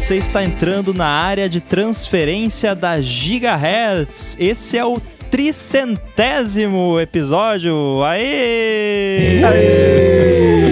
você está entrando na área de transferência da Gigahertz. Esse é o tricentésimo episódio. Aê! Aê!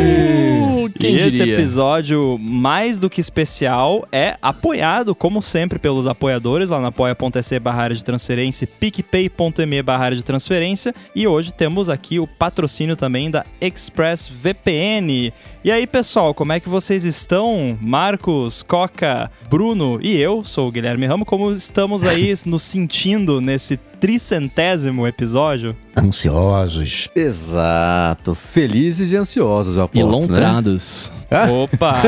Quem e esse episódio, mais do que especial, é apoiado, como sempre, pelos apoiadores lá na apoia.se barra de transferência, picpay.me barra de transferência. E hoje temos aqui o patrocínio também da ExpressVPN. E aí, pessoal, como é que vocês estão? Marcos, Coca, Bruno e eu, sou o Guilherme Ramo, como estamos aí nos sentindo nesse tricentésimo episódio? Ansiosos. Exato. Felizes e ansiosos, eu aposto, E lontrados. Né? Opa!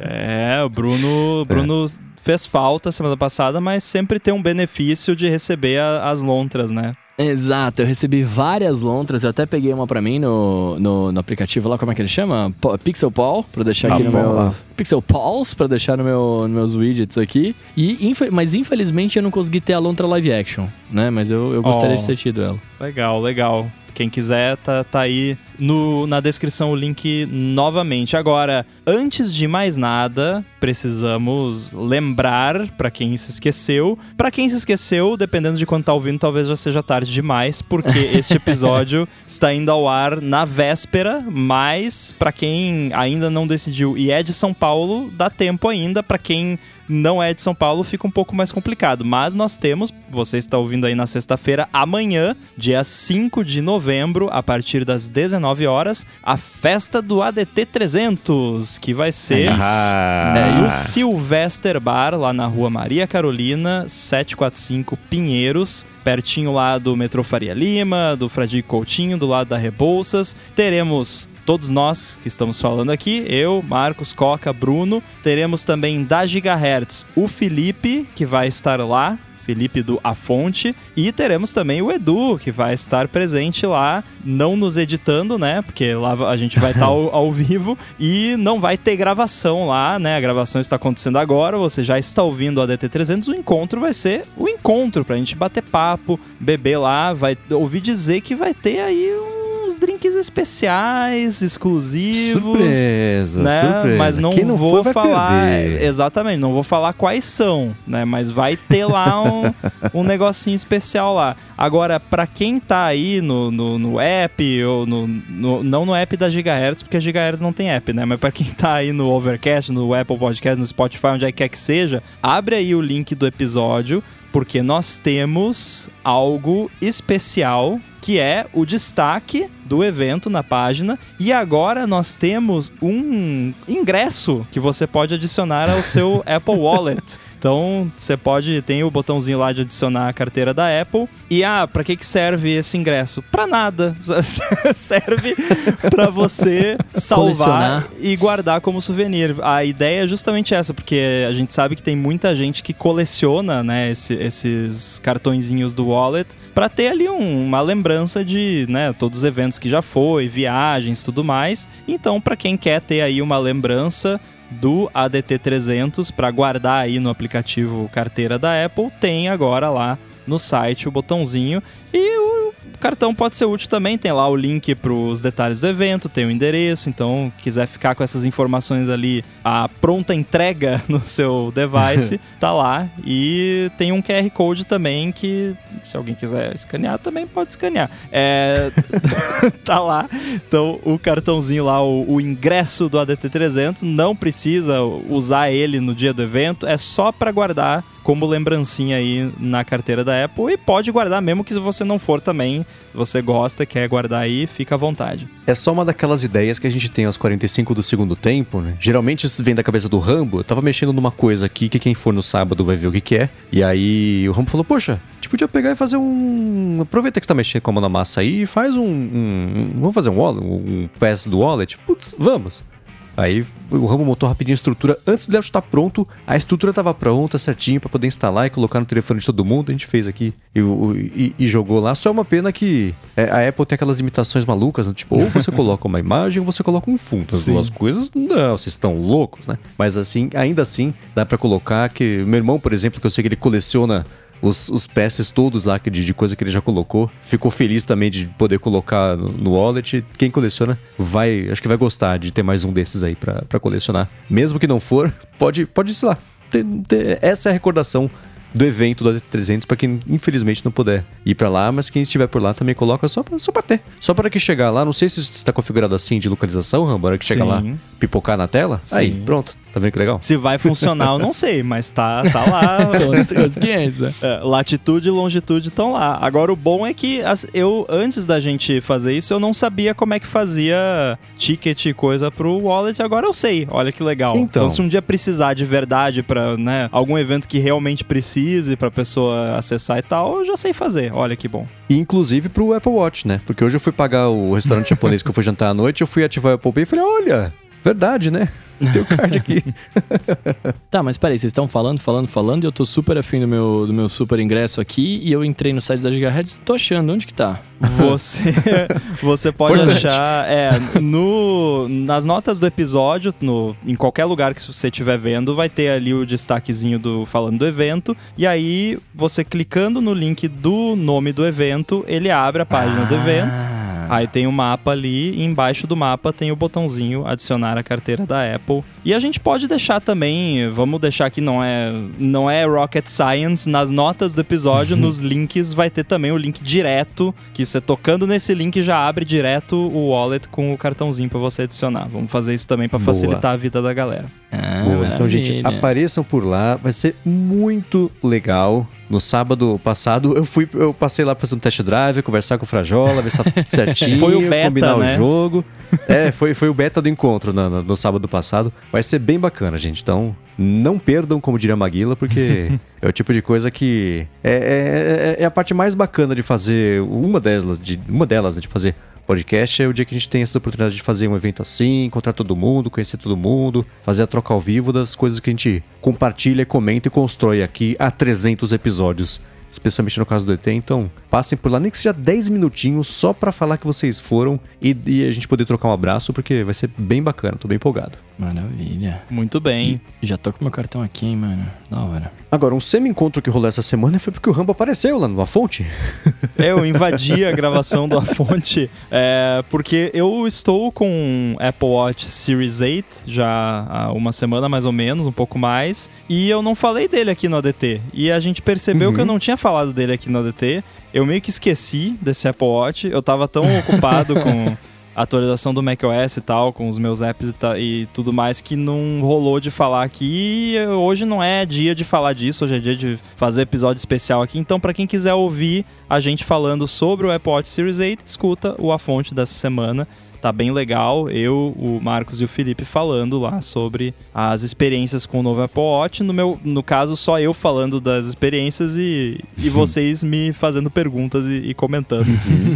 é, o Bruno, Bruno é. fez falta semana passada, mas sempre tem um benefício de receber a, as lontras, né? Exato, eu recebi várias lontras, eu até peguei uma para mim no, no, no, aplicativo lá, como é que ele chama? Pixel Paul, pra deixar aqui ah, no meu... Pixel Pulse, pra deixar no meu, nos meus widgets aqui. E, mas infelizmente eu não consegui ter a lontra live action, né? Mas eu, eu gostaria oh, de ter tido ela. Legal, legal. Quem quiser, tá, tá aí no, na descrição o link novamente. Agora, antes de mais nada, precisamos lembrar para quem se esqueceu. Para quem se esqueceu, dependendo de quando tá ouvindo, talvez já seja tarde demais, porque este episódio está indo ao ar na véspera, mas para quem ainda não decidiu e é de São Paulo, dá tempo ainda. Para quem não é de São Paulo, fica um pouco mais complicado. Mas nós temos, você está ouvindo aí na sexta-feira, amanhã, dia 5 de novembro, a partir das 19 horas, a festa do ADT 300, que vai ser ah. é, o Sylvester Bar, lá na rua Maria Carolina, 745 Pinheiros pertinho lá do metrô Faria Lima, do Fradique Coutinho, do lado da Rebouças. Teremos todos nós que estamos falando aqui, eu, Marcos, Coca, Bruno. Teremos também da Gigahertz o Felipe, que vai estar lá, Felipe do A Fonte. E teremos também o Edu, que vai estar presente lá, não nos editando, né? Porque lá a gente vai estar ao, ao, vivo e não vai ter gravação lá, né? A gravação está acontecendo agora, você já está ouvindo o ADT300. O encontro vai ser o encontro pra gente bater papo, beber lá, vai ouvir dizer que vai ter aí um uns drinks especiais, exclusivos. Surpresa, né? surpresa. Mas não, não vou falar. Exatamente, não vou falar quais são, né? Mas vai ter lá um, um negocinho especial lá. Agora, para quem tá aí no, no, no app, ou no, no, não no app da Gigahertz, porque a Gigahertz não tem app, né? Mas para quem tá aí no Overcast, no Apple Podcast, no Spotify, onde quer que seja, abre aí o link do episódio porque nós temos algo especial que é o destaque do evento na página. E agora nós temos um ingresso que você pode adicionar ao seu Apple Wallet. Então, você pode, tem o botãozinho lá de adicionar a carteira da Apple. E ah, para que que serve esse ingresso? Para nada. serve para você salvar e guardar como souvenir. A ideia é justamente essa, porque a gente sabe que tem muita gente que coleciona, né, esse, esses cartõezinhos do wallet para ter ali um, uma lembrança de, né, todos os eventos que já foi, viagens, tudo mais. Então, para quem quer ter aí uma lembrança do ADT 300 para guardar aí no aplicativo carteira da Apple, tem agora lá no site o botãozinho e o cartão pode ser útil também, tem lá o link para os detalhes do evento, tem o endereço, então quiser ficar com essas informações ali, a pronta entrega no seu device, tá lá. E tem um QR Code também que, se alguém quiser escanear, também pode escanear. É, tá lá. Então, o cartãozinho lá, o, o ingresso do ADT300, não precisa usar ele no dia do evento, é só para guardar como lembrancinha aí na carteira da Apple e pode guardar mesmo que se você não for também, você gosta, quer guardar aí, fica à vontade. É só uma daquelas ideias que a gente tem aos 45 do segundo tempo, né? Geralmente vem da cabeça do Rambo, eu tava mexendo numa coisa aqui que quem for no sábado vai ver o que que é. E aí o Rambo falou, poxa, a gente podia pegar e fazer um... Aproveita que você tá mexendo com a mão na massa aí e faz um... um... Vamos fazer um wallet, um pass do wallet? Putz, vamos. Aí o Rambo montou rapidinho a estrutura. Antes do layout estar pronto, a estrutura estava pronta, certinho, para poder instalar e colocar no telefone de todo mundo. A gente fez aqui e, e, e jogou lá. Só é uma pena que é, a Apple tem aquelas limitações malucas, né? Tipo, ou você coloca uma imagem ou você coloca um fundo. As Sim. duas coisas, não, vocês estão loucos, né? Mas assim, ainda assim, dá para colocar que. Meu irmão, por exemplo, que eu sei que ele coleciona os, os passes todos lá de, de coisa que ele já colocou. Ficou feliz também de poder colocar no, no wallet. Quem coleciona vai, acho que vai gostar de ter mais um desses aí para colecionar. Mesmo que não for, pode, pode sei lá. Ter, ter, essa é a recordação do evento da D300 para quem infelizmente não puder ir para lá, mas quem estiver por lá também coloca só pra, só para ter. Só para que chegar lá, não sei se está configurado assim de localização, Rambo, que chega lá, pipocar na tela. Sim. Aí, pronto. Tá vendo que legal? Se vai funcionar, eu não sei, mas tá, tá lá. São as 500. É, latitude e longitude estão lá. Agora, o bom é que as, eu, antes da gente fazer isso, eu não sabia como é que fazia ticket e coisa pro wallet. Agora eu sei. Olha que legal. Então, então se um dia precisar de verdade para né, algum evento que realmente precise pra pessoa acessar e tal, eu já sei fazer. Olha que bom. E inclusive pro Apple Watch, né? Porque hoje eu fui pagar o restaurante japonês que eu fui jantar à noite, eu fui ativar o Apple Pay e falei, olha, verdade, né? Tem o card aqui. tá, mas peraí, vocês estão falando, falando, falando, e eu tô super afim do meu, do meu super ingresso aqui, e eu entrei no site da Gigahertz e tô achando, onde que tá? Você, você pode Importante. achar, é, no, nas notas do episódio, no, em qualquer lugar que você estiver vendo, vai ter ali o destaquezinho do falando do evento, e aí você clicando no link do nome do evento, ele abre a página ah. do evento. Aí tem o um mapa ali, e embaixo do mapa tem o botãozinho adicionar a carteira da Apple. E a gente pode deixar também, vamos deixar que não é, não é rocket science, nas notas do episódio, nos links vai ter também o link direto, que você tocando nesse link já abre direto o wallet com o cartãozinho para você adicionar. Vamos fazer isso também para facilitar a vida da galera. Ah, Boa. Então, gente, apareçam por lá, vai ser muito legal. No sábado passado, eu fui, eu passei lá pra fazer um test drive, conversar com o Frajola, ver se tá tudo certinho, foi o beta, combinar né? o jogo. É, foi, foi o beta do encontro no, no, no, sábado passado. Vai ser bem bacana, gente. Então, não perdam, como diria Maguila, porque é o tipo de coisa que é, é, é, é, a parte mais bacana de fazer, uma delas, de, uma delas né, de fazer podcast é o dia que a gente tem essa oportunidade de fazer um evento assim, encontrar todo mundo, conhecer todo mundo, fazer a troca ao vivo das coisas que a gente compartilha, comenta e constrói aqui há 300 episódios especialmente no caso do ET. Então, passem por lá, nem que seja 10 minutinhos só para falar que vocês foram e, e, a gente poder trocar um abraço, porque vai ser bem bacana, tô bem empolgado. Maravilha. Muito bem. E já tô com meu cartão aqui, hein, mano. Da hora. Agora, um semi-encontro que rolou essa semana foi porque o Rambo apareceu lá no A Fonte. É, eu invadi a gravação do A Fonte, é, porque eu estou com Apple Watch Series 8 já há uma semana mais ou menos, um pouco mais, e eu não falei dele aqui no ADT. E a gente percebeu uhum. que eu não tinha falado dele aqui no ADT. Eu meio que esqueci desse Apple Watch. Eu tava tão ocupado com a atualização do macOS e tal, com os meus apps e, e, tudo mais, que não rolou de falar aqui. Hoje não é dia de falar disso, hoje é dia de fazer episódio especial aqui. Então, para quem quiser ouvir a gente falando sobre o Apple Watch Series 8, escuta o A Fonte dessa semana tá bem legal. Eu, o Marcos e o Felipe falando lá sobre as experiências com o novo Apple Watch. No, meu, no caso, só eu falando das experiências e, e vocês me fazendo perguntas e, e comentando.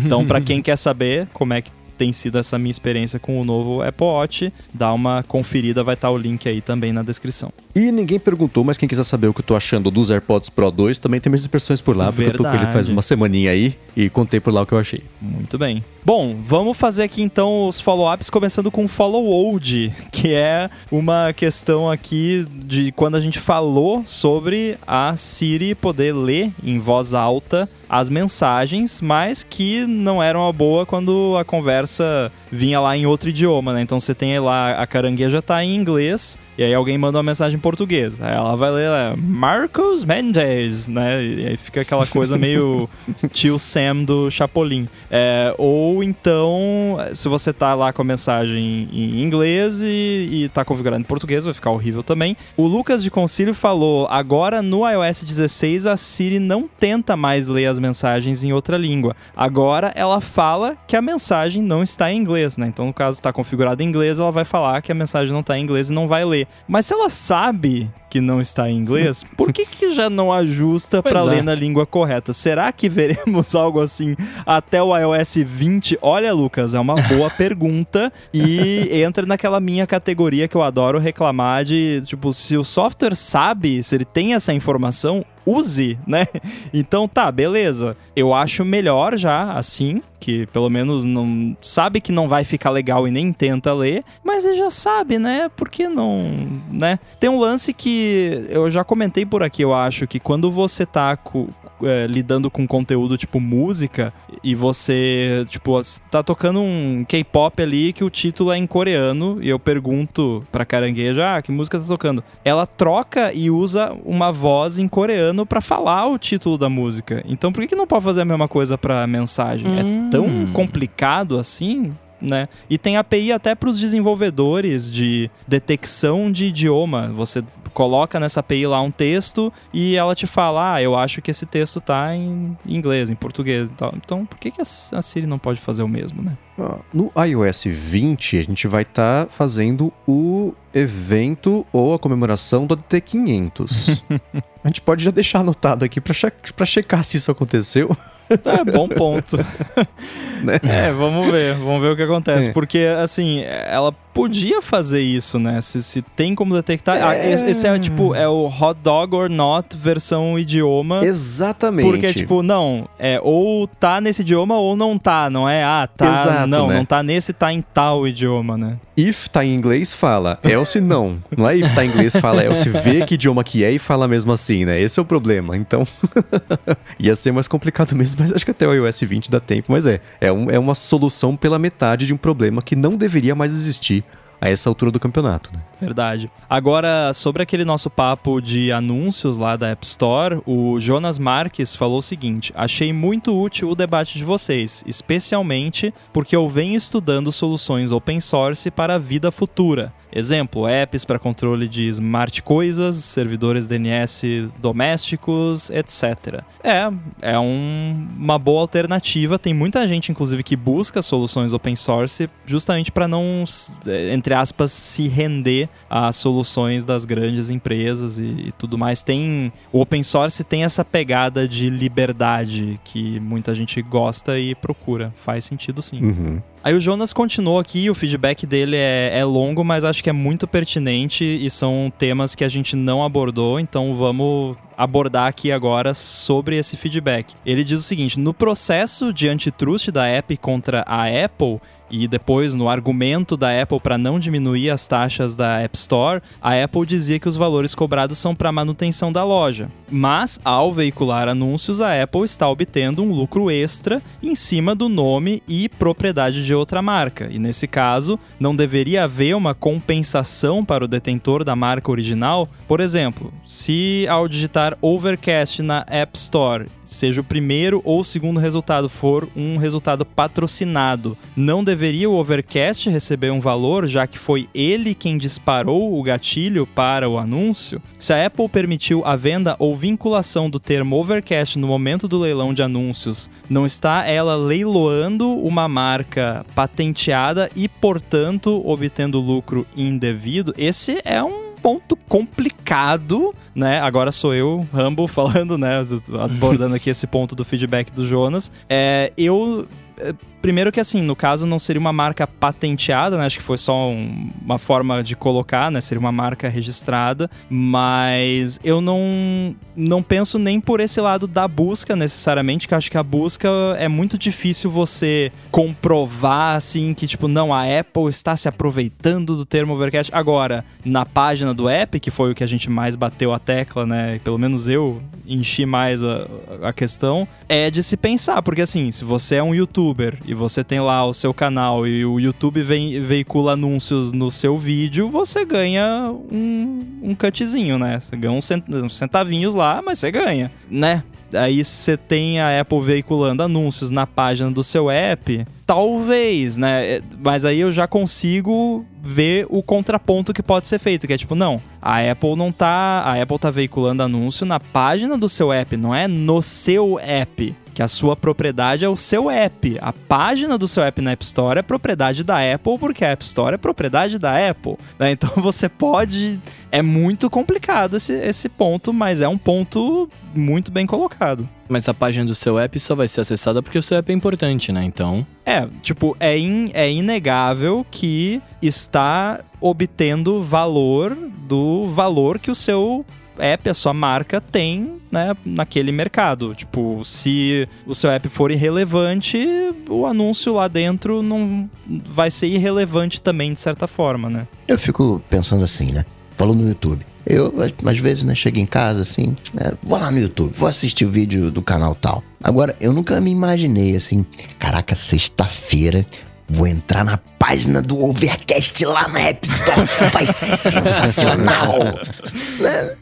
então, para quem quer saber como é que tem sido essa minha experiência com o novo Apple Watch. Dá uma conferida, vai estar o link aí também na descrição. E ninguém perguntou, mas quem quiser saber o que eu tô achando dos AirPods Pro 2, também tem minhas impressões por lá, Verdade. porque eu tô com ele faz uma semaninha aí e contei por lá o que eu achei. Muito bem. Bom, vamos fazer aqui então os follow-ups, começando com o follow-old, que é uma questão aqui de quando a gente falou sobre a Siri poder ler em voz alta as mensagens, mas que não eram uma boa quando a conversa vinha lá em outro idioma, né? Então você tem lá, a carangueja tá em inglês, e aí alguém manda uma mensagem em português. Aí ela vai ler é, Marcos Mendes, né? E aí fica aquela coisa meio tio Sam do Chapolin. É, ou então, se você tá lá com a mensagem em inglês e, e tá configurando em português, vai ficar horrível também. O Lucas de Concílio falou: agora no iOS 16 a Siri não tenta mais ler as mensagens em outra língua. Agora ela fala que a mensagem não está em inglês, né? Então, no caso está configurado em inglês, ela vai falar que a mensagem não está em inglês e não vai ler. Mas se ela sabe que não está em inglês, por que, que já não ajusta para é. ler na língua correta? Será que veremos algo assim até o iOS 20? Olha, Lucas, é uma boa pergunta e entra naquela minha categoria que eu adoro reclamar de, tipo, se o software sabe, se ele tem essa informação, use, né? Então tá, beleza. Eu acho melhor já assim, que pelo menos não sabe que não vai ficar legal e nem tenta ler, mas ele já sabe, né? Por que não, né? Tem um lance que que eu já comentei por aqui, eu acho que quando você tá com, é, lidando com conteúdo tipo música e você, tipo, tá tocando um K-pop ali que o título é em coreano e eu pergunto pra carangueja, ah, que música tá tocando? Ela troca e usa uma voz em coreano para falar o título da música. Então por que, que não pode fazer a mesma coisa pra mensagem? Hum. É tão complicado assim? Né? E tem API até para os desenvolvedores de detecção de idioma. Você coloca nessa API lá um texto e ela te fala: Ah, eu acho que esse texto tá em inglês, em português e tal. Então, por que, que a Siri não pode fazer o mesmo, né? No iOS 20, a gente vai estar tá fazendo o evento ou a comemoração do ADT500. a gente pode já deixar anotado aqui para che checar se isso aconteceu. É, bom ponto. né? É, vamos ver, vamos ver o que acontece. É. Porque, assim, ela podia fazer isso, né? Se, se tem como detectar. Ah, é... Ah, esse é tipo, é o hot dog or not versão idioma. Exatamente. Porque, tipo, não, é ou tá nesse idioma ou não tá, não é? Ah, tá. Exato, não, né? não tá nesse, tá em tal idioma, né? If tá em inglês, fala. Else não. Não é if tá em inglês, fala else. Vê que idioma que é e fala mesmo assim, né? Esse é o problema. Então, ia ser mais complicado mesmo, mas acho que até o iOS 20 dá tempo. Mas é, é, um, é uma solução pela metade de um problema que não deveria mais existir a essa altura do campeonato. Né? Verdade. Agora, sobre aquele nosso papo de anúncios lá da App Store, o Jonas Marques falou o seguinte: achei muito útil o debate de vocês, especialmente porque eu venho estudando soluções open source para a vida futura. Exemplo, apps para controle de smart coisas, servidores DNS domésticos, etc. É, é um, uma boa alternativa. Tem muita gente, inclusive, que busca soluções open source justamente para não, entre aspas, se render a soluções das grandes empresas e, e, tudo mais. Tem o open source tem essa pegada de liberdade que muita gente gosta e procura. Faz sentido sim. Uhum. Aí o Jonas continuou aqui, o feedback dele é, é, longo, mas acho que é muito pertinente e são temas que a gente não abordou, então vamos abordar aqui agora sobre esse feedback. Ele diz o seguinte: no processo de antitrust da Apple contra a Apple, e depois, no argumento da Apple para não diminuir as taxas da App Store, a Apple dizia que os valores cobrados são para manutenção da loja. Mas, ao veicular anúncios, a Apple está obtendo um lucro extra em cima do nome e propriedade de outra marca. E nesse caso, não deveria haver uma compensação para o detentor da marca original? Por exemplo, se ao digitar Overcast na App Store seja o primeiro ou o segundo resultado for um resultado patrocinado, não deveria o Overcast receber um valor, já que foi ele quem disparou o gatilho para o anúncio? Se a Apple permitiu a venda ou vinculação do termo Overcast no momento do leilão de anúncios, não está ela leiloando uma marca patenteada e, portanto, obtendo lucro indevido? Esse é um ponto complicado, né? Agora sou eu, Rambo, falando, né? Abordando aqui esse ponto do feedback do Jonas. É, eu primeiro que assim, no caso não seria uma marca patenteada, né? Acho que foi só um, uma forma de colocar, né? Seria uma marca registrada, mas eu não não penso nem por esse lado da busca necessariamente, que acho que a busca é muito difícil você comprovar assim que tipo, não, a Apple está se aproveitando do termo Overcast. Agora, na página do app, que foi o que a gente mais bateu a tecla, né? Pelo menos eu enchi mais a, a questão, é de se pensar, porque assim, se você é um youtuber youtuber você tem lá o seu canal e o YouTube vem, veicula anúncios no seu vídeo, você ganha um, um cutzinho, né? Você ganha uns centavinhos lá, mas você ganha, né? Aí você tem a Apple veiculando anúncios na página do seu app, talvez, né? Mas aí eu já consigo ver o contraponto que pode ser feito, que é tipo, não, a Apple não tá, a Apple tá veiculando anúncio na página do seu app, não é no seu app que a sua propriedade é o seu app. A página do seu app na App Store é propriedade da Apple, porque a App Store é propriedade da Apple. Né? Então você pode. É muito complicado esse, esse ponto, mas é um ponto muito bem colocado. Mas a página do seu app só vai ser acessada porque o seu app é importante, né? Então. É, tipo, é, in, é inegável que está obtendo valor do valor que o seu app, a sua marca tem, né, naquele mercado. Tipo, se o seu app for irrelevante, o anúncio lá dentro não vai ser irrelevante também de certa forma, né? Eu fico pensando assim, né? Falou no YouTube. Eu, às vezes, né, chego em casa assim, é, vou lá no YouTube, vou assistir o vídeo do canal tal. Agora, eu nunca me imaginei assim, caraca, sexta-feira vou entrar na página do Overcast lá na App Store, vai ser sensacional. né?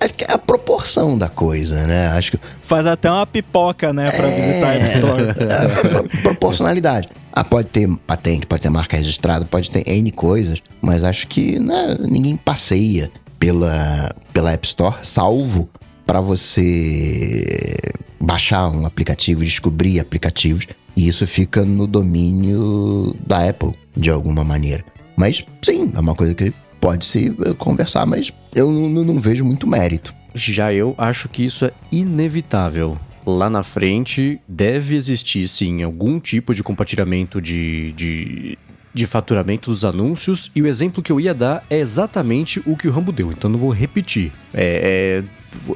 Acho que é a proporção da coisa, né? Acho que. Faz até uma pipoca, né, pra é... visitar a App Store. É, proporcionalidade. Ah, pode ter patente, pode ter marca registrada, pode ter N coisas, mas acho que né, ninguém passeia pela, pela App Store, salvo para você baixar um aplicativo, descobrir aplicativos, e isso fica no domínio da Apple, de alguma maneira. Mas sim, é uma coisa que pode se conversar, mas eu não, não vejo muito mérito. Já eu acho que isso é inevitável lá na frente deve existir sim algum tipo de compartilhamento de, de, de faturamento dos anúncios. E o exemplo que eu ia dar é exatamente o que o Rambo deu, então não vou repetir. É, é,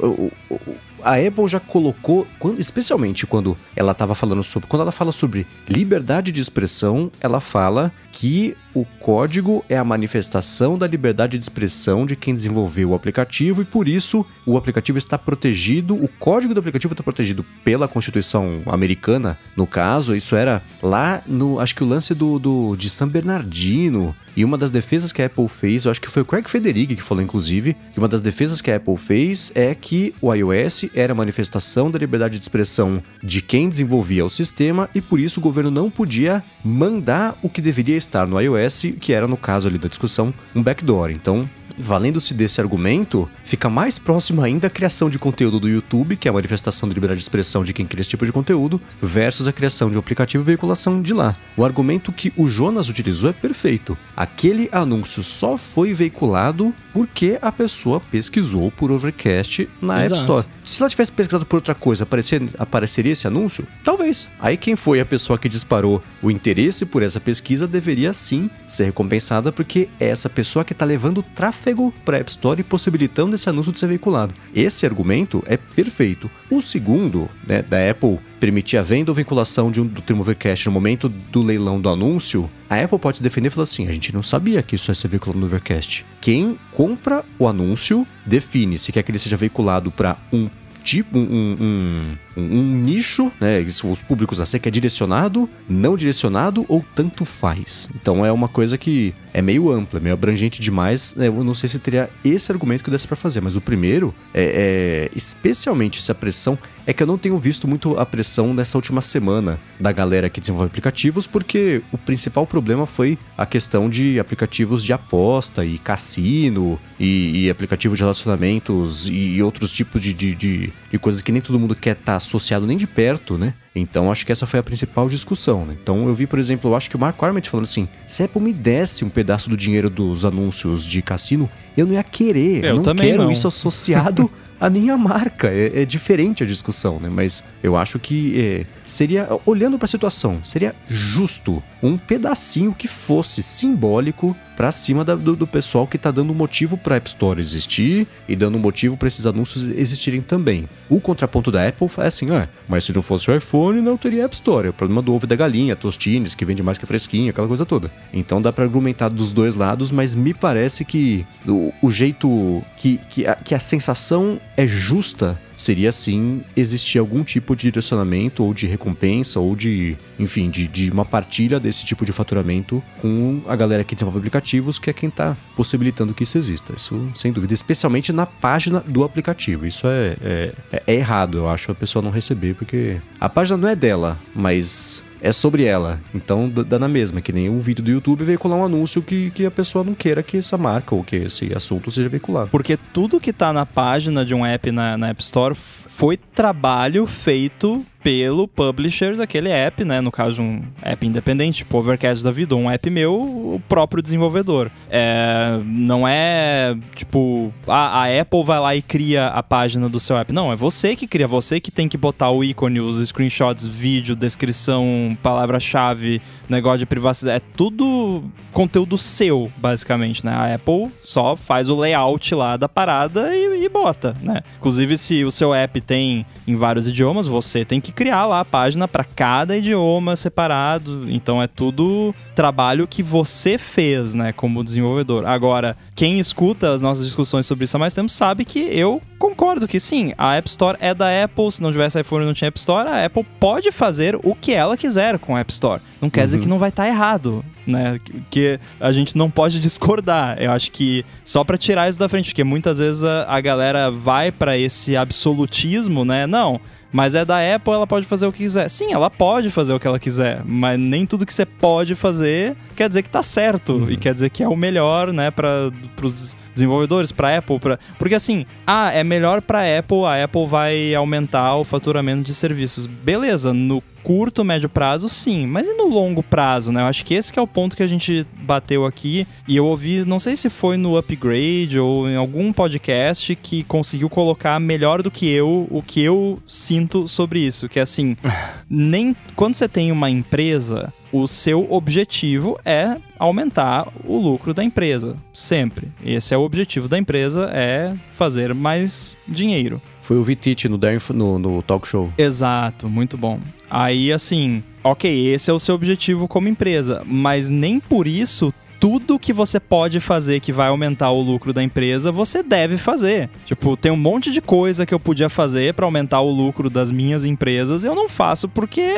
a Apple já colocou, especialmente quando ela estava falando sobre. Quando ela fala sobre liberdade de expressão, ela fala que o código é a manifestação da liberdade de expressão de quem desenvolveu o aplicativo e por isso o aplicativo está protegido, o código do aplicativo está protegido pela Constituição americana, no caso, isso era lá no, acho que o lance do, do de San Bernardino, e uma das defesas que a Apple fez, eu acho que foi o Craig Federighi que falou, inclusive, que uma das defesas que a Apple fez é que o iOS era a manifestação da liberdade de expressão de quem desenvolvia o sistema e por isso o governo não podia mandar o que deveria estar no iOS, que era, no caso ali da discussão, um backdoor. Então, valendo-se desse argumento, fica mais próximo ainda a criação de conteúdo do YouTube, que é a manifestação de liberdade de expressão de quem cria esse tipo de conteúdo, versus a criação de um aplicativo e veiculação de lá. O argumento que o Jonas utilizou é perfeito. Aquele anúncio só foi veiculado porque a pessoa pesquisou por Overcast na Exato. App Store. Se ela tivesse pesquisado por outra coisa, aparecer, apareceria esse anúncio? Talvez. Aí quem foi a pessoa que disparou o interesse por essa pesquisa deveria sim ser recompensada, porque é essa pessoa que está levando tráfego tráfego para a App Store possibilitando esse anúncio de ser veiculado. Esse argumento é perfeito. O segundo, né, da Apple permitir a venda ou vinculação de um, do Overcast no momento do leilão do anúncio, a Apple pode se defender e falar assim: a gente não sabia que isso ia ser veiculado no Overcast. Quem compra o anúncio define se quer que ele seja veiculado para um tipo, um, um, um, nicho, né? Os públicos a ser que é direcionado, não direcionado ou tanto faz. Então é uma coisa que é meio ampla, meio abrangente demais. Né? Eu não sei se teria esse argumento que desse para fazer, mas o primeiro é, é especialmente se a pressão é que eu não tenho visto muito a pressão nessa última semana da galera que desenvolve aplicativos, porque o principal problema foi a questão de aplicativos de aposta e cassino e, e aplicativos de relacionamentos e outros tipos de, de, de, de coisas que nem todo mundo quer estar tá associado nem de perto, né? Então acho que essa foi a principal discussão. Né? Então eu vi, por exemplo, eu acho que o Mark Arment falando assim: se a Apple me desse um pedaço do dinheiro dos anúncios de cassino, eu não ia querer. Eu, eu não quero não. isso associado a minha marca. É, é, diferente a discussão, né? Mas eu acho que é, seria, olhando para a situação, seria justo um pedacinho que fosse simbólico para cima da, do, do, pessoal que está dando motivo para a App Store existir e dando motivo para esses anúncios existirem também. O contraponto da Apple é assim, ah, mas se não fosse o iPhone, não teria App Store. É o problema do ovo da galinha, tostines, que vende mais que fresquinho, aquela coisa toda. Então dá para argumentar dos dois lados, mas me parece que o, o jeito que, que, a, que a sensação é justa seria sim existir algum tipo de direcionamento ou de recompensa ou de, enfim, de, de uma partilha desse tipo de faturamento com a galera que desenvolve aplicativos, que é quem está possibilitando que isso exista. Isso, sem dúvida, especialmente na página do aplicativo. Isso é, é, é errado, eu acho, a pessoa não receber, porque a página não é dela, mas é sobre ela. Então dá na mesma, que nem um vídeo do YouTube veicular um anúncio que, que a pessoa não queira que essa marca ou que esse assunto seja veiculado. Porque tudo que tá na página de um app na, na App Store foi trabalho feito pelo publisher daquele app, né? No caso, um app independente, tipo Overcast da vida, um app meu, o próprio desenvolvedor. É, não é tipo, a, a, Apple vai lá e cria a página do seu app. Não, é você que cria, você que tem que botar o ícone, os screenshots, vídeo, descrição, palavra-chave, negócio de privacidade. É tudo conteúdo seu, basicamente, né? A Apple só faz o layout lá da parada e, e bota, né? Inclusive, se o seu app tem em vários idiomas, você tem que criar lá a página para cada idioma separado. Então é tudo trabalho que você fez, né, como desenvolvedor. Agora, quem escuta as nossas discussões sobre isso há mais tempo sabe que eu concordo que sim, a App Store é da Apple. Se não tivesse iPhone e não tinha App Store, a Apple pode fazer o que ela quiser com a App Store. Não quer uhum. Dizer que não vai estar tá errado, né? Que a gente não pode discordar. Eu acho que só para tirar isso da frente, porque muitas vezes a, a galera vai para esse absolutismo, né? Não, mas é da Apple, ela pode fazer o que quiser. Sim, ela pode fazer o que ela quiser, mas nem tudo que você pode fazer quer dizer que tá certo uhum. e quer dizer que é o melhor, né, para os desenvolvedores, para Apple, pra... porque assim, ah, é melhor para Apple, a Apple vai aumentar o faturamento de serviços. Beleza, no curto, médio prazo, sim. Mas e no longo prazo, né? Eu acho que esse que é o ponto que a gente bateu aqui. E eu ouvi, não sei se foi no Upgrade ou em algum podcast que conseguiu colocar melhor do que eu o que eu sinto sobre isso. Que é assim, nem quando você tem uma empresa, o seu objetivo é aumentar o lucro da empresa, sempre. Esse é o objetivo da empresa, é fazer mais dinheiro. Foi o Vitite no, no, no talk show. Exato, muito bom. Aí, assim, ok, esse é o seu objetivo como empresa, mas nem por isso tudo que você pode fazer que vai aumentar o lucro da empresa, você deve fazer. Tipo, tem um monte de coisa que eu podia fazer para aumentar o lucro das minhas empresas e eu não faço porque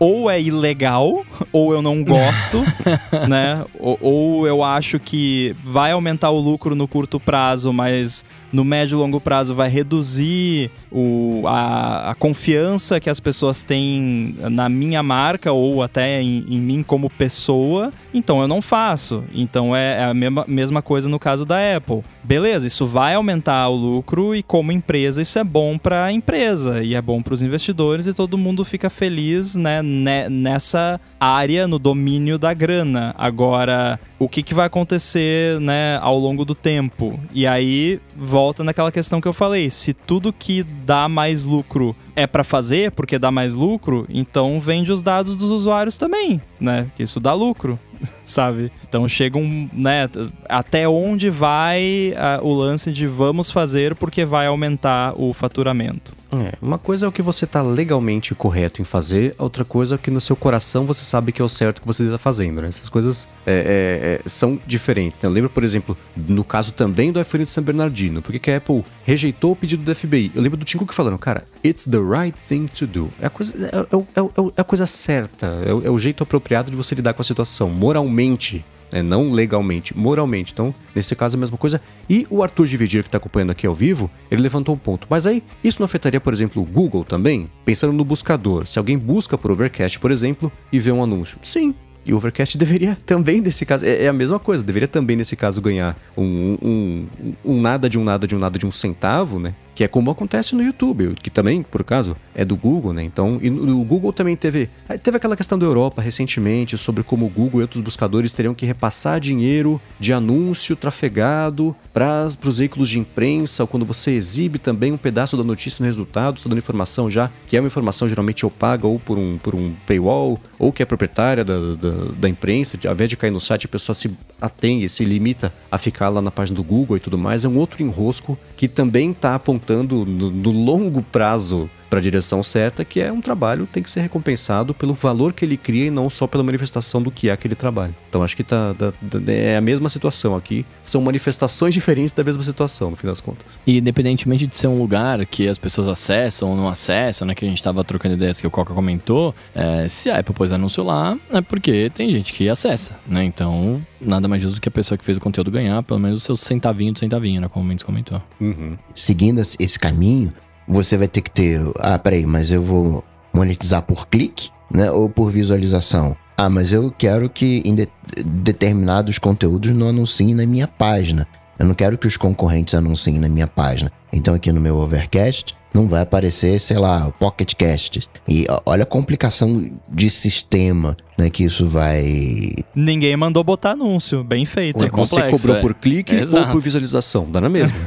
ou é ilegal, ou eu não gosto, né? Ou, ou, eu acho que vai aumentar o lucro no curto prazo, mas no médio e longo prazo vai reduzir o, a, a, confiança que as pessoas têm na minha marca ou até em, em mim como pessoa, então eu não faço. Então é, é a mesma, mesma coisa no caso da Apple. Beleza, isso vai aumentar o lucro e como empresa isso é bom para a empresa e é bom para os investidores e todo mundo fica feliz né, nessa área, no domínio da grana. Agora, o que, que vai acontecer né, ao longo do tempo? E aí volta naquela questão que eu falei: se tudo que dá mais lucro é para fazer porque dá mais lucro, então vende os dados dos usuários também, né? Que isso dá lucro, sabe? Então chega um, né, até onde vai o lance de vamos fazer porque vai aumentar o faturamento. É, uma coisa é o que você está legalmente correto em fazer, outra coisa é que no seu coração você sabe que é o certo que você está fazendo, né? Essas coisas é, é, é, são diferentes. Né? Eu lembro, por exemplo, no caso também do iPhone de San Bernardino, porque que a Apple rejeitou o pedido do FBI. Eu lembro do Tim Cook falando, cara, it's the right thing to do. É a coisa, é, é, é, é a coisa certa, é o jeito apropriado de você lidar com a situação, moralmente né? não legalmente, moralmente. Então, nesse caso, a mesma coisa. E o Arthur Dividir, que está acompanhando aqui ao vivo, ele levantou um ponto. Mas aí, isso não afetaria, por exemplo, o Google também? Pensando no buscador. Se alguém busca por Overcast, por exemplo, e vê um anúncio. Sim, e o Overcast deveria também, nesse caso, é, é, a mesma coisa, deveria também, nesse caso, ganhar um, um, um, nada de um nada de um nada de um centavo, né? Que é como acontece no YouTube, que também, por acaso, é do Google, né? Então, e o Google também teve. Teve aquela questão da Europa recentemente sobre como o Google e outros buscadores teriam que repassar dinheiro de anúncio trafegado para os veículos de imprensa, ou quando você exibe também um pedaço da notícia no resultado, está dando informação já, que é uma informação geralmente ou paga ou por um, por um paywall, ou que é proprietária da, da, da imprensa, ao invés de cair no site, a pessoa se atém e se limita a ficar lá na página do Google e tudo mais, é um outro enrosco que também está apontando no, no longo prazo para a direção certa, que é um trabalho tem que ser recompensado pelo valor que ele cria e não só pela manifestação do que é aquele trabalho. Então acho que tá, tá, tá, é a mesma situação aqui, são manifestações diferentes da mesma situação, no fim das contas. E independentemente de ser um lugar que as pessoas acessam ou não acessam, né, que a gente estava trocando ideias que o Coca comentou, é, se a Apple pôs anúncio lá, é porque tem gente que acessa, né? Então, nada mais justo do que a pessoa que fez o conteúdo ganhar pelo menos o seu centavinho de centavinho, né, como o Mendes comentou. Uhum. Seguindo esse caminho, você vai ter que ter. Ah, peraí, mas eu vou monetizar por clique, né? Ou por visualização. Ah, mas eu quero que em de, determinados conteúdos não anunciem na minha página. Eu não quero que os concorrentes anunciem na minha página. Então aqui no meu Overcast não vai aparecer, sei lá, o Pocket Cast. E olha a complicação de sistema né, que isso vai. Ninguém mandou botar anúncio, bem feito. É Você complexo, cobrou é. por clique Exato. ou por visualização? Dá na mesma.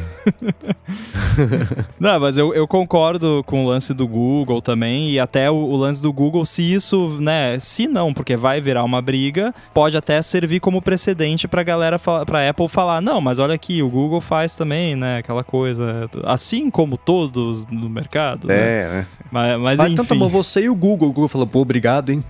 Não, mas eu, eu concordo com o lance do Google também, e até o, o lance do Google, se isso, né, se não, porque vai virar uma briga, pode até servir como precedente pra galera, pra Apple falar, não, mas olha aqui, o Google faz também, né, aquela coisa, assim como todos no mercado, né? né? Mas, mas Ah, enfim. então tá bom, você e o Google. O Google falou, pô, obrigado, hein?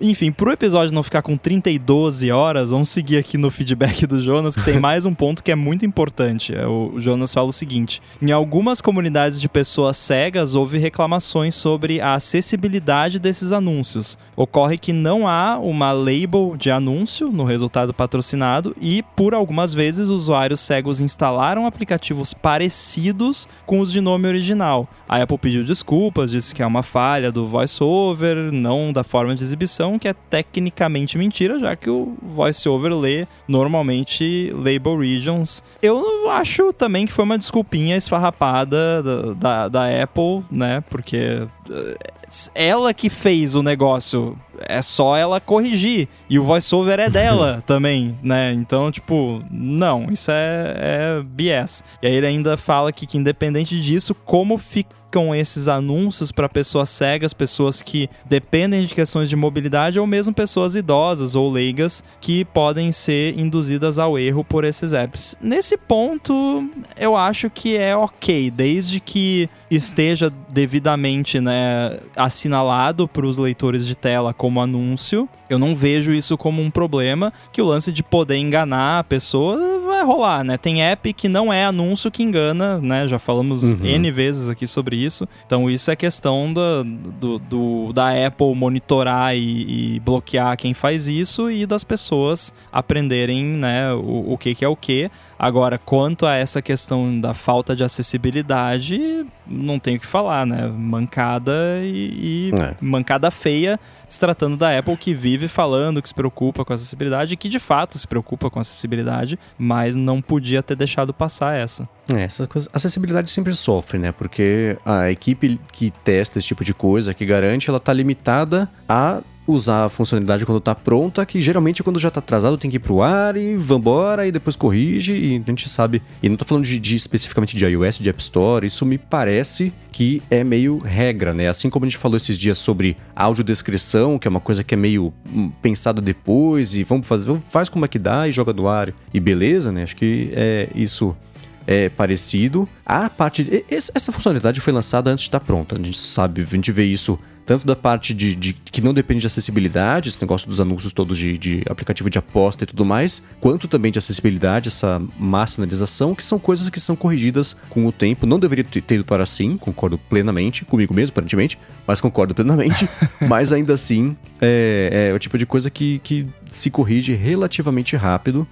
Enfim, pro episódio não ficar com 30 e 12 horas, vamos seguir aqui no feedback do Jonas, que tem mais um ponto que é muito importante. É, O Jonas fala o seguinte: em algumas comunidades de pessoas cegas houve reclamações sobre a acessibilidade desses anúncios. Ocorre que não há uma label de anúncio no resultado patrocinado e, por algumas vezes, usuários cegos instalaram aplicativos parecidos com os de nome original. A Apple pediu desculpas, disse que é uma falha do VoiceOver, não da forma de exibição, que é tecnicamente mentira, já que o VoiceOver lê normalmente Label Regions. Eu acho também que foi uma desculpinha esfarrapada da, da, da Apple, né? Porque eh, ela que fez o negócio, é só ela corrigir. E o voiceover é dela também, né? Então, tipo, não, isso é, é BS. E aí ele ainda fala que, que independente disso, como ficam esses anúncios para pessoas cegas, pessoas que dependem de questões de mobilidade ou mesmo pessoas idosas ou leigas que podem ser induzidas ao erro por esses apps. Nesse ponto, eu acho que é ok, desde que esteja devidamente né, assinalado para os leitores de tela como anúncio. Eu não vejo isso como um problema, que o lance de poder enganar a pessoa vai rolar, né? Tem app que não é anúncio que engana, né? Já falamos Uhum. N vezes aqui sobre isso. Então isso é questão da, do, do- da Apple monitorar e, e bloquear quem faz isso e das pessoas aprenderem, né, o, o que, que é o que. Agora, quanto a essa questão da falta de acessibilidade, não tenho o que falar, né? Mancada e, e É. mancada feia se tratando da Apple que vive falando que se preocupa com a acessibilidade e que de fato se preocupa com a acessibilidade, mas não podia ter deixado passar essa. É, essa coisa, a acessibilidade sempre sofre, né? Porque a equipe que testa esse tipo de coisa, que garante, ela tá limitada a usar a funcionalidade quando tá pronta, que geralmente quando já tá atrasado tem que ir pro ar e vambora e depois corrige e a gente sabe. E não tô falando de, de especificamente de iOS, de App Store, isso me parece que é meio regra, né? Assim como a gente falou esses dias sobre audiodescrição, que é uma coisa que é meio hum, pensada depois e vamos fazer, faz como é que dá e joga no ar e beleza, né? Acho que é isso é parecido. A parte. Essa funcionalidade foi lançada antes de estar pronta. A gente sabe, a gente vê isso tanto da parte de, de- que não depende de acessibilidade, esse negócio dos anúncios todos de, de aplicativo de aposta e tudo mais, quanto também de acessibilidade, essa má sinalização, que são coisas que são corrigidas com o tempo. Não deveria ter ido para assim, concordo plenamente, comigo mesmo, aparentemente, mas concordo plenamente. mas ainda assim, é, é o tipo de coisa que, que se corrige relativamente rápido.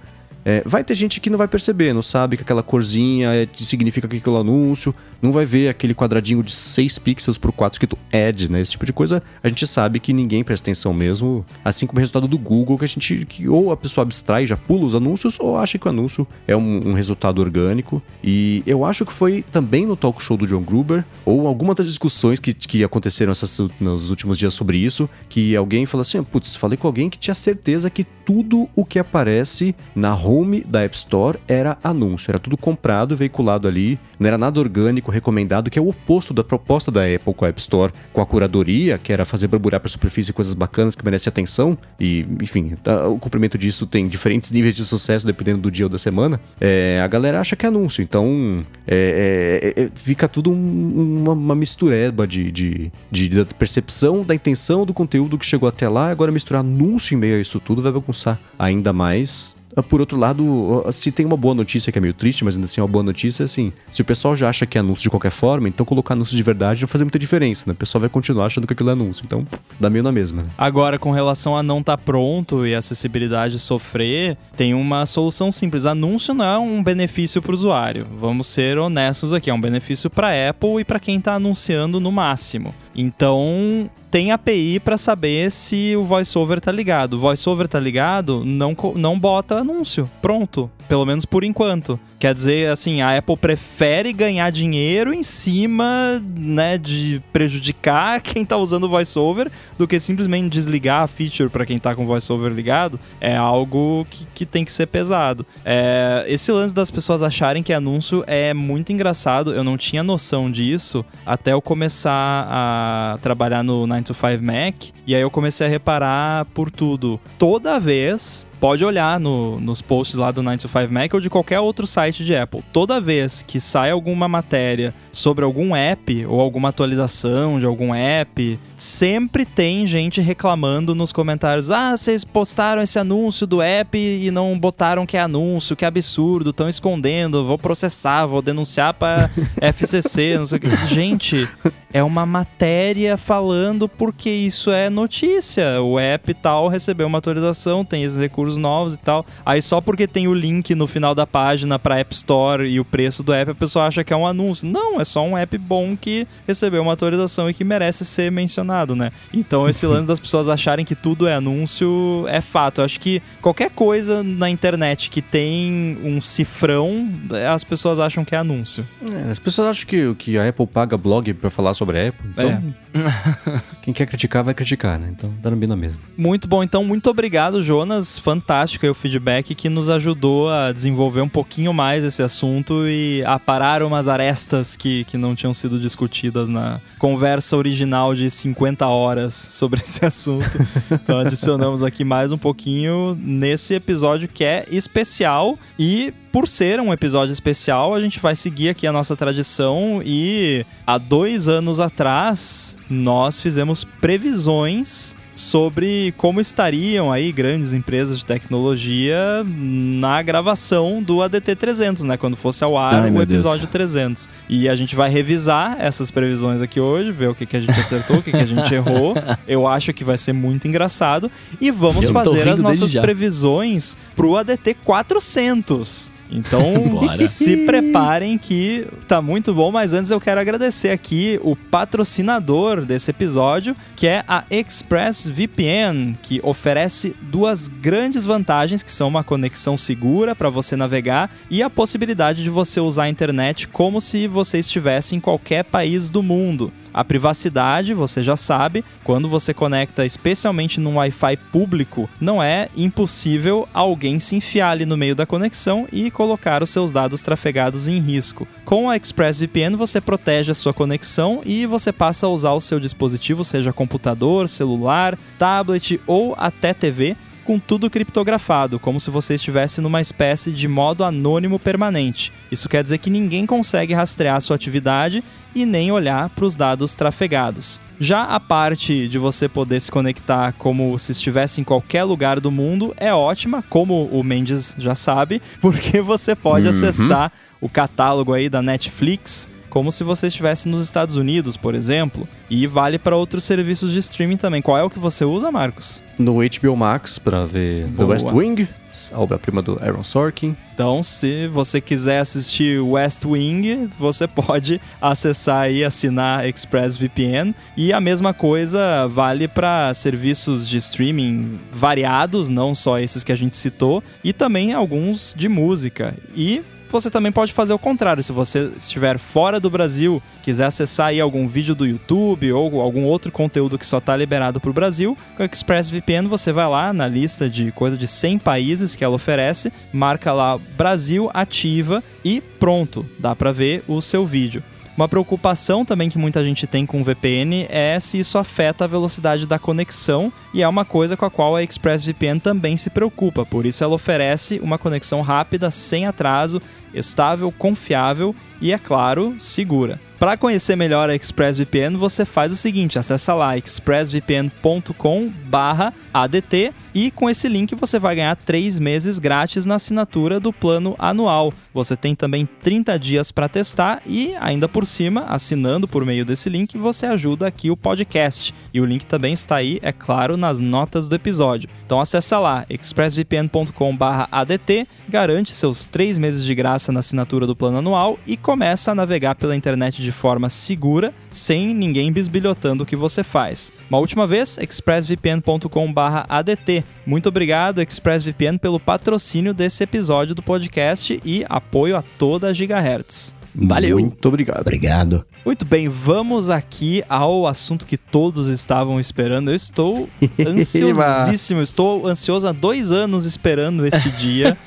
É, vai ter gente que não vai perceber, não sabe que aquela corzinha é- significa que aquele anúncio, não vai ver aquele quadradinho de 6 pixels por 4 escrito ad, né? Esse tipo de coisa a gente sabe que ninguém presta atenção mesmo, assim como o resultado do Google, que a gente, que ou a pessoa abstrai, já pula os anúncios, ou acha que o anúncio é um, um resultado orgânico. E eu acho que foi também no talk show do John Gruber, ou alguma das discussões que, que aconteceram essas, nos últimos dias sobre isso, que alguém falou assim: putz, falei com alguém que tinha certeza que tudo o que aparece na home da App Store era anúncio, era tudo comprado, veiculado ali, não era nada orgânico, recomendado, que é o oposto da proposta da Apple com a App Store, com a curadoria, que era fazer barburar para a superfície coisas bacanas que merecem atenção, e enfim, tá, o cumprimento disso tem diferentes níveis de sucesso dependendo do dia ou da semana. É, a galera acha que é anúncio, então é, é, é, fica tudo um- uma, uma mistureba de, de, de- percepção, da intenção do conteúdo que chegou até lá, agora misturar anúncio em meio a isso tudo vai bagunçar ainda mais. Ah, Por outro lado, ah, se tem uma boa notícia que é meio triste, mas ainda assim é uma boa notícia, assim, se o pessoal já acha que é anúncio de qualquer forma, então colocar anúncio de verdade não fazer muita diferença, né? O pessoal vai continuar achando que aquilo é anúncio, então dá meio na mesma. né? Agora, com relação a não estar pronto e a acessibilidade sofrer, tem uma solução simples. Anúncio não é um benefício para o usuário. Vamos ser honestos aqui, é um benefício para Apple e para quem está anunciando no máximo. Então, tem API para saber se o VoiceOver tá ligado. O VoiceOver tá ligado, não, não bota anúncio. Pronto. Pelo menos por enquanto. Quer dizer, assim, a Apple prefere ganhar dinheiro em cima, né, de prejudicar quem tá usando o VoiceOver do que simplesmente desligar a feature para quem tá com o VoiceOver ligado. É algo que, que tem que ser pesado. É, esse lance das pessoas acharem que anúncio é muito engraçado. Eu não tinha noção disso até eu começar a trabalhar no 9 to 5 Mac. E aí eu comecei a reparar por tudo. Toda vez pode olhar no, nos posts lá do 9 to 5 Mac ou de qualquer outro site de Apple. Toda vez que sai alguma matéria sobre algum app ou alguma atualização de algum app, sempre tem gente reclamando nos comentários: ah, vocês postaram esse anúncio do app e não botaram que é anúncio, que absurdo, estão escondendo, vou processar, vou denunciar para FCC, não sei o que. Gente, é uma matéria falando porque isso é notícia. O app tal recebeu uma atualização, tem esses recursos novos e tal. Aí só porque tem o link no final da página para App Store e o preço do app, a pessoa acha que é um anúncio. Não, é só um app bom que recebeu uma atualização e que merece ser mencionado, né? Então esse lance das pessoas acharem que tudo é anúncio é fato. Eu acho que qualquer coisa na internet que tem um cifrão, as pessoas acham que é anúncio. É, as pessoas acham que, que a Apple paga blog para falar sobre a Apple. Então, é. quem quer criticar vai criticar, né? Então dá no bem na mesma. Muito bom. Então, muito obrigado, Jonas. Fantástico aí o feedback que nos ajudou a desenvolver um pouquinho mais esse assunto e a parar umas arestas que, que não tinham sido discutidas na conversa original de 50 horas sobre esse assunto. Então, adicionamos aqui mais um pouquinho nesse episódio que é especial e por ser um episódio especial, a gente vai seguir aqui a nossa tradição e há dois anos atrás nós fizemos previsões sobre como estariam aí grandes empresas de tecnologia na gravação do ADT 300, né? Quando fosse ao ar Ai, o episódio Deus. 300. E a gente vai revisar essas previsões aqui hoje, ver o que, que a gente acertou, o que, que a gente errou. Eu acho que vai ser muito engraçado. E vamos Eu fazer as nossas previsões pro ADT 400. Então, se preparem que tá muito bom, mas antes eu quero agradecer aqui o patrocinador desse episódio, que é a ExpressVPN, que oferece duas grandes vantagens, que são uma conexão segura para você navegar e a possibilidade de você usar a internet como se você estivesse em qualquer país do mundo. A privacidade, você já sabe, quando você conecta especialmente num Wi-Fi público, não é impossível alguém se enfiar ali no meio da conexão e colocar os seus dados trafegados em risco. Com a ExpressVPN você protege a sua conexão e você passa a usar o seu dispositivo, seja computador, celular, tablet ou até TV, com tudo criptografado, como se você estivesse numa espécie de modo anônimo permanente. Isso quer dizer que ninguém consegue rastrear sua atividade e nem olhar para os dados trafegados. Já a parte de você poder se conectar como se estivesse em qualquer lugar do mundo é ótima, como o Mendes já sabe, porque você pode uhum. acessar o catálogo aí da Netflix como se você estivesse nos Estados Unidos, por exemplo, e vale para outros serviços de streaming também. Qual é o que você usa, Marcos? No HBO Max para ver Boa. The West Wing, a obra-prima do Aaron Sorkin. Então, se você quiser assistir West Wing, você pode acessar e assinar ExpressVPN. E a mesma coisa vale para serviços de streaming variados, não só esses que a gente citou, e também alguns de música. E você também pode fazer o contrário. Se você estiver fora do Brasil, quiser acessar aí algum vídeo do YouTube ou algum outro conteúdo que só está liberado para o Brasil, com o ExpressVPN você vai lá na lista de coisa de 100 países que ela oferece, marca lá Brasil ativa e pronto, dá para ver o seu vídeo. Uma preocupação também que muita gente tem com o VPN é se isso afeta a velocidade da conexão, e é uma coisa com a qual a ExpressVPN também se preocupa. Por isso, ela oferece uma conexão rápida, sem atraso, estável, confiável e, é claro, segura. Para conhecer melhor a ExpressVPN, você faz o seguinte: acessa lá expressvpn.com/adt e com esse link você vai ganhar 3 meses grátis na assinatura do plano anual. Você tem também 30 dias para testar e ainda por cima, assinando por meio desse link, você ajuda aqui o podcast. E o link também está aí, é claro, nas notas do episódio. Então acessa lá expressvpn.com/adt, garante seus 3 meses de graça na assinatura do plano anual e começa a navegar pela internet de forma segura, sem ninguém bisbilhotando o que você faz. Uma última vez, expressvpn.com/adt. Muito obrigado, ExpressVPN, pelo patrocínio desse episódio do podcast e apoio a toda a Gigahertz. Valeu. Muito obrigado. Obrigado. Muito bem, vamos aqui ao assunto que todos estavam esperando. Eu estou ansiosíssimo, estou ansioso há dois anos esperando este dia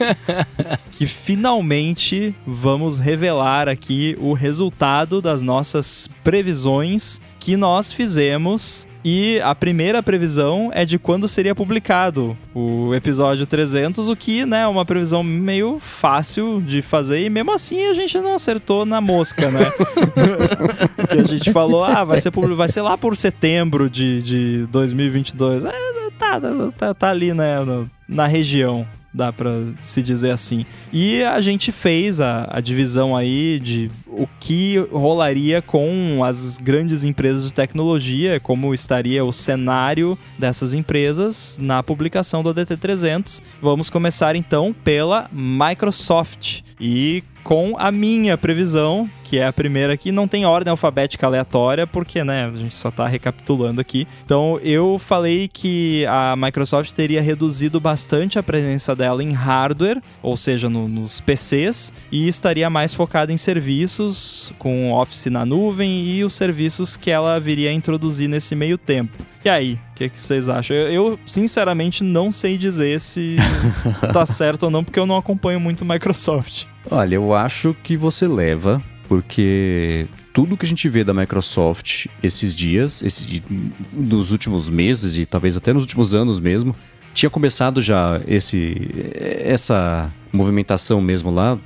que finalmente vamos revelar aqui o resultado das nossas previsões que nós fizemos e a primeira previsão é de quando seria publicado o episódio 300, o que, né, é uma previsão meio fácil de fazer e mesmo assim a gente não acertou na mosca, né? a gente falou, ah, vai ser, vai ser lá por setembro de, de 2022. É, tá, tá, tá ali, né, na região dá para se dizer assim. E a gente fez a, a, divisão aí de o que rolaria com as grandes empresas de tecnologia, como estaria o cenário dessas empresas na publicação do ADT 300. Vamos começar então pela Microsoft. E com a minha previsão, que é a primeira aqui, não tem ordem alfabética aleatória, porque, né, a gente só tá recapitulando aqui. Então, eu falei que a Microsoft teria reduzido bastante a presença dela em hardware, ou seja, no, nos PCs, e estaria mais focada em serviços, com Office na nuvem e os serviços que ela viria a introduzir nesse meio tempo. E aí, o que, que, vocês acham? Eu, eu, sinceramente, não sei dizer se está certo ou não, porque eu não acompanho muito Microsoft. Olha, eu acho que você leva, porque tudo que a gente vê da Microsoft esses dias, esse, nos últimos meses e talvez até nos últimos anos mesmo, tinha começado já esse, essa movimentação mesmo lá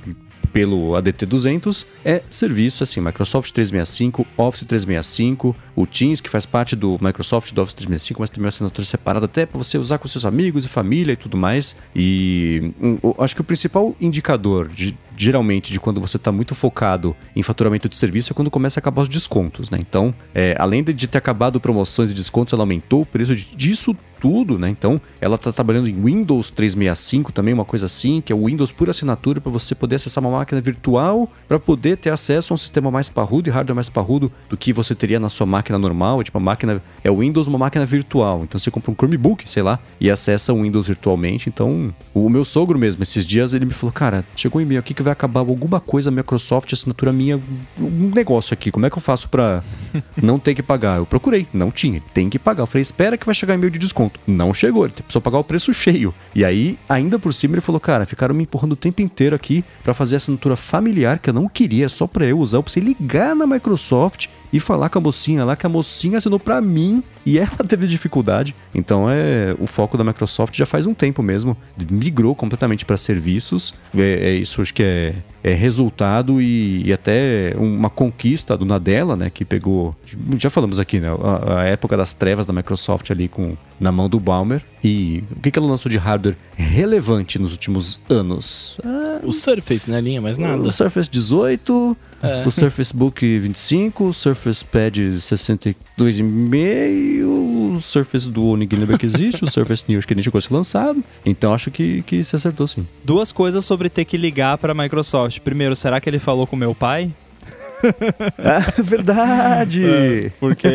pelo ADT200 é serviço assim, Microsoft 365, Office 365, o Teams, que faz parte do Microsoft do Office 365, mas tem uma assinatura separada até para você usar com seus amigos e família e tudo mais. E um, acho que o principal indicador, de, geralmente, de quando você está muito focado em faturamento de serviço é quando começa a acabar os descontos, né? Então, é, além de ter acabado promoções e descontos, ela aumentou o preço disso tudo, né? Então, ela está trabalhando em Windows 365 também, uma coisa assim, que é o Windows por assinatura para você poder acessar uma máquina virtual, para poder ter acesso a um sistema mais parrudo e hardware mais parrudo do que você teria na sua máquina normal. Tipo, a máquina é o Windows, uma máquina virtual. Então, você compra um Chromebook, sei lá, e acessa o Windows virtualmente. Então, o meu sogro mesmo, esses dias, ele me falou: Cara, chegou um e-mail aqui que vai acabar alguma coisa, Microsoft, assinatura minha, um negócio aqui. Como é que eu faço para não ter que pagar? Eu procurei, não tinha, tem que pagar. Eu falei: Espera que vai chegar e-mail de desconto. Não chegou, ele precisou pagar o preço cheio. E aí, ainda por cima, ele falou: Cara, ficaram me empurrando o tempo inteiro aqui para fazer assinatura familiar que eu não queria, só para eu usar. Eu precisei ligar na Microsoft e falar com a mocinha lá que a mocinha assinou para mim e ela teve dificuldade. Então é o foco da Microsoft já faz um tempo mesmo, migrou completamente para serviços. É, é, isso acho que é, é resultado e, e, até uma conquista do Nadella, né, que pegou, já falamos aqui, né, a, a, época das trevas da Microsoft ali com na mão do Balmer e o que, que ela lançou de hardware relevante nos últimos anos? Ah, o Surface, né, linha, mais nada. O Surface 18, é. o Surface Book 25, o Surface Pad 62,5, o Surface Duo ninguém lembra que existe, o Surface New que nem chegou a ser lançado. Então acho que, que se acertou sim. Duas coisas sobre ter que ligar para a Microsoft. Primeiro, será que ele falou com meu pai? ah, verdade! É, porque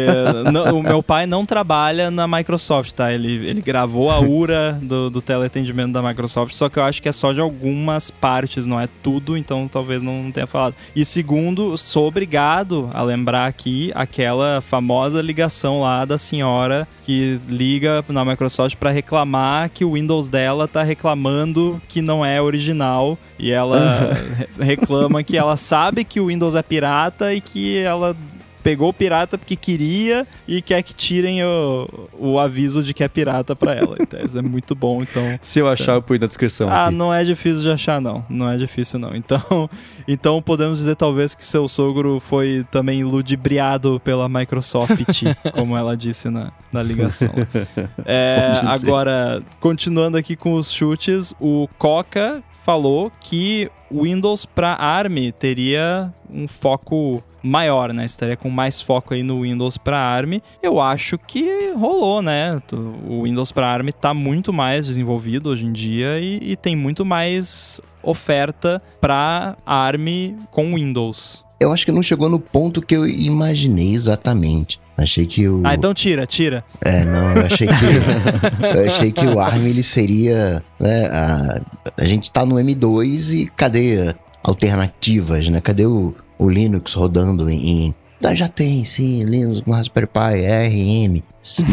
não, o meu pai não trabalha na Microsoft, tá? Ele, ele gravou a URA do, do teleatendimento da Microsoft, só que eu acho que é só de algumas partes, não é tudo, então talvez não tenha falado. E segundo, sou obrigado a lembrar aqui aquela famosa ligação lá da senhora que liga na Microsoft para reclamar que o Windows dela tá reclamando que não é original e ela reclama que ela sabe que o Windows é pirata e que ela pegou o pirata porque queria e quer que tirem o, o aviso de que é pirata para ela. Então, isso é muito bom. Então, se eu achar, eu ponho na descrição. Ah, aqui. não é difícil de achar, não. Não é difícil, não. Então, então podemos dizer talvez que seu sogro foi também ludibriado pela Microsoft, como ela disse na, na ligação. É, agora, continuando aqui com os chutes, o Coca falou que o Windows para ARM teria um foco maior, né? Estaria com mais foco aí no Windows para ARM. Eu acho que rolou, né? O Windows para ARM está muito mais desenvolvido hoje em dia e, e tem muito mais oferta para ARM com Windows. Eu acho que não chegou no ponto que eu imaginei exatamente. Achei que o. Ah, então tira, tira. É, não, eu achei que. eu achei que o ARM ele seria. Né, a, a gente tá no M2 e cadê alternativas, né? Cadê o, o Linux rodando em. ah, já tem, sim, Linux com Raspberry Pi, ARM.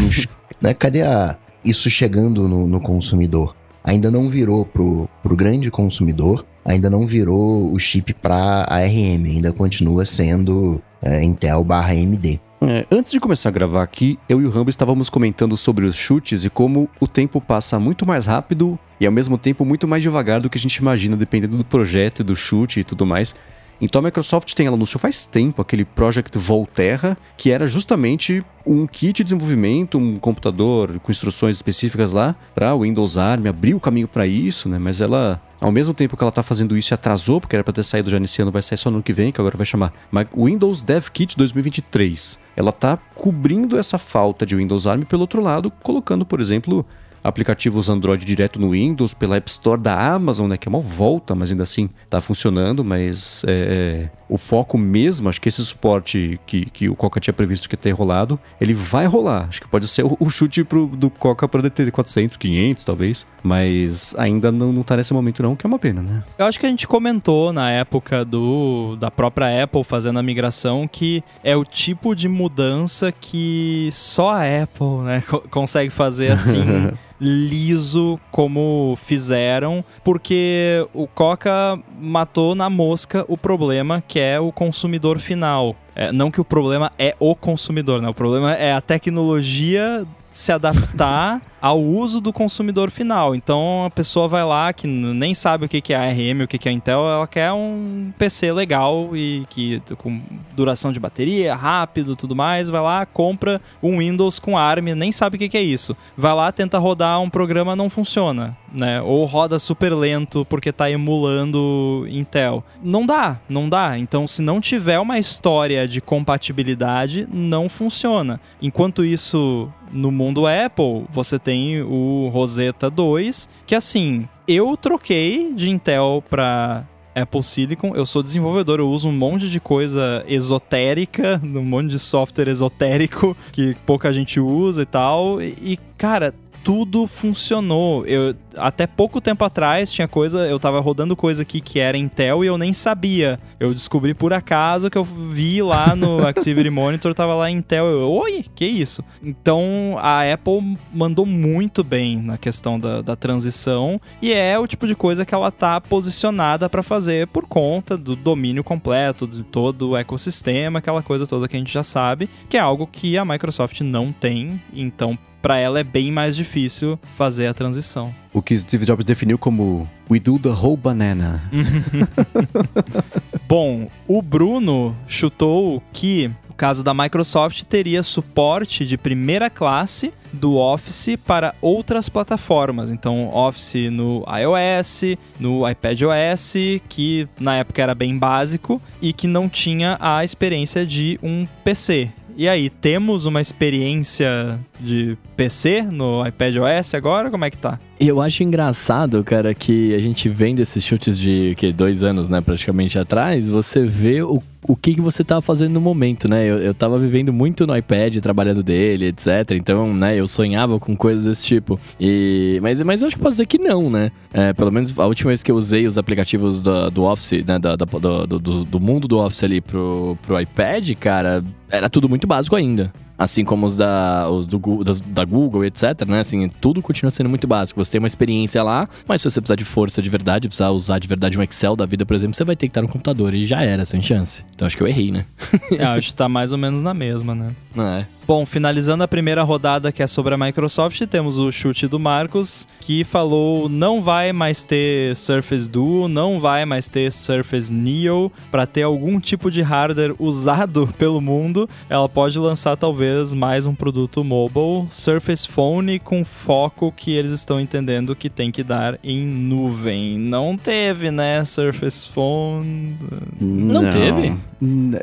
né, cadê a, isso chegando no, no consumidor? Ainda não virou pro, pro grande consumidor, ainda não virou o chip para ARM, ainda continua sendo é, Intel barra AMD. É, antes de começar a gravar aqui, eu e o Rambo estávamos comentando sobre os chutes e como o tempo passa muito mais rápido e ao mesmo tempo muito mais devagar do que a gente imagina, dependendo do projeto, do chute e tudo mais. Então a Microsoft tem, ela anunciou faz tempo aquele Project Volterra, que era justamente um kit de desenvolvimento, um computador com instruções específicas lá para Windows ARM, abriu o caminho para isso, né? Mas ela, ao mesmo tempo que ela está fazendo isso, atrasou, porque era para ter saído já nesse ano, vai sair só no ano que vem, que agora vai chamar Windows Dev Kit 2023. Ela está cobrindo essa falta de Windows ARM pelo outro lado, colocando, por exemplo, aplicativos Android direto no Windows, pela App Store da Amazon, né? Que é uma volta, mas ainda assim tá funcionando, mas é, é o foco mesmo, acho que esse suporte que, que o Coca tinha previsto que ia ter rolado, ele vai rolar. Acho que pode ser o, o chute pro, do Coca para DT 400, 500 talvez, mas ainda não, não tá nesse momento não, que é uma pena, né? Eu acho que a gente comentou na época do da própria Apple fazendo a migração que é o tipo de mudança que só a Apple, né, consegue fazer assim liso como fizeram, porque o Coca matou na mosca o problema que é o consumidor final. É, não que o problema é o consumidor, né? O problema é a tecnologia se adaptar ao uso do consumidor final. Então a pessoa vai lá que nem sabe o que é ARM, o que é Intel, ela quer um PC legal e que com duração de bateria, rápido, tudo mais, vai lá, compra um Windows com ARM, nem sabe o que é isso. Vai lá, tenta rodar um programa, não funciona, né? Ou roda super lento porque está emulando Intel. Não dá, não dá. Então se não tiver uma história de compatibilidade, não funciona. Enquanto isso no mundo Apple, você tem o Rosetta 2, que assim, eu troquei de Intel para Apple Silicon. Eu sou desenvolvedor, eu uso um monte de coisa esotérica, um monte de software esotérico que pouca gente usa e tal. E, cara, tudo funcionou. Eu até pouco tempo atrás tinha coisa, eu tava rodando coisa aqui que era Intel e eu nem sabia. Eu descobri por acaso que eu vi lá no Activity Monitor, tava lá Intel. Eu, oi, que isso? Então a Apple mandou muito bem na questão da, da transição e é o tipo de coisa que ela tá posicionada para fazer por conta do domínio completo de todo o ecossistema, aquela coisa toda que a gente já sabe, que é algo que a Microsoft não tem. Então, para ela é bem mais difícil fazer a transição o que Steve Jobs definiu como We do the whole banana. Bom, o Bruno chutou que o caso da Microsoft teria suporte de primeira classe do Office para outras plataformas. Então, Office no iOS, no iPadOS, que na época era bem básico e que não tinha a experiência de um PC. E aí, temos uma experiência de PC no iPad OS agora? Como é que tá? Eu acho engraçado, cara, que a gente vendo esses chutes de que dois anos, né, praticamente atrás, você vê o, o que, que você tava fazendo no momento, né? Eu, eu tava vivendo muito no iPad, trabalhando dele, etc. Então, né, eu sonhava com coisas desse tipo. E, mas, mas eu acho que posso dizer que não, né? É, pelo menos a última vez que eu usei os aplicativos do, do Office, né, da, da do, do, do mundo do Office ali pro, pro iPad, cara, era tudo muito básico ainda assim como os da, os do, das, da Google, etc, né? Assim, tudo continua sendo muito básico. Você tem uma experiência lá, mas se você precisar de força de verdade, precisar usar de verdade um Excel da vida, por exemplo, você vai ter que estar no computador e já era, sem chance. Então acho que eu errei, né? é, acho que tá mais ou menos na mesma, né? É. Bom, finalizando a primeira rodada que é sobre a Microsoft, temos o chute do Marcos, que falou não vai mais ter Surface Duo, não vai mais ter Surface Neo, para ter algum tipo de hardware usado pelo mundo, ela pode lançar talvez mais um produto mobile, Surface Phone com foco que eles estão entendendo que tem que dar em nuvem. Não teve, né, Surface Phone? Não, não teve?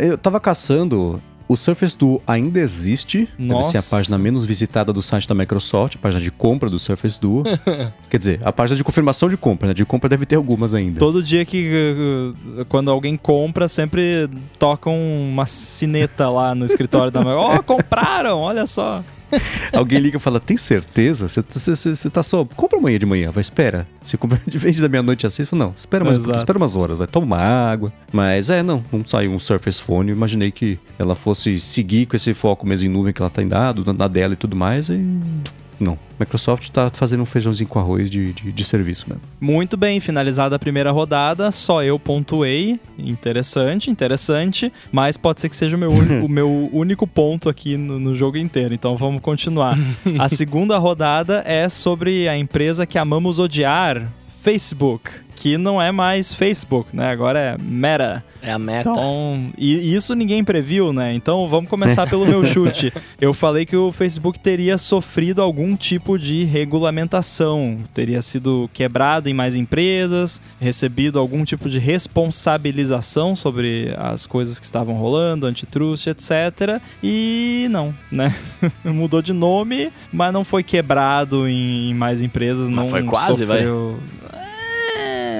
Eu tava caçando O Surface Duo ainda existe. Nossa. Deve ser a página menos visitada do site da Microsoft, a página de compra do Surface Duo. Quer dizer, a página de confirmação de compra, né? De compra deve ter algumas ainda. Todo dia que uh, quando alguém compra, sempre tocam uma sineta lá no escritório da Microsoft. Oh, compraram, olha só. Alguém liga e fala: Tem certeza? Você tá só. Compra amanhã de manhã, vai, espera. Você compra de vez da meia-noite às seis, fala, não, espera, mais, Exato. espera umas horas, vai, toma uma água. Mas é, não, não saiu um Surface Phone. Eu imaginei que ela fosse seguir com esse foco mesmo em nuvem que ela tá em dado, na dela e tudo mais. E. Não. Microsoft tá fazendo um feijãozinho com arroz de, de, de serviço mesmo. Muito bem, finalizada a primeira rodada, só eu pontuei. Interessante, interessante. Mas pode ser que seja o meu, o meu único ponto aqui no, no jogo inteiro. Então vamos continuar. A segunda rodada é sobre a empresa que amamos odiar, Facebook. Que não é mais Facebook, né? Agora é Meta. É a meta. Então, e isso ninguém previu, né? Então vamos começar pelo meu chute. Eu falei que o Facebook teria sofrido algum tipo de regulamentação, teria sido quebrado em mais empresas, recebido algum tipo de responsabilização sobre as coisas que estavam rolando, antitrust, etc. E não, né? Mudou de nome, mas não foi quebrado em, mais empresas, Mas não foi quase, vai.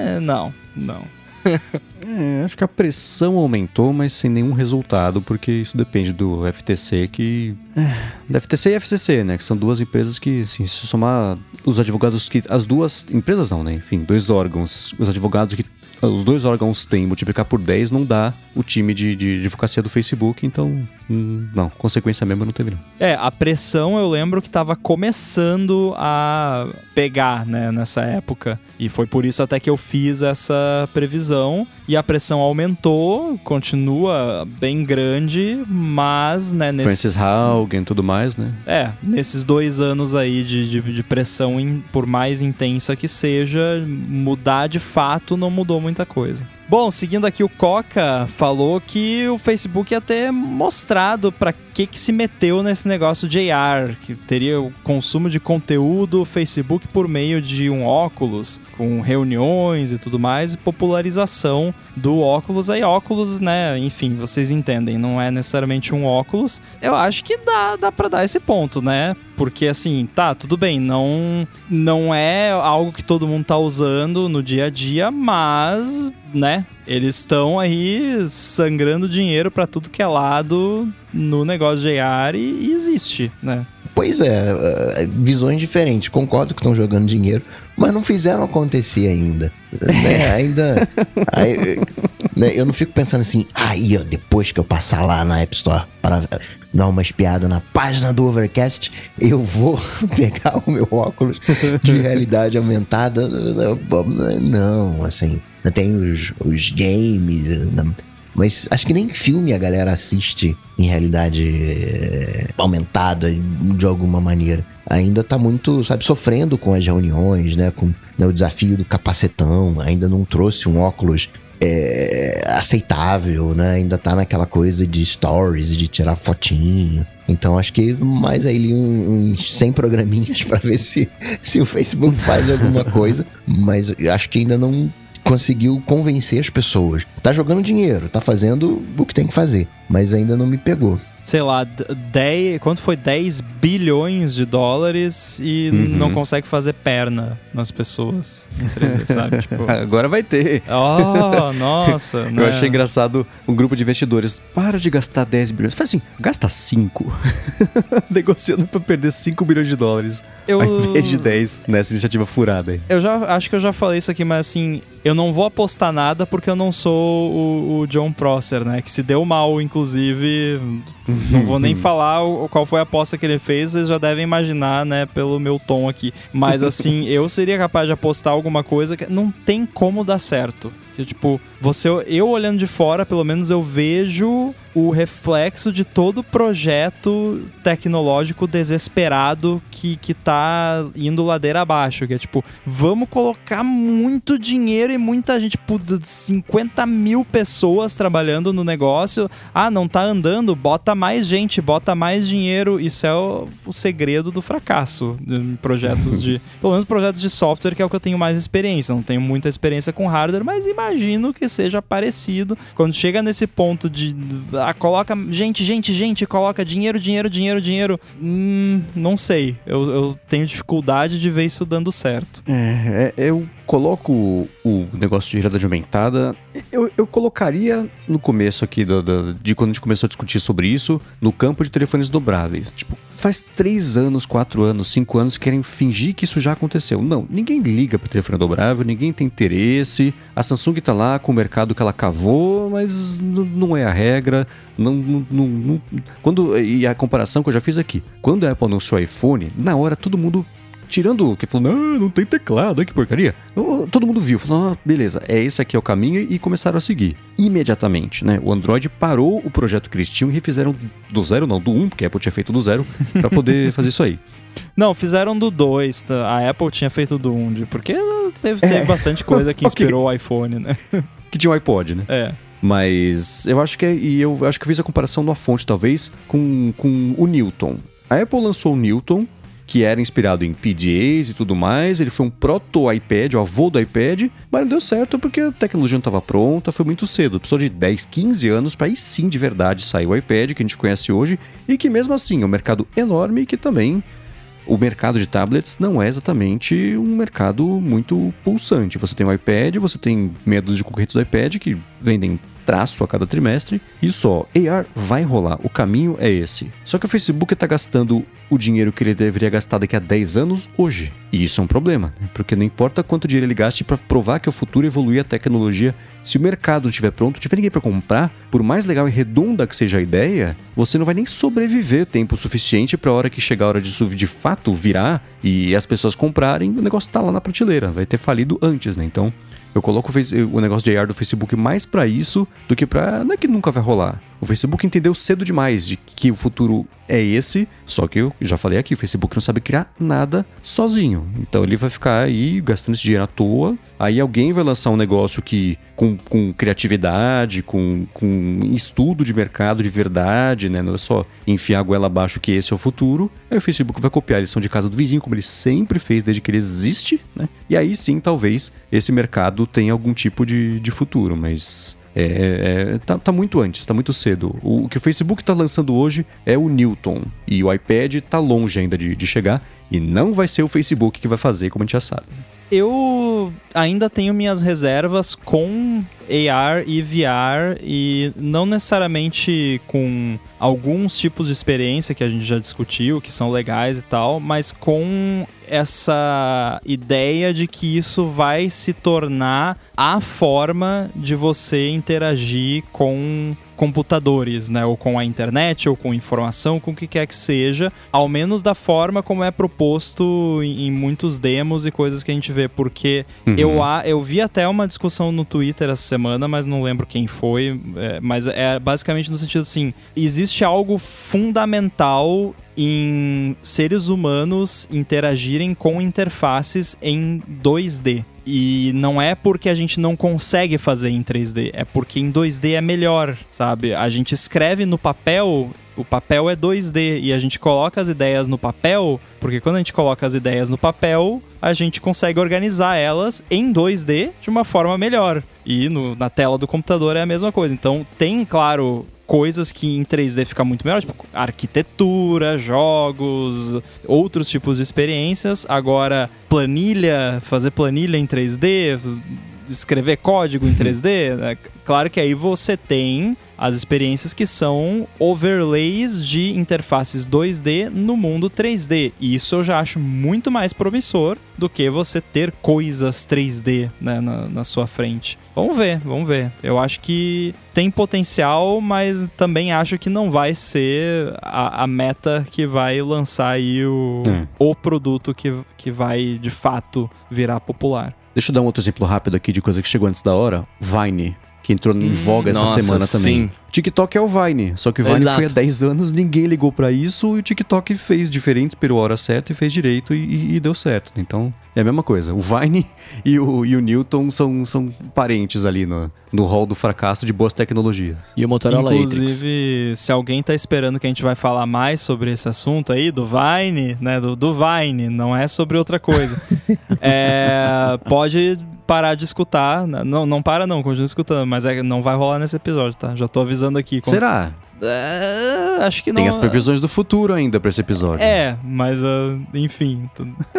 É, não, não. É, acho que a pressão aumentou, mas sem nenhum resultado, porque isso depende do FTC, que. É, da FTC e FCC, né? Que são duas empresas que, assim, se somar os advogados que. As duas. Empresas não, né? Enfim, dois órgãos. Os advogados que os dois órgãos têm, multiplicar por 10 não dá o time de, de advocacia do Facebook, então. hum, não, consequência mesmo não teve, não. É, a pressão eu lembro que tava começando a pegar, né, nessa época. E foi por isso até que eu fiz essa previsão. E a pressão aumentou, continua bem grande, mas, né, nesses... Francis Haugen e tudo mais, né? É, nesses dois anos aí de, de, de pressão, in- por mais intensa que seja, mudar de fato não mudou muita coisa. Bom, seguindo aqui o Coca falou que o Facebook ia ter mostrado pra que que se meteu nesse negócio de AR, que teria o consumo de conteúdo Facebook por meio de um óculos, com reuniões e tudo mais, e popularização do óculos. Aí óculos, né, enfim, vocês entendem, não é necessariamente um óculos. Eu acho que dá, dá para dar esse ponto, né? Porque assim, tá, tudo bem, não não é algo que todo mundo tá usando no dia a dia, mas, né, eles estão aí sangrando dinheiro pra tudo que é lado no negócio de AR e, e existe, né? Pois é, eh, visões diferentes. Concordo que estão jogando dinheiro, mas não fizeram acontecer ainda. né? Ainda. aí, né, Eu não fico pensando assim, aí, ó, depois que eu passar lá na App Store para dar uma espiada na página do Overcast, eu vou pegar o meu óculos de realidade aumentada. Não, assim, tem os, os games. né? Mas acho que nem filme a galera assiste em realidade eh, aumentada de alguma maneira. Ainda tá muito, sabe, sofrendo com as reuniões, né? Com né, o desafio do capacetão. Ainda não trouxe um óculos eh, aceitável, né? Ainda tá naquela coisa de stories, de tirar fotinho. Então acho que mais aí um- uns 100 programinhas pra ver se, se o Facebook faz alguma coisa. Mas acho que ainda não conseguiu convencer as pessoas. Tá jogando dinheiro, tá fazendo o que tem que fazer, mas ainda não me pegou. sei lá, d- 10, quanto foi 10 bilhões de dólares e Uhum. não consegue fazer perna nas pessoas em 3D, sabe? Tipo, Agora vai ter. oh, nossa, né? Eu achei engraçado um grupo de investidores. Para de gastar 10 bilhões. Faz assim, gasta 5. Negociando pra perder 5 bilhões de dólares. Eu- Ao invés de 10 nessa iniciativa furada aí. Eu já acho que eu já falei isso aqui, mas assim, eu não vou apostar nada porque eu não sou o, o John Prosser, né? Que se deu mal, inclusive, não vou nem falar o, qual foi a aposta que ele fez, vocês já devem imaginar, né, pelo meu tom aqui. Mas assim, eu seria capaz de apostar alguma coisa que não tem como dar certo. Que, tipo, você, eu olhando de fora, pelo menos eu vejo o reflexo de todo projeto tecnológico desesperado que, que tá indo ladeira abaixo. Que é tipo, vamos colocar muito dinheiro e muita gente, tipo, 50 mil pessoas trabalhando no negócio. Ah, não tá andando? Bota mais gente, bota mais dinheiro. Isso é o, o segredo do fracasso de projetos de. pelo menos projetos de software, que é o que eu tenho mais experiência. Não tenho muita experiência com hardware, mas imagino que seja parecido. Quando chega nesse ponto de coloca gente, gente, gente, coloca dinheiro, dinheiro, dinheiro, dinheiro. Hum, não sei. Eu, eu tenho dificuldade de ver isso dando certo. É, é, eu coloco o negócio de realidade aumentada. Eu, eu colocaria no começo aqui do, do, de quando a gente começou a discutir sobre isso, no campo de telefones dobráveis. Tipo, faz três anos, quatro anos, cinco anos que querem fingir que isso já aconteceu. Não, ninguém liga para telefone dobrável, ninguém tem interesse. A Samsung tá lá com o mercado que ela cavou, mas não é a regra. Não, não, não, quando e a comparação que eu já fiz aqui, quando a Apple anunciou o iPhone, na hora todo mundo tirando que falou, não, não tem teclado, que porcaria. Todo mundo viu, falou, ah, beleza, é esse aqui é o caminho e começaram a seguir. Imediatamente, né? O Android parou o projeto tinham e refizeram do zero, não, do um, porque a Apple tinha feito do zero, para poder fazer isso aí. Não, fizeram do 2. Tá? A Apple tinha feito do 1, um, porque teve, teve é. bastante coisa que inspirou okay. o iPhone, né? que tinha o um iPod, né? É. Mas eu acho que é, e eu acho que eu fiz a comparação numa fonte, talvez, com, com o Newton. A Apple lançou o Newton que era inspirado em PDAs e tudo mais. Ele foi um proto-iPad, o avô do iPad, mas não deu certo porque a tecnologia não estava pronta, foi muito cedo. Precisou de 10, 15 anos para aí sim de verdade sair o iPad que a gente conhece hoje e que mesmo assim é um mercado enorme que também o mercado de tablets não é exatamente um mercado muito pulsante. Você tem o iPad, você tem medo de concorrentes do iPad que vendem traço a cada trimestre e só. AR vai rolar, o caminho é esse. Só que o Facebook está gastando o dinheiro que ele deveria gastar daqui a 10 anos hoje. E isso é um problema, né? porque não importa quanto dinheiro ele gaste para provar que o futuro evolui a tecnologia, se o mercado estiver pronto, tiver ninguém para comprar, por mais legal e redonda que seja a ideia, você não vai nem sobreviver tempo suficiente para a hora que chegar a hora disso de fato virar e as pessoas comprarem, o negócio tá lá na prateleira, vai ter falido antes, né? Então, eu coloco o, negócio de AR do Facebook mais para isso do que para. Não é que nunca vai rolar. O Facebook entendeu cedo demais de que o futuro é esse, só que eu já falei aqui, o Facebook não sabe criar nada sozinho. Então ele vai ficar aí gastando esse dinheiro à toa. Aí alguém vai lançar um negócio que com, com criatividade, com, com estudo de mercado de verdade, né? Não é só enfiar a goela abaixo que esse é o futuro. Aí o Facebook vai copiar a lição de casa do vizinho, como ele sempre fez desde que ele existe, né? E aí sim, talvez, esse mercado tenha algum tipo de, de futuro, mas é, é, tá, tá, muito antes, tá muito cedo. O, o que o Facebook está lançando hoje é o Newton. E o iPad está longe ainda de, de chegar. E não vai ser o Facebook que vai fazer, como a gente já sabe. Eu ainda tenho minhas reservas com AR e VR e não necessariamente com alguns tipos de experiência que a gente já discutiu, que são legais e tal, mas com essa ideia de que isso vai se tornar a forma de você interagir com computadores, né, ou com a internet, ou com informação, com o que quer que seja, ao menos da forma como é proposto em, em muitos demos e coisas que a gente vê, porque uhum. eu, eu vi até uma discussão no Twitter essa semana, mas não lembro quem foi, é, mas é basicamente no sentido assim, existe algo fundamental em seres humanos interagirem com interfaces em 2D. E não é porque a gente não consegue fazer em 3D, é porque em 2D é melhor, sabe? A gente escreve no papel, o papel é 2D e a gente coloca as ideias no papel, porque quando a gente coloca as ideias no papel, a gente consegue organizar elas em 2D de uma forma melhor. E no, na tela do computador é a mesma coisa. Então tem, claro, coisas que em 3D fica muito melhor, tipo arquitetura, jogos, outros tipos de experiências. Agora, planilha, fazer planilha em 3D, escrever código em 3D, né? claro que aí você tem as experiências que são overlays de interfaces 2D no mundo 3D. E isso eu já acho muito mais promissor do que você ter coisas 3D né, na, na sua frente. Vamos ver, vamos ver. Eu acho que tem potencial, mas também acho que não vai ser a, a meta que vai lançar aí o, é. o produto que, que vai de fato virar popular. Deixa eu dar um outro exemplo rápido aqui de coisa que chegou antes da hora. Vine que entrou em hum, voga essa nossa, semana também. Sim. TikTok é o Vine, só que o Vine Exato. foi há 10 anos, ninguém ligou para isso e o TikTok fez diferente, esperou a hora certa e fez direito e, e, deu certo. Então, é a mesma coisa. O Vine e o, e o Newton são, são parentes ali no, no hall do fracasso de boas tecnologias. E o Motorola Inclusive, Atrix. se alguém tá esperando que a gente vai falar mais sobre esse assunto aí, do Vine, né, do, do Vine, não é sobre outra coisa. é, pode parar de escutar. Não, não para não, continua escutando, mas é, não vai rolar nesse episódio, tá? Já tô avisando aqui. Será? É, acho que não. Tem as previsões do futuro ainda pra esse episódio. É, mas uh, enfim,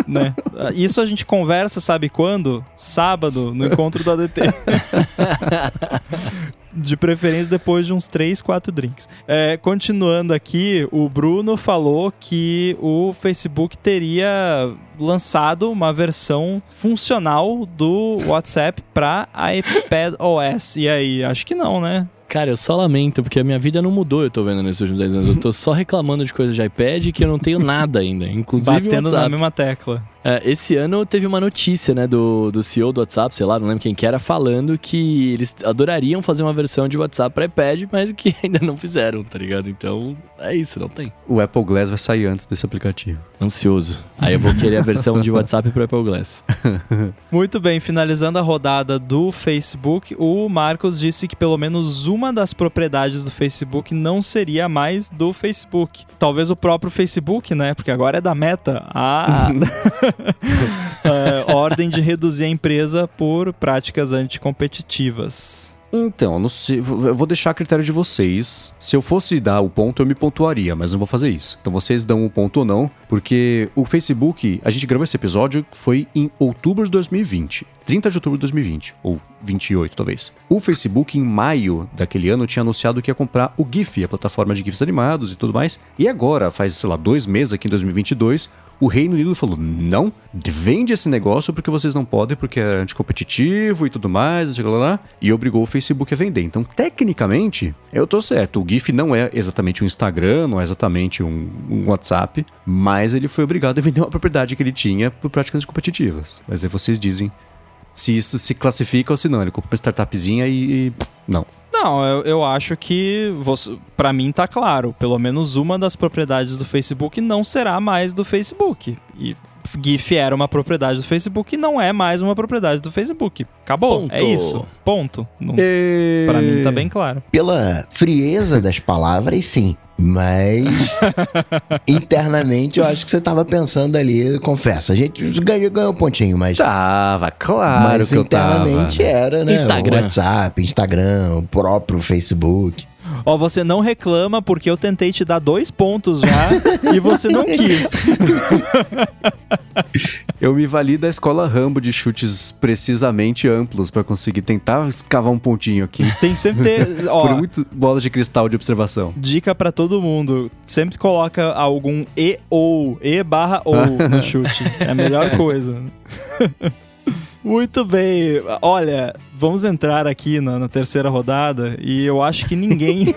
né? Isso a gente conversa, sabe quando? Sábado, no encontro do ADT. de preferência depois de uns 3, 4 drinks. É, continuando aqui, o Bruno falou que o Facebook teria lançado uma versão funcional do WhatsApp para iPad OS. E aí, acho que não, né? Cara, eu só lamento, porque a minha vida não mudou, eu tô vendo nesses últimos 10 anos. Eu tô só reclamando de coisas de iPad que eu não tenho nada ainda, inclusive Batendo na mesma tecla. É, esse ano teve uma notícia, né, do, do CEO do WhatsApp, sei lá, não lembro quem que era, falando que eles adorariam fazer uma versão de WhatsApp para iPad, mas que ainda não fizeram, tá ligado? Então, é isso, não tem. O Apple Glass vai sair antes desse aplicativo. Ansioso. Aí eu vou querer a versão de WhatsApp pro Apple Glass. Muito bem, finalizando a rodada do Facebook, o Marcos disse que pelo menos uma das propriedades do Facebook não seria mais do Facebook. Talvez o próprio Facebook, né? Porque agora é da Meta. Ah! é, ordem de reduzir a empresa por práticas anticompetitivas. Então, não sei, eu vou deixar a critério de vocês. Se eu fosse dar o ponto, eu me pontuaria, mas não vou fazer isso. Então vocês dão o ponto ou não, porque o Facebook, a gente gravou esse episódio, foi em outubro de 2020. 30 de outubro de 2020, ou 28 talvez. O Facebook, em maio daquele ano, tinha anunciado que ia comprar o GIF, a plataforma de GIFs animados e tudo mais. E agora, faz, sei lá, dois meses aqui em 2022, o Reino Unido falou: não, vende esse negócio porque vocês não podem, porque é anticompetitivo e tudo mais, lá, e obrigou o Facebook a vender. Então, tecnicamente, eu tô certo. O GIF não é exatamente um Instagram, não é exatamente um, um WhatsApp, mas ele foi obrigado a vender uma propriedade que ele tinha por práticas competitivas. Mas aí vocês dizem se isso se classifica ou se não. Ele comprou uma startupzinha e. não. Não, eu, eu acho que para mim tá claro. Pelo menos uma das propriedades do Facebook não será mais do Facebook. E GIF era uma propriedade do Facebook e não é mais uma propriedade do Facebook. Acabou. Ponto. É isso. Ponto. Não, e... Pra mim tá bem claro. Pela frieza das palavras, sim. Mas internamente eu acho que você tava pensando ali, confesso. A gente ganhou, ganhou um pontinho, mas. Tava, claro. Mas que internamente eu tava. era, né? Instagram. O WhatsApp, Instagram, o próprio Facebook. Ó, você não reclama porque eu tentei te dar dois pontos já e você não quis. eu me vali da escola Rambo de chutes precisamente amplos para conseguir tentar escavar um pontinho aqui. Tem sempre ter, ó, Foram muito bolas de cristal de observação. Dica para todo mundo, sempre coloca algum e ou, e barra ou no chute. É a melhor coisa. Muito bem. Olha, vamos entrar aqui na, na terceira rodada e eu acho que ninguém.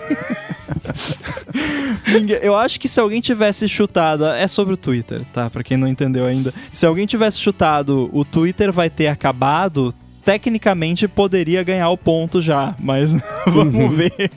ninguém. Eu acho que se alguém tivesse chutado. É sobre o Twitter, tá? Pra quem não entendeu ainda. Se alguém tivesse chutado o Twitter vai ter acabado, tecnicamente poderia ganhar o ponto já, mas vamos uhum. ver.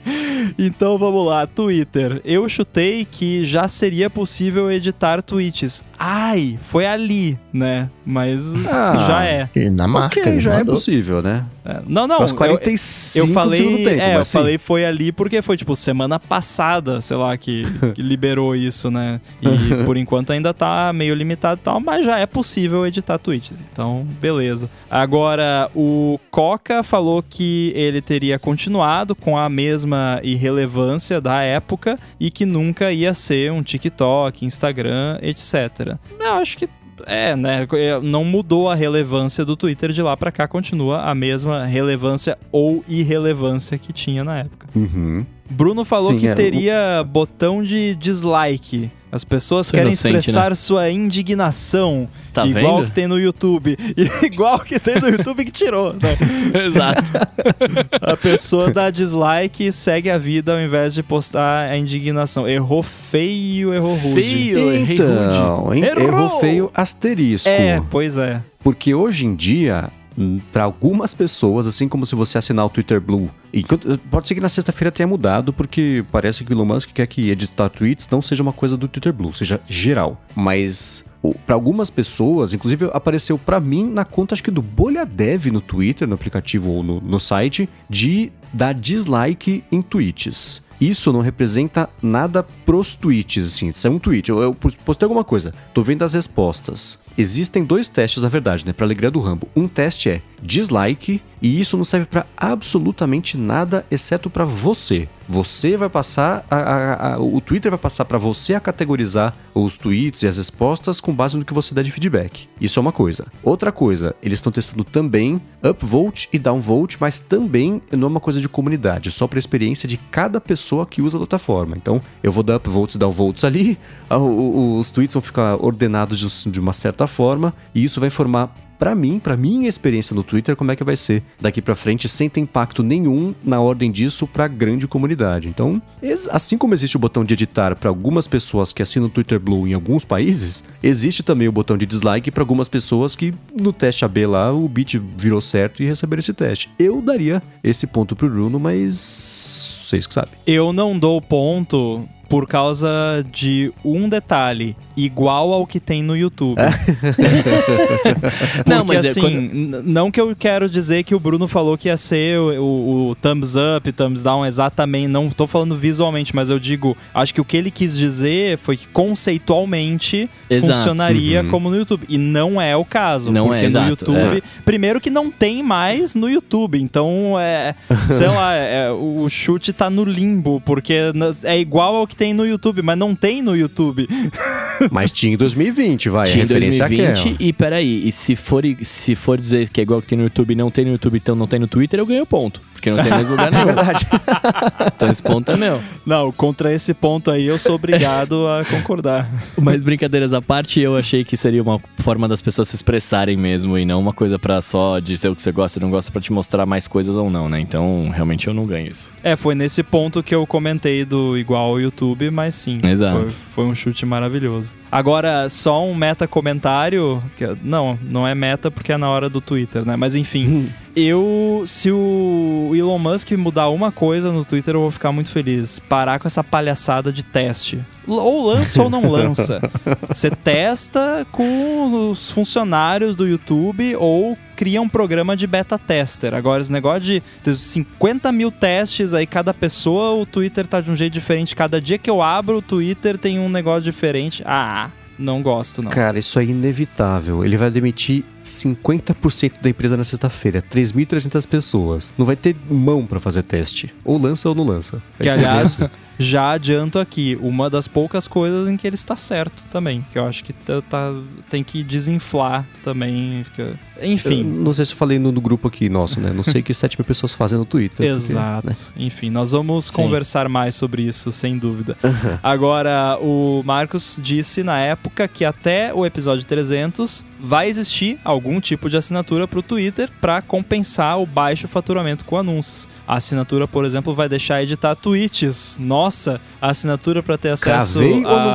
Então vamos lá, Twitter. Eu chutei que já seria possível editar tweets. Ai, foi ali, né? Mas ah, já é. Na marca, okay, já é possível, né? É, não, não. Faz 45 eu, eu falei, tempo, é, eu sim. falei foi ali porque foi tipo semana passada, sei lá, que, que liberou isso, né? E por enquanto ainda tá meio limitado e tal, mas já é possível editar tweets. Então, beleza. Agora, o Coca falou que ele teria continuado com a mesma irrelevância da época e que nunca ia ser um TikTok, Instagram, etc. Eu acho que é, né? É, não mudou a relevância do Twitter de lá para cá, continua a mesma relevância ou irrelevância que tinha na época. Uhum. Bruno falou Sim, que é, teria o... botão de dislike. As pessoas Você querem expressar né? sua indignação. Tá igual vendo? que tem no YouTube. igual que tem no YouTube que tirou, né? Exato. a pessoa dá dislike e segue a vida ao invés de postar a indignação. Errou feio, errou rude. Feio, então, rude. Errou. errou feio asterisco. É, pois é. Porque hoje em dia para algumas pessoas, assim como se você assinar o Twitter Blue. Pode ser que na sexta-feira tenha mudado, porque parece que o Elon Musk quer que editar tweets não seja uma coisa do Twitter Blue, seja geral. Mas para algumas pessoas, inclusive apareceu para mim na conta acho que do Bolha Dev no Twitter, no aplicativo ou no, no site, de dar dislike em tweets. Isso não representa nada pros tweets, assim. Isso é um tweet. Eu, eu postei alguma coisa, tô vendo as respostas. Existem dois testes, na verdade, né? Pra alegria do Rambo. Um teste é dislike, e isso não serve para absolutamente nada, exceto para você. Você vai passar, a, a, a, o Twitter vai passar para você a categorizar os tweets e as respostas com base no que você dá de feedback. Isso é uma coisa. Outra coisa, eles estão testando também upvote e downvote, mas também não é uma coisa de comunidade, só para experiência de cada pessoa que usa a plataforma. Então, eu vou dar upvotes e downvotes ali, os tweets vão ficar ordenados de uma certa forma e isso vai formar para mim, para minha experiência no Twitter, como é que vai ser daqui para frente sem ter impacto nenhum na ordem disso para grande comunidade. Então, assim como existe o botão de editar para algumas pessoas que assinam o Twitter Blue em alguns países, existe também o botão de dislike para algumas pessoas que no teste AB lá o bit virou certo e receberam esse teste. Eu daria esse ponto pro Bruno, mas vocês que sabem. Eu não dou ponto por causa de um detalhe igual ao que tem no YouTube. É. Porque não, mas é assim, é quando... não que eu quero dizer que o Bruno falou que ia ser o, o, o, thumbs up, thumbs down exatamente, não tô falando visualmente, mas eu digo, acho que o que ele quis dizer foi que conceitualmente Exato. funcionaria uhum. como no YouTube. E não é o caso, não porque é, no YouTube, é. primeiro que não tem mais no YouTube, então é, sei lá, é, o chute tá no limbo, porque é igual ao que tem no YouTube, mas não tem no YouTube. Mas tinha em 2020, vai. Tinha em 2020 e peraí, e se for, se for dizer que é igual que tem no YouTube não tem no YouTube, então não tem no Twitter, eu ganho ponto porque não tem mais lugar nenhum. Verdade. então esse ponto é meu. Não, contra esse ponto aí eu sou obrigado a concordar. Mas brincadeiras à parte, eu achei que seria uma forma das pessoas se expressarem mesmo e não uma coisa para só dizer o que você gosta e não gosta para te mostrar mais coisas ou não, né? Então, realmente eu não ganho isso. É, foi nesse ponto que eu comentei do igual ao YouTube, mas sim. Exato. Foi, foi um chute maravilhoso. Agora, só um meta comentário. Que, não, não é meta porque é na hora do Twitter, né? Mas enfim, eu. Se o Elon Musk mudar uma coisa no Twitter, eu vou ficar muito feliz. Parar com essa palhaçada de teste. Ou lança ou não lança. Você testa com os funcionários do YouTube ou cria um programa de beta tester. Agora, esse negócio de 50 mil testes aí, cada pessoa, o Twitter tá de um jeito diferente. Cada dia que eu abro o Twitter tem um negócio diferente. Ah, não gosto, não. Cara, isso é inevitável. Ele vai demitir 50% da empresa na sexta-feira. 3.300 pessoas. Não vai ter mão para fazer teste. Ou lança ou não lança. que, aliás, já adianto aqui, uma das poucas coisas em que ele está certo também. Que eu acho que tá, tá tem que desinflar também. Enfim. Eu não sei se eu falei no, no, grupo aqui nosso, né? Não sei o que 7 mil pessoas fazem no Twitter. Exato. Porque, né? Enfim, nós vamos Sim. conversar mais sobre isso, sem dúvida. Agora, o Marcos disse na época que até o episódio 300 vai existir algum tipo de assinatura para o Twitter para compensar o baixo faturamento com anúncios. A assinatura, por exemplo, vai deixar editar tweets. Nossa, a assinatura para ter acesso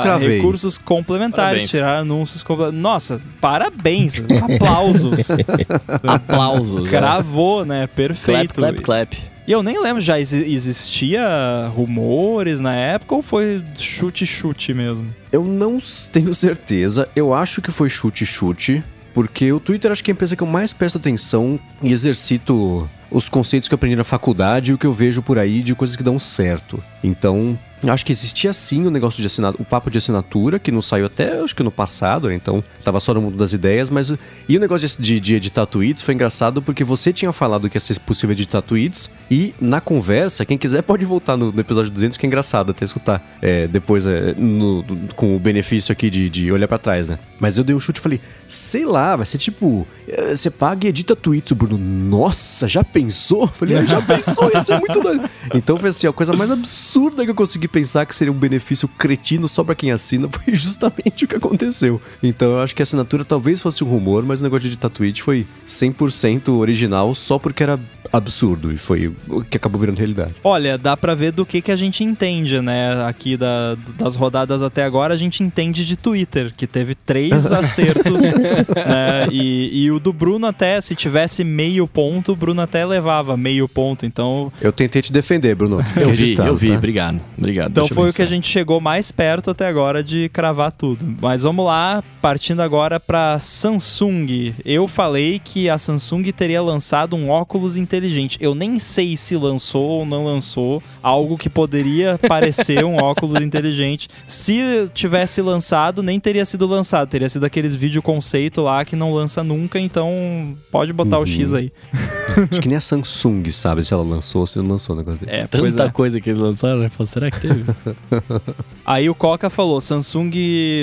cravei a recursos complementares, parabéns. tirar anúncios. Nossa, parabéns, aplausos. aplausos. Cravou, né? Perfeito. Clap, clap, clap. E eu nem lembro, já existia rumores na época ou foi chute-chute mesmo? Eu não tenho certeza. Eu acho que foi chute-chute. Porque o Twitter acho que é a empresa que eu mais presto atenção e exercito os conceitos que eu aprendi na faculdade e o que eu vejo por aí de coisas que dão certo. Então, Acho que existia sim o negócio de assinatura, o papo de assinatura, que não saiu até acho que no passado, né? então tava só no mundo das ideias, mas. E o negócio de, de, editar tweets foi engraçado porque você tinha falado que ia ser possível editar tweets, e na conversa, quem quiser pode voltar no, no episódio 200, que é engraçado até escutar é, depois é, no, com o benefício aqui de, de olhar para trás, né? Mas eu dei um chute e falei, sei lá, vai ser tipo, é, você paga e edita tweets, Bruno, nossa, já pensou? Falei, já pensou, ia ser muito doido. Então foi assim, a coisa mais absurda que eu consegui pensar que seria um benefício cretino só para quem assina foi justamente o que aconteceu. Então eu acho que a assinatura talvez fosse um rumor, mas o negócio de editar tweet foi 100% original só porque era absurdo e foi o que acabou virando realidade. Olha, dá para ver do que, que a gente entende, né? Aqui da, das rodadas até agora, a gente entende de Twitter, que teve três acertos, né? E, e, o do Bruno até, se tivesse meio ponto, o Bruno até levava meio ponto, então... Eu tentei te defender, Bruno. Eu vi, eu vi, tá? obrigado. Obrigado. Obrigado. Então foi o que a gente chegou mais perto até agora de cravar tudo. Mas vamos lá, partindo agora para Samsung. Eu falei que a Samsung teria lançado um óculos inteligente. Eu nem sei se lançou ou não lançou algo que poderia parecer um óculos inteligente. Se tivesse lançado, nem teria sido lançado. Teria sido aqueles vídeo conceito lá que não lança nunca. Então pode botar o X aí. Acho que nem a Samsung sabe se ela lançou ou se não lançou o negócio dele. É, Tanta é. coisa que eles lançaram, né? Será que teve? Aí o Coca falou: Samsung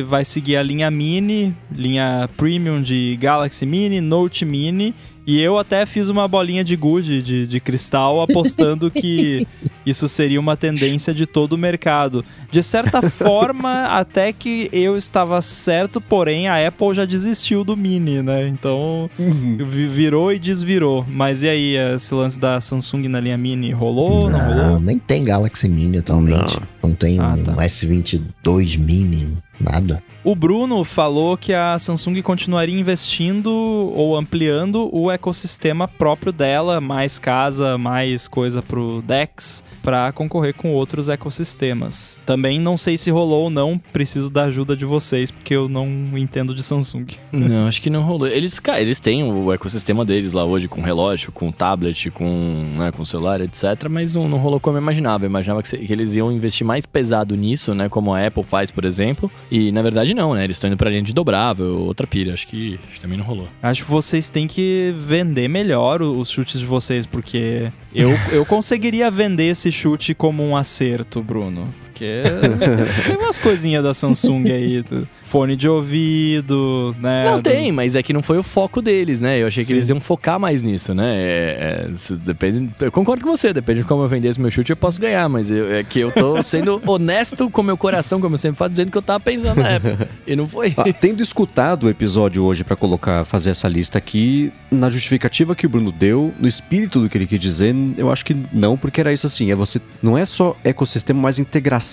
vai seguir a linha Mini, linha Premium de Galaxy Mini, Note Mini. E eu até fiz uma bolinha de gude de, de cristal apostando que isso seria uma tendência de todo o mercado. De certa forma, até que eu estava certo, porém a Apple já desistiu do Mini, né? Então vi- virou e desvirou. Mas e aí, esse lance da Samsung na linha Mini rolou? Não, rolou? Não, nem tem Galaxy Mini atualmente. Não, tem Ah, um tá. S22 Mini, nada. O Bruno falou que a Samsung continuaria investindo ou ampliando o ecossistema próprio dela, mais casa, mais coisa pro Dex, para concorrer com outros ecossistemas. Também não sei se rolou ou não, preciso da ajuda de vocês, porque eu não entendo de Samsung. Não, acho que não rolou. Eles, cara, eles têm o ecossistema deles lá hoje, com relógio, com tablet, com, né, com celular, etc. Mas não, não rolou como eu imaginava. Eu imaginava que, que eles iam investir mais pesado nisso, né? Como a Apple faz, por exemplo. E na verdade não, né? Eles estão indo pra linha de dobrável, outra pilha. Acho que, acho que também não rolou. Acho que vocês têm que vender melhor os chutes de vocês, porque eu, eu conseguiria vender esse chute como um acerto, Bruno. Porque tem umas coisinhas da Samsung aí, fone de ouvido, né? Não tem, mas é que não foi o foco deles, né? Eu achei que Sim. eles iam focar mais nisso, né? É, é, depende, eu concordo com você, depende de como eu vendesse meu chute, eu posso ganhar, mas eu- é que eu tô sendo honesto com meu coração, como eu sempre falo, dizendo que eu tava pensando na época. E não foi Ah, isso. tendo escutado o episódio hoje pra colocar, fazer essa lista aqui, na justificativa que o Bruno deu, no espírito do que ele quis dizer, eu acho que não, porque era isso assim, é você não é só ecossistema, mas integração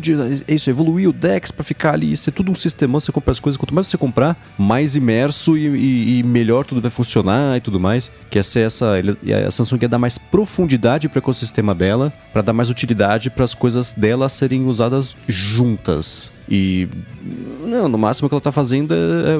de é isso, evoluir o Dex pra ficar ali, ser tudo um sistema, você compra as coisas, quanto mais você comprar, mais imerso e, e- e melhor tudo vai funcionar e tudo mais. Que essa essa ele- e a Samsung ia dar mais profundidade pro ecossistema dela, pra dar mais utilidade para as coisas dela serem usadas juntas. E não, no máximo o que ela tá fazendo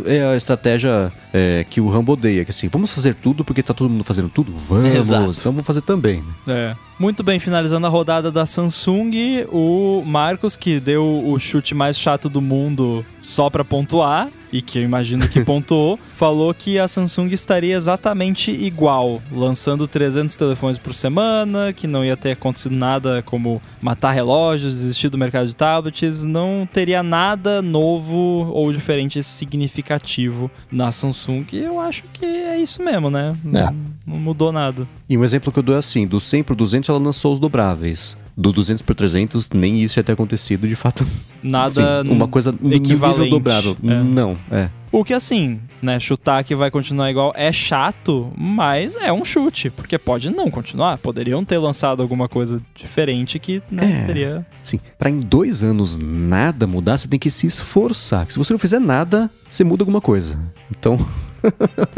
é, é a estratégia é, que o Rambo odeia, que assim, vamos fazer tudo porque tá todo mundo fazendo tudo? Vamos, Exato. então vamos fazer também. É. Muito bem, finalizando a rodada da Samsung, o Marcos, que deu o chute mais chato do mundo só pra pontuar, e que eu imagino que pontuou, falou que a Samsung estaria exatamente igual, lançando 300 telefones por semana, que não ia ter acontecido nada como matar relógios, desistir do mercado de tablets, não teria nada novo ou diferente significativo na Samsung. E eu acho que é isso mesmo, né? Não, não mudou nada. E um exemplo que eu dou é assim, do 100 pro 200 ela lançou os dobráveis. Do 200 pro 300 nem isso ia ter acontecido, de fato. Nada Assim, uma coisa equivalente. dobrável. É. Não, é. O que assim, né, chutar que vai continuar igual é chato, mas é um chute, porque pode não continuar. Poderiam ter lançado alguma coisa diferente que né, É. teria. Assim, pra em dois anos nada mudar, você tem que se esforçar. Se você não fizer nada, você muda alguma coisa. Então,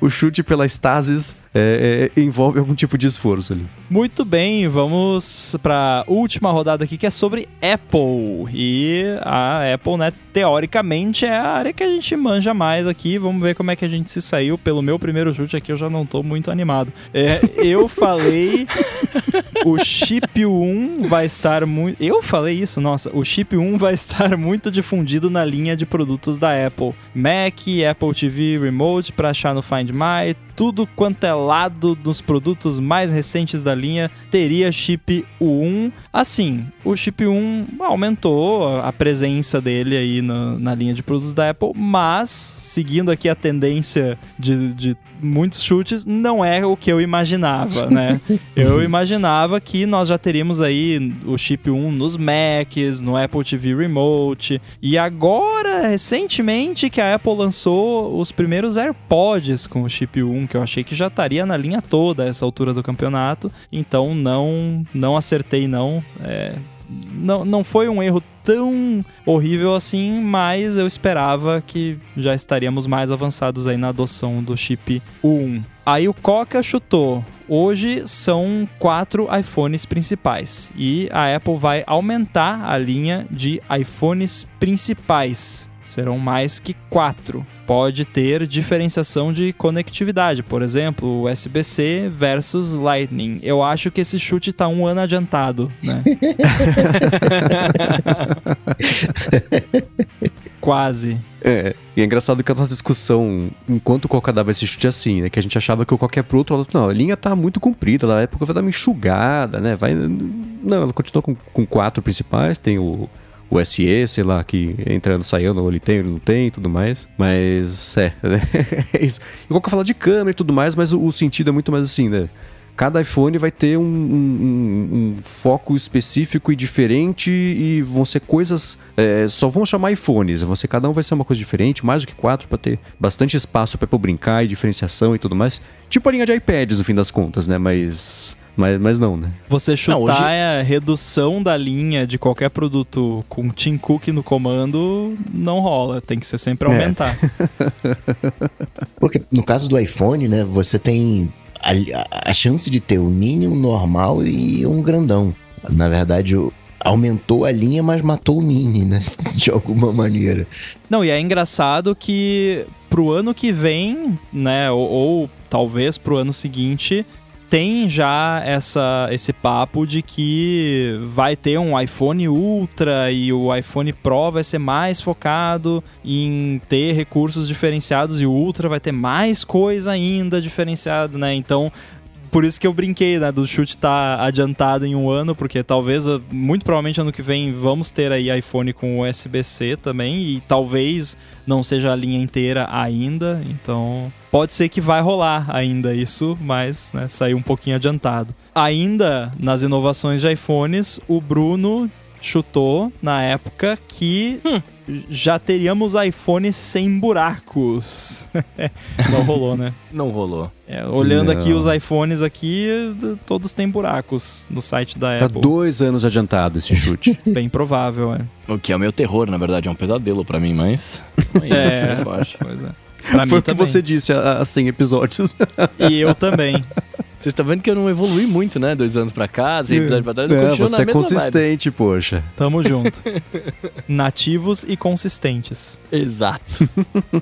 o chute pela Stasis é, é, envolve algum tipo de esforço ali. Muito bem, vamos pra última rodada aqui que é sobre Apple. E a Apple, né, teoricamente é a área que a gente manja mais aqui. Vamos ver como é que a gente se saiu. Pelo meu primeiro chute aqui, eu já não tô muito animado. É, eu falei o chip 1 vai estar muito. Eu falei isso, nossa. O chip 1 vai estar muito difundido na linha de produtos da Apple: Mac, Apple TV Remote para achar no Find My. Tudo quanto é lado dos produtos mais recentes da linha teria chip 1. Assim, o chip 1 aumentou a presença dele aí na, na linha de produtos da Apple, mas seguindo aqui a tendência de, de muitos chutes, não é o que eu imaginava, né? Eu imaginava que nós já teríamos aí o chip 1 nos Macs, no Apple TV Remote. E agora, recentemente, que a Apple lançou os primeiros AirPods com o chip 1, que eu achei que já estaria na linha toda a essa altura do campeonato. Então não, não acertei, não. É, não, não foi um erro tão horrível assim, mas eu esperava que já estaríamos mais avançados aí na adoção do chip 1. Aí o Coca chutou. Hoje são quatro iPhones principais e a Apple vai aumentar a linha de iPhones principais. Serão mais que quatro. Pode ter diferenciação de conectividade, por exemplo, USB-C versus Lightning. Eu acho que esse chute tá um ano adiantado, né? Quase. É, e é engraçado que a nossa discussão, enquanto o Coca dava esse chute assim, né? Que a gente achava que o qualquer pro outro, não, a linha tá muito comprida, na época vai dar uma enxugada, né? Vai. Não, ela continua com, com quatro principais, tem o, o SE, sei lá, que entrando, saindo, ele tem, ele não tem e tudo mais. Mas é, é isso. E o Coca fala de câmera e tudo mais, mas o, o sentido é muito mais assim, né? cada iPhone vai ter um, um, um, foco específico e diferente e vão ser coisas. É, só vão chamar iPhones. Vão ser, cada um vai ser uma coisa diferente, mais do que quatro, para ter bastante espaço para brincar e diferenciação e tudo mais. Tipo a linha de iPads, no fim das contas, né? Mas. Mas, mas não, né? Você chutar não, hoje... a redução da linha de qualquer produto com Tim Cook no comando não rola. Tem que ser sempre é. aumentar. É. Porque no caso do iPhone, né? Você tem a, a chance de ter o mini, um normal e um grandão. Na verdade, aumentou a linha, mas matou o mini, né? De alguma maneira. Não, e é engraçado que pro ano que vem, né, ou, ou talvez pro ano seguinte, tem já essa, esse papo de que vai ter um iPhone Ultra e o iPhone Pro vai ser mais focado em ter recursos diferenciados e o Ultra vai ter mais coisa ainda diferenciada, né? Então por isso que eu brinquei, né, do chute estar tá adiantado em um ano, porque talvez, muito provavelmente ano que vem, vamos ter aí iPhone com USB-C também, e talvez não seja a linha inteira ainda, então pode ser que vai rolar ainda isso, mas né, saiu um pouquinho adiantado. Ainda nas inovações de iPhones, o Bruno chutou na época que hum. já teríamos iPhone sem buracos. Não rolou, né? Não rolou. É, olhando Não. aqui os iPhones aqui, todos têm buracos no site da tá Apple. Tá dois anos adiantado esse chute. Bem provável, é. O que é o meu terror, na verdade, é um pesadelo para mim, mas... é, é forte. Pois é. Pra Foi o que também. você disse há 100 episódios. E eu também. Vocês estão vendo que eu não evolui muito, né? Dois anos pra cá, sem episódio pra trás, eu é, continuo você é consistente, vibe. poxa. Tamo junto. Nativos e consistentes. Exato.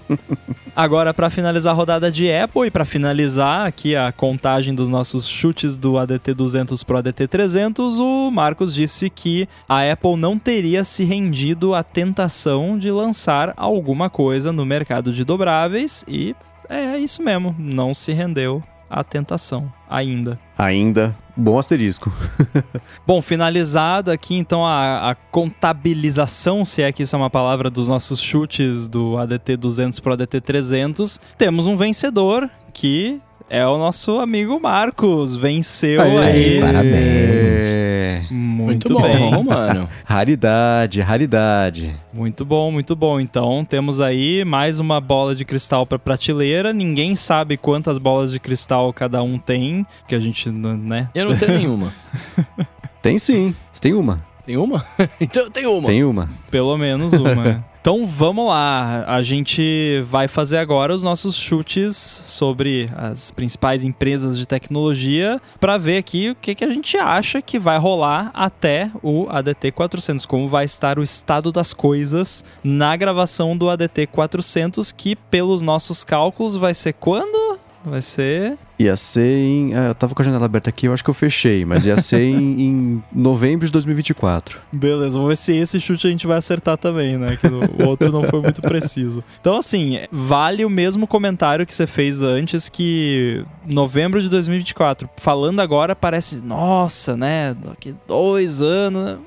Agora, para finalizar a rodada de Apple e para finalizar aqui a contagem dos nossos chutes do ADT 200 pro ADT 300, o Marcos disse que a Apple não teria se rendido à tentação de lançar alguma coisa no mercado de dobráveis e é isso mesmo, não se rendeu a tentação, ainda. Ainda. Bom asterisco. Bom, finalizada aqui então a, a, contabilização, se é que isso é uma palavra, dos nossos chutes do ADT 200 para o ADT 300, temos um vencedor que é o nosso amigo Marcos. Venceu Aê, aí. Parabéns. Muito, muito bem. bom, mano. raridade, raridade. Muito bom, muito bom. Então, temos aí mais uma bola de cristal para prateleira. Ninguém sabe quantas bolas de cristal cada um tem, que a gente, né? Eu não tenho nenhuma. tem sim. Você tem uma. Tem uma? então tem uma. Tem uma. Pelo menos uma. Então vamos lá, a gente vai fazer agora os nossos chutes sobre as principais empresas de tecnologia para ver aqui o que, que a gente acha que vai rolar até o ADT 400, como vai estar o estado das coisas na gravação do ADT 400, que pelos nossos cálculos vai ser quando? Vai ser Ia ser em. Ah, eu tava com a janela aberta aqui, eu acho que eu fechei, mas ia ser em, em, novembro de 2024. Beleza, vamos ver se esse chute a gente vai acertar também, né? Que o outro não foi muito preciso. Então, assim, vale o mesmo comentário que você fez antes, que novembro de 2024. Falando agora, parece, nossa, né? Daqui dois anos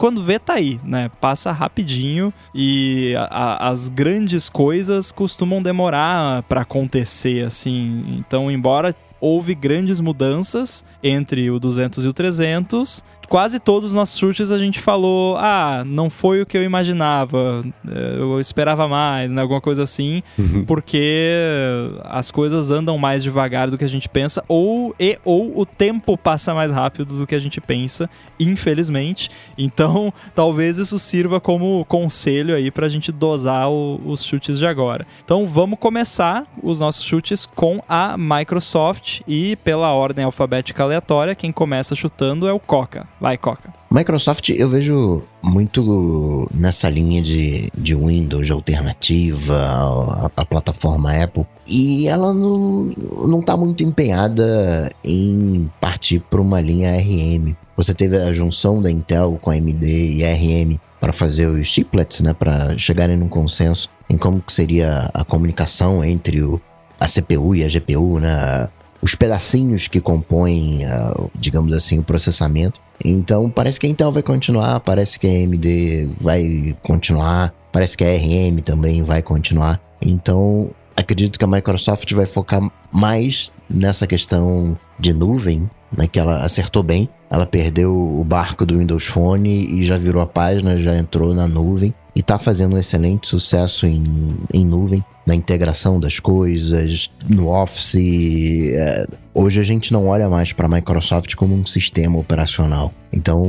quando vê, tá aí, né? Passa rapidinho e a, a, as grandes coisas costumam demorar para acontecer, assim. Então, embora houve grandes mudanças entre o 200 e o 300 quase todos os nossos chutes a gente falou: ah, não foi o que eu imaginava, eh, eu esperava mais, né? Alguma coisa assim, uhum. porque as coisas andam mais devagar do que a gente pensa, ou, e, ou o tempo passa mais rápido do que a gente pensa, infelizmente. Então, talvez isso sirva como conselho aí pra gente dosar o, os chutes de agora. Então, vamos começar os nossos chutes com a Microsoft e pela ordem alfabética aleatória, quem começa chutando é o Coca. Vai, Coca. Microsoft eu vejo muito nessa linha de, de Windows alternativa, a, a plataforma Apple, e ela não, não tá muito empenhada em partir para uma linha RM. Você teve a junção da Intel com a AMD e ARM para fazer os chiplets, né, para chegarem num consenso em como que seria a comunicação entre o, a CPU e a GPU, né, os pedacinhos que compõem, uh, digamos assim, o processamento. Então parece que a Intel vai continuar, parece que a AMD vai continuar, parece que a ARM também vai continuar. Então acredito que a Microsoft vai focar mais nessa questão de nuvem, né, que ela acertou bem. Ela perdeu o barco do Windows Phone e já virou a página, já entrou na nuvem e está fazendo um excelente sucesso em, em nuvem, na integração das coisas, no Office. É, hoje a gente não olha mais para a Microsoft como um sistema operacional. Então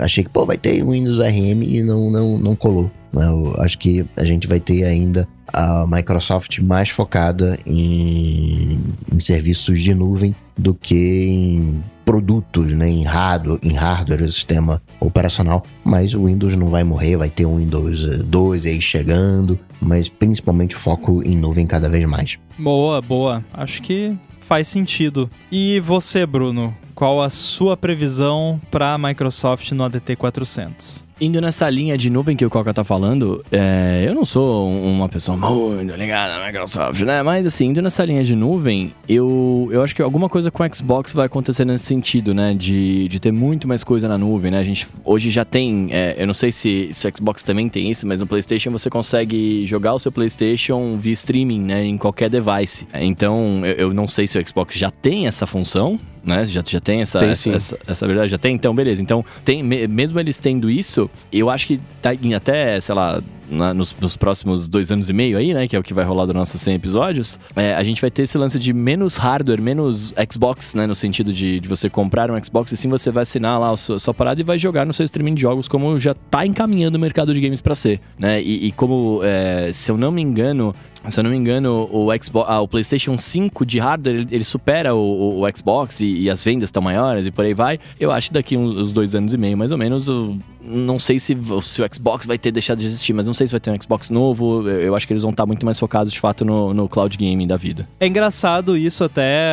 achei que pô, vai ter Windows RM e não, não, não colou. Né? Eu acho que a gente vai ter ainda a Microsoft mais focada em, em serviços de nuvem do que em produtos, né, em hardware, em hardware, sistema operacional, mas o Windows não vai morrer, vai ter um Windows 12 aí chegando, mas principalmente o foco em nuvem cada vez mais. Boa, boa. Acho que faz sentido. E você, Bruno, qual a sua previsão para a Microsoft no ADT 400? Indo nessa linha de nuvem que o Coca tá falando, é, eu não sou uma pessoa muito ligada na Microsoft, né? Mas assim, indo nessa linha de nuvem, eu, eu acho que alguma coisa com o Xbox vai acontecer nesse sentido, né? De, de ter muito mais coisa na nuvem, né? A gente hoje já tem, é, eu não sei se, se o Xbox também tem isso, mas no PlayStation você consegue jogar o seu PlayStation via streaming, né? Em qualquer device. Então, eu, eu não sei se o Xbox já tem essa função, né? Já, já tem essa, tem, essa, essa, essa, verdade? Já tem? Então, beleza. Então, tem, mesmo eles tendo isso, eu acho que tá em até, sei lá, na, nos, nos, próximos dois anos e meio aí, né? Que é o que vai rolar dos nossos 100 episódios. É, a gente vai ter esse lance de menos hardware, menos Xbox, né? No sentido de, de você comprar um Xbox e sim você vai assinar lá a sua, a sua, parada e vai jogar no seu streaming de jogos como já tá encaminhando o mercado de games para ser, né? E, e como, é, se eu não me engano, se eu não me engano, o, Xbox, ah, o PlayStation 5 de hardware ele, ele supera o, o, Xbox e, e, as vendas estão maiores e por aí vai. Eu acho que daqui uns, uns dois anos e meio, mais ou menos, o, não sei se, se o Xbox vai ter deixado de existir, mas não sei se vai ter um Xbox novo. Eu, eu acho que eles vão estar muito mais focados de fato no, no cloud gaming da vida. É engraçado isso até.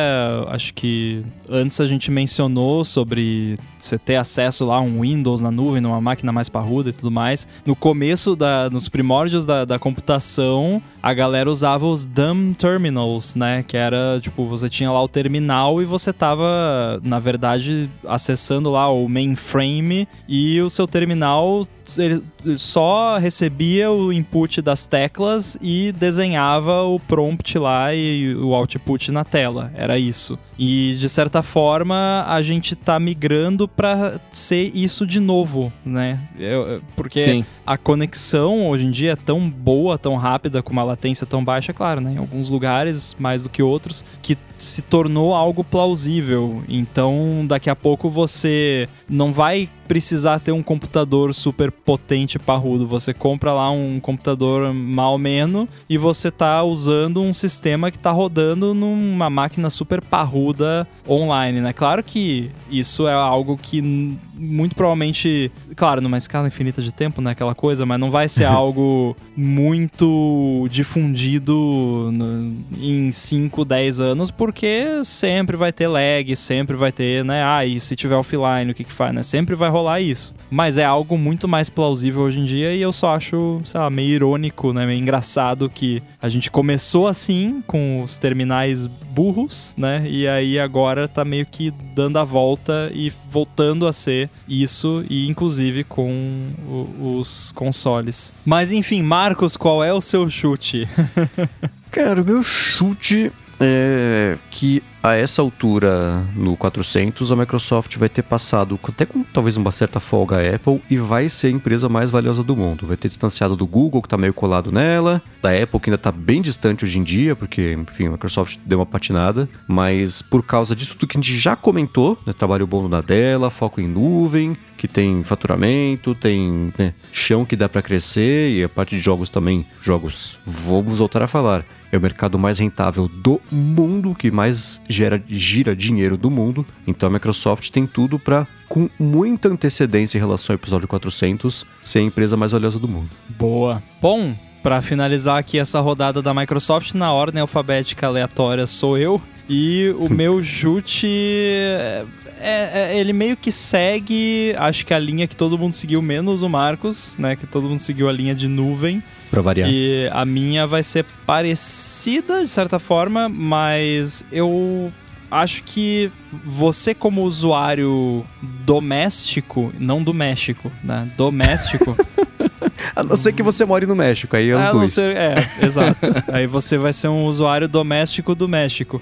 Acho que antes a gente mencionou sobre você ter acesso lá a um Windows na nuvem, numa máquina mais parruda e tudo mais. No começo, da, nos primórdios da, da computação, a galera usava os dumb terminals, né? Que era, tipo, você tinha lá o terminal e você tava, na verdade, acessando lá o mainframe e o seu terminal ele só recebia o input das teclas e desenhava o prompt lá e o output na tela. Era isso. E de certa forma a gente tá migrando para ser isso de novo, né? Porque Sim. a conexão hoje em dia é tão boa, tão rápida, com uma latência tão baixa, claro, né? Em alguns lugares mais do que outros, que se tornou algo plausível. Então, daqui a pouco você não vai precisar ter um computador super potente parrudo. Você compra lá um computador mal menos e você tá usando um sistema que tá rodando numa máquina super parruda online, né? Claro que isso é algo que muito provavelmente, claro, numa escala infinita de tempo, né, aquela coisa, mas não vai ser algo muito difundido no, em 5, 10 anos, porque sempre vai ter lag, sempre vai ter, né, ah, e se tiver offline, o que que faz, né? Sempre vai rolar isso. Mas é algo muito mais plausível hoje em dia e eu só acho, sei lá, meio irônico, né, meio engraçado que a gente começou assim, com os terminais burros, né, e aí agora tá meio que dando a volta e voltando a ser isso, e inclusive com o, os consoles. Mas enfim, Marcos, qual é o seu chute? Cara, o meu chute é que a essa altura, no 400, a Microsoft vai ter passado, até com talvez uma certa folga, a Apple e vai ser a empresa mais valiosa do mundo. Vai ter distanciado do Google, que está meio colado nela, da Apple, que ainda está bem distante hoje em dia, porque, enfim, a Microsoft deu uma patinada, mas por causa disso tudo que a gente já comentou, né, trabalho bom na dela, foco em nuvem, que tem faturamento, tem né, chão que dá para crescer e a parte de jogos também, jogos, vamos voltar a falar é o mercado mais rentável do mundo, que mais gera, gira dinheiro do mundo. Então a Microsoft tem tudo para, com muita antecedência em relação ao episódio 400, ser a empresa mais valiosa do mundo. Boa. Bom, para finalizar aqui essa rodada da Microsoft, na ordem alfabética aleatória sou eu. E o meu chute. É, é, ele meio que segue, acho que a linha que todo mundo seguiu, menos o Marcos, né? Que todo mundo seguiu a linha de nuvem. Pra variar. E a minha vai ser parecida, de certa forma, mas eu acho que você como usuário doméstico, não do México, né? Doméstico. A não ser que você more no México, aí é os dois. Ser, é, exato. aí você vai ser um usuário doméstico do México.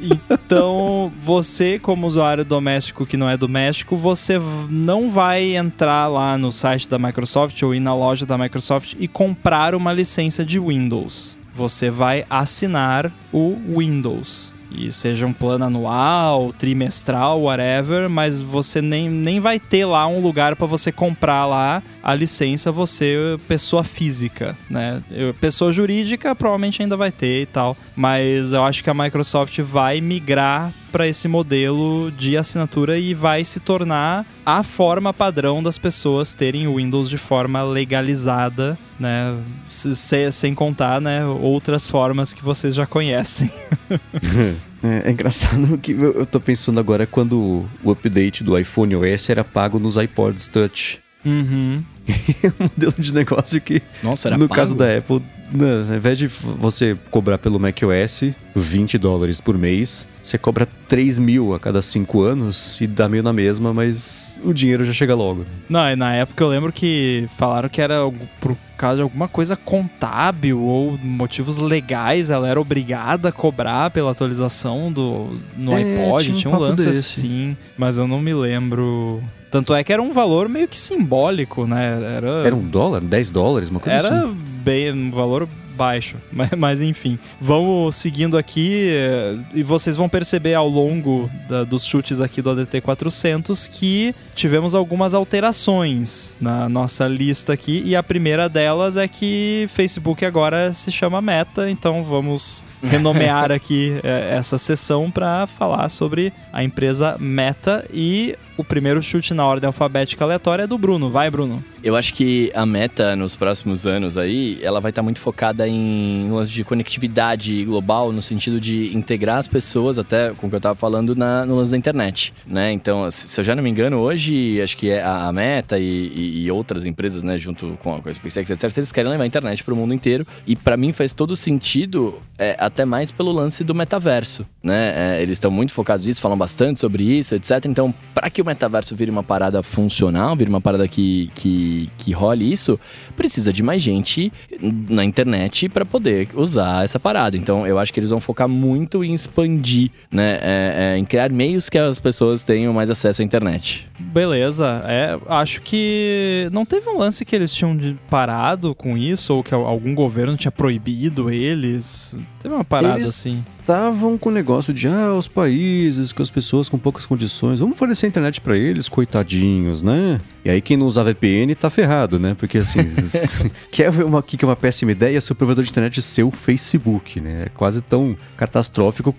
Então, você, como usuário doméstico que não é do México, você não vai entrar lá no site da Microsoft ou ir na loja da Microsoft e comprar uma licença de Windows. Você vai assinar o Windows e seja um plano anual, trimestral, whatever, mas você nem, nem vai ter lá um lugar para você comprar lá a licença, você, pessoa física, né? pessoa jurídica provavelmente ainda vai ter e tal, mas eu acho que a Microsoft vai migrar para esse modelo de assinatura e vai se tornar a forma padrão das pessoas terem o Windows de forma legalizada, né? Se, sem contar, né, outras formas que vocês já conhecem. é, é, engraçado que eu, eu tô pensando agora quando o update do iPhone OS era pago nos iPods Touch. Uhum. um modelo de negócio que, Nossa, era no pago? caso da Apple, não, ao invés de você cobrar pelo macOS 20 dólares por mês, você cobra 3 mil a cada 5 anos e dá meio na mesma, mas o dinheiro já chega logo. Não, na época eu lembro que falaram que era por causa de alguma coisa contábil ou motivos legais, ela era obrigada a cobrar pela atualização do no é, iPod, tinha um, tinha um lance desse. assim, mas eu não me lembro tanto é que era um valor meio que simbólico, né? Era, era um dólar? 10 dólares? Uma coisa era assim? Era bem um valor baixo. Mas, mas, enfim, vamos seguindo aqui eh, e vocês vão perceber ao longo da, dos chutes aqui do ADT 400 que tivemos algumas alterações na nossa lista aqui e a primeira delas é que Facebook agora se chama Meta, então vamos renomear aqui é, essa sessão para falar sobre a empresa Meta e o primeiro chute na ordem alfabética aleatória é do Bruno. Vai, Bruno. Eu acho que a meta nos próximos anos aí, ela vai estar tá muito focada em lance de conectividade global, no sentido de integrar as pessoas, até com o que eu estava falando, na, no lance da internet, né? Então, se eu já não me engano, hoje, acho que é a, Meta e, e, e, outras empresas, né, junto com a, com a SpaceX, etc., eles querem levar a internet para o mundo inteiro. E para mim faz todo sentido, é, até mais pelo lance do metaverso, né? É, eles estão muito focados nisso, falam bastante sobre isso, etc. Então, para que o metaverso vire uma parada funcional, vire uma parada que, que, que role isso, precisa de mais gente na internet para poder usar essa parada. Então, eu acho que eles vão focar muito em expandir, né? É, é, em criar meios que as pessoas tenham mais acesso à internet. Beleza. É, acho que não teve um lance que eles tinham parado com isso, ou que algum governo tinha proibido eles. Teve uma parada eles... assim estavam com o negócio de ah, os países com as pessoas com poucas condições, vamos fornecer internet para eles, coitadinhos, né? E aí quem não usa VPN tá ferrado, né? Porque assim, quer ver uma, que é uma péssima ideia seu provedor de internet ser o Facebook, né? É quase tão catastrófico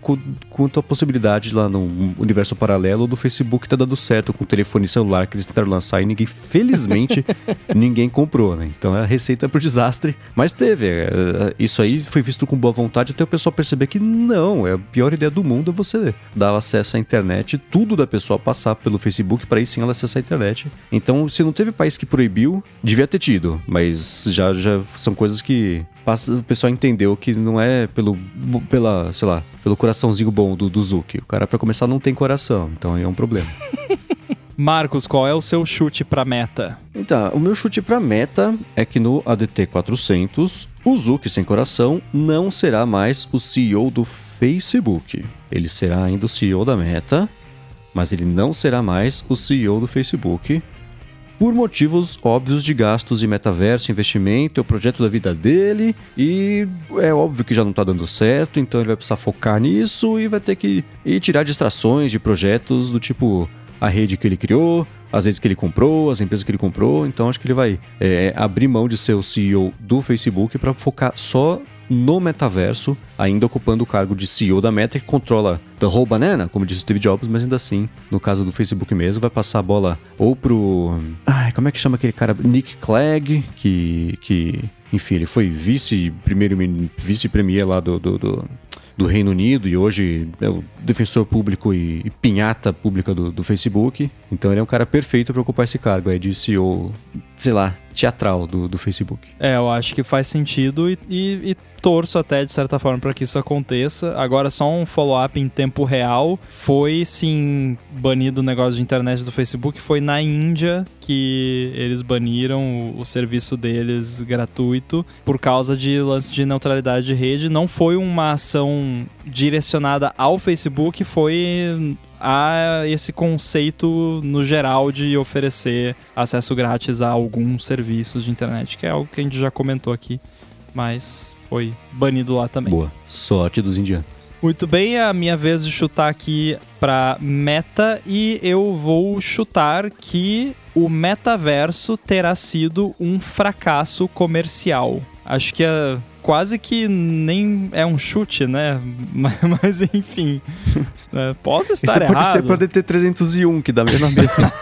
quanto a possibilidade lá no universo paralelo do Facebook tá dando certo com o telefone celular que eles tentaram lançar e ninguém, felizmente, ninguém comprou, né? Então é a receita pro desastre. Mas teve, é, é, isso aí foi visto com boa vontade até o pessoal perceber que não, é a pior ideia do mundo é você dar acesso à internet, tudo da pessoa passar pelo Facebook para aí sim ela acessar a internet. Então se não teve país que proibiu, devia ter tido. Mas já, já são coisas que o pessoal entendeu que não é pelo, pela, sei lá, pelo coraçãozinho bom do, do Zuki. O cara, para começar, não tem coração. Então, aí é um problema. Marcos, qual é o seu chute para meta? Então, o meu chute para meta é que no ADT 400, o Zuck sem coração não será mais o CEO do Facebook. Ele será ainda o CEO da Meta, mas ele não será mais o CEO do Facebook por motivos óbvios de gastos de metaverso, investimento, é o projeto da vida dele e é óbvio que já não está dando certo, então ele vai precisar focar nisso e vai ter que ir tirar distrações de projetos do tipo a rede que ele criou, as redes que ele comprou, as empresas que ele comprou. Então acho que ele vai é, abrir mão de ser o CEO do Facebook para focar só no metaverso, ainda ocupando o cargo de CEO da Meta, que controla The Whole Banana, como disse Steve Jobs, mas ainda assim, no caso do Facebook mesmo, vai passar a bola ou pro. Ai, como é que chama aquele cara? Nick Clegg, que. que enfim, ele foi vice-primeiro vice-premier lá do, do, do do Reino Unido e hoje é o defensor público e, pinhata pública do, do, Facebook. Então ele é um cara perfeito para ocupar esse cargo aí de CEO, sei lá, teatral do, do Facebook. É, eu acho que faz sentido e, e, e torço até de certa forma para que isso aconteça. Agora, só um follow-up em tempo real: foi sim banido o negócio de internet do Facebook. Foi na Índia que eles baniram o, o serviço deles gratuito por causa de lance de neutralidade de rede. Não foi uma ação direcionada ao Facebook, foi a esse conceito no geral de oferecer acesso grátis a alguns serviços de internet, que é algo que a gente já comentou aqui, mas foi banido lá também. Boa. Sorte dos indianos. Muito bem, é a minha vez de chutar aqui para meta e eu vou chutar que o metaverso terá sido um fracasso comercial. Acho que é quase que nem é um chute, né? Mas, mas enfim. É, posso estar Esse errado. pode ser para DT 301, que dá mesmo na mesa.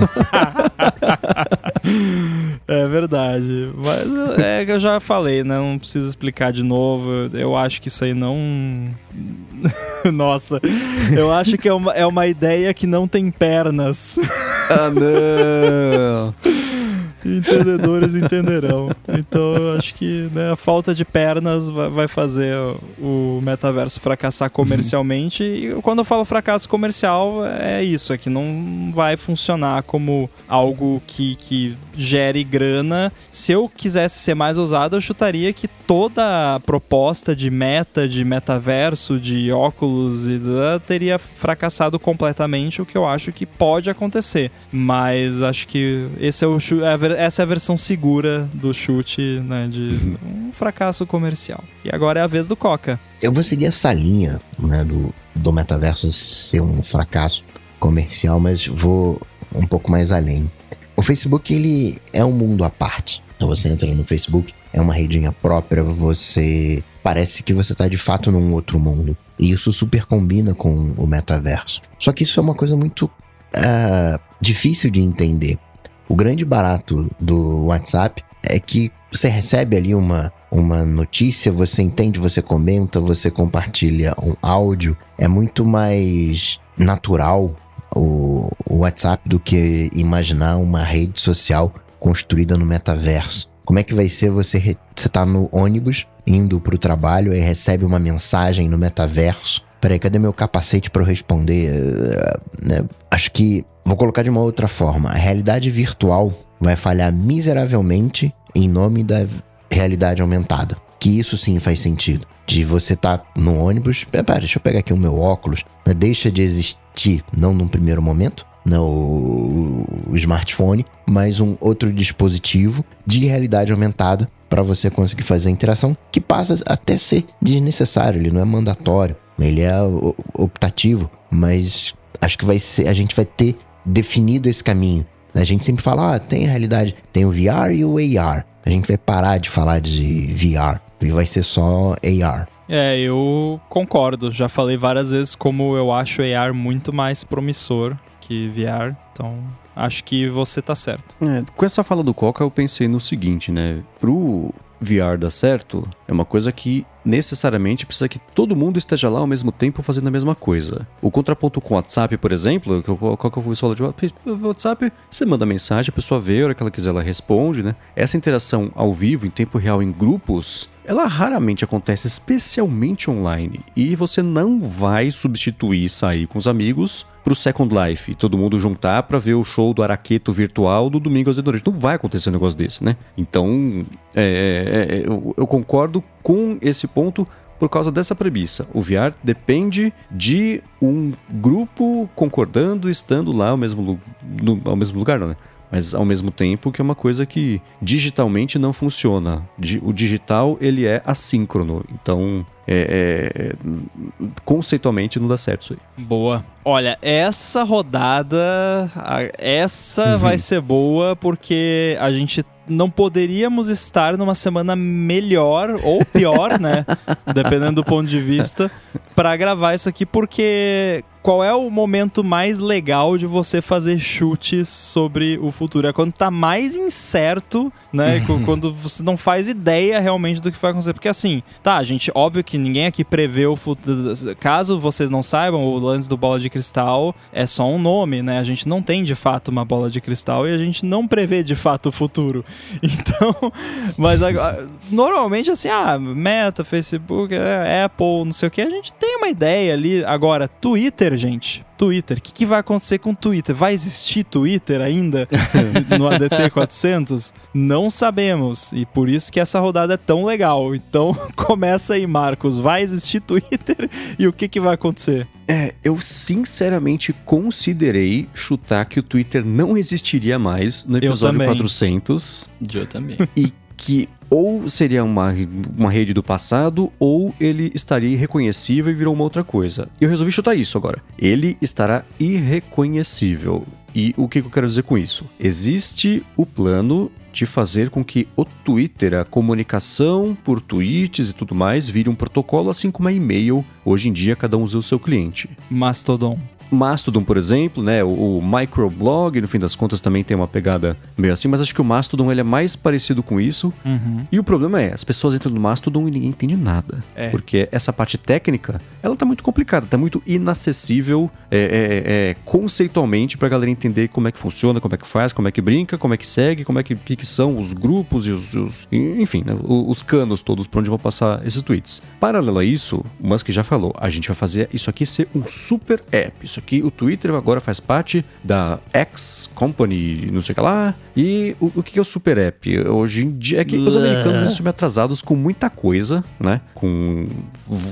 é verdade. Mas é que eu já falei, né? Não preciso explicar de novo. Eu acho que isso aí não. Nossa, eu acho que é uma, é uma ideia que não tem pernas. ah, não! Entendedores entenderão. Então eu acho que né, a falta de pernas vai fazer o metaverso fracassar comercialmente. E quando eu falo fracasso comercial, é isso: é que não vai funcionar como algo que, que gere grana. Se eu quisesse ser mais ousado, eu chutaria que toda a proposta de meta, de metaverso, de óculos teria fracassado completamente, o que eu acho que pode acontecer. Mas acho que esse é o é essa é a versão segura do chute, né, de um fracasso comercial. E agora é a vez do Coca. Eu vou seguir essa linha, né, do, do metaverso ser um fracasso comercial, mas vou um pouco mais além. O Facebook ele é um mundo à parte. Então, você entra no Facebook, é uma redinha própria, você parece que você está de fato num outro mundo. E isso super combina com o metaverso. Só que isso é uma coisa muito uh, difícil de entender. O grande barato do WhatsApp é que você recebe ali uma, uma notícia, você entende, você comenta, você compartilha um áudio. É muito mais natural o, o WhatsApp do que imaginar uma rede social construída no metaverso. Como é que vai ser você você tá no ônibus indo para o trabalho e recebe uma mensagem no metaverso? Peraí, cadê meu capacete para eu responder? Uh, né? Acho que vou colocar de uma outra forma. A realidade virtual vai falhar miseravelmente em nome da realidade aumentada. Que isso sim faz sentido. De você estar tá no ônibus, pera, deixa eu pegar aqui o meu óculos, né? deixa de existir, não num primeiro momento, né, o, o smartphone, mas um outro dispositivo de realidade aumentada para você conseguir fazer a interação, que passa até ser desnecessário, ele não é mandatório, ele é optativo, mas acho que vai ser, a gente vai ter definido esse caminho. A gente sempre fala, ah, tem a realidade, tem o VR e o AR. A gente vai parar de falar de VR e vai ser só AR. É, eu concordo. Já falei várias vezes como eu acho AR muito mais promissor que VR. Então, acho que você tá certo. É, com essa fala do Coca, eu pensei no seguinte, né? Pro VR dar certo, é uma coisa que necessariamente precisa que todo mundo esteja lá ao mesmo tempo fazendo a mesma coisa. O contraponto com o WhatsApp, por exemplo, qual que eu vou falar de WhatsApp? Você manda mensagem, a pessoa vê, a hora que ela quiser ela responde, né? Essa interação ao vivo, em tempo real, em grupos, ela raramente acontece, especialmente online. E você não vai substituir sair com os amigos pro Second Life, todo mundo juntar para ver o show do Araqueto virtual do domingo às 10 da noite. Não vai acontecer um negócio desse, né? Então, é, é, é eu, eu concordo com esse ponto por causa dessa premissa. O VR depende de um grupo concordando, estando lá ao mesmo, no, ao mesmo lugar, não, né? mas ao mesmo tempo que é uma coisa que digitalmente não funciona. O digital ele é assíncrono, então é, é, conceitualmente não dá certo isso aí. Boa. Olha, essa rodada, essa uhum. vai ser boa porque a gente não poderíamos estar numa semana melhor ou pior, né? Dependendo do ponto de vista, para gravar isso aqui, porque qual é o momento mais legal de você fazer chutes sobre o futuro? É quando tá mais incerto, né? Uhum. Quando você não faz ideia realmente do que vai acontecer. Porque assim, tá, gente, óbvio que ninguém aqui prevê o futuro. Caso vocês não saibam, o lance do bola de cristal é só um nome, né? A gente não tem de fato uma bola de cristal e a gente não prevê de fato o futuro. Então, mas normalmente assim, ah, Meta, Facebook, é, Apple, não sei o que, a gente tem uma ideia ali. Agora, Twitter, gente. Twitter. O que, que, vai acontecer com o Twitter? Vai existir Twitter ainda no ADT 400? Não sabemos. E por isso que essa rodada é tão legal. Então começa aí, Marcos. Vai existir Twitter e o que, que vai acontecer? É, eu sinceramente considerei chutar que o Twitter não existiria mais no episódio eu 400. Eu também. E que ou seria uma, uma rede do passado, ou ele estaria irreconhecível e virou uma outra coisa. Eu resolvi chutar isso agora. Ele estará irreconhecível. E o que eu quero dizer com isso? Existe o plano de fazer com que o Twitter, a comunicação por tweets e tudo mais, vire um protocolo, assim como a e-mail. Hoje em dia, cada um usa o seu cliente. Mastodon. Mastodon, por exemplo, né? O, o, microblog, no fim das contas, também tem uma pegada meio assim, mas acho que o Mastodon ele é mais parecido com isso. Uhum. E o problema é, as pessoas entram no Mastodon e ninguém entende nada. É. Porque essa parte técnica, ela tá muito complicada, tá muito inacessível é, é, é, conceitualmente pra galera entender como é que funciona, como é que faz, como é que brinca, como é que segue, como é que, que, que são os grupos e os. os enfim, né, os, os canos todos por onde vão passar esses tweets. Paralelo a isso, o Musk já falou, a gente vai fazer isso aqui ser um super app. Isso isso aqui. O Twitter agora faz parte da X Company, não sei o que lá. E o, o que é o Super App? Hoje em dia é que os americanos estão atrasados com muita coisa, né? Com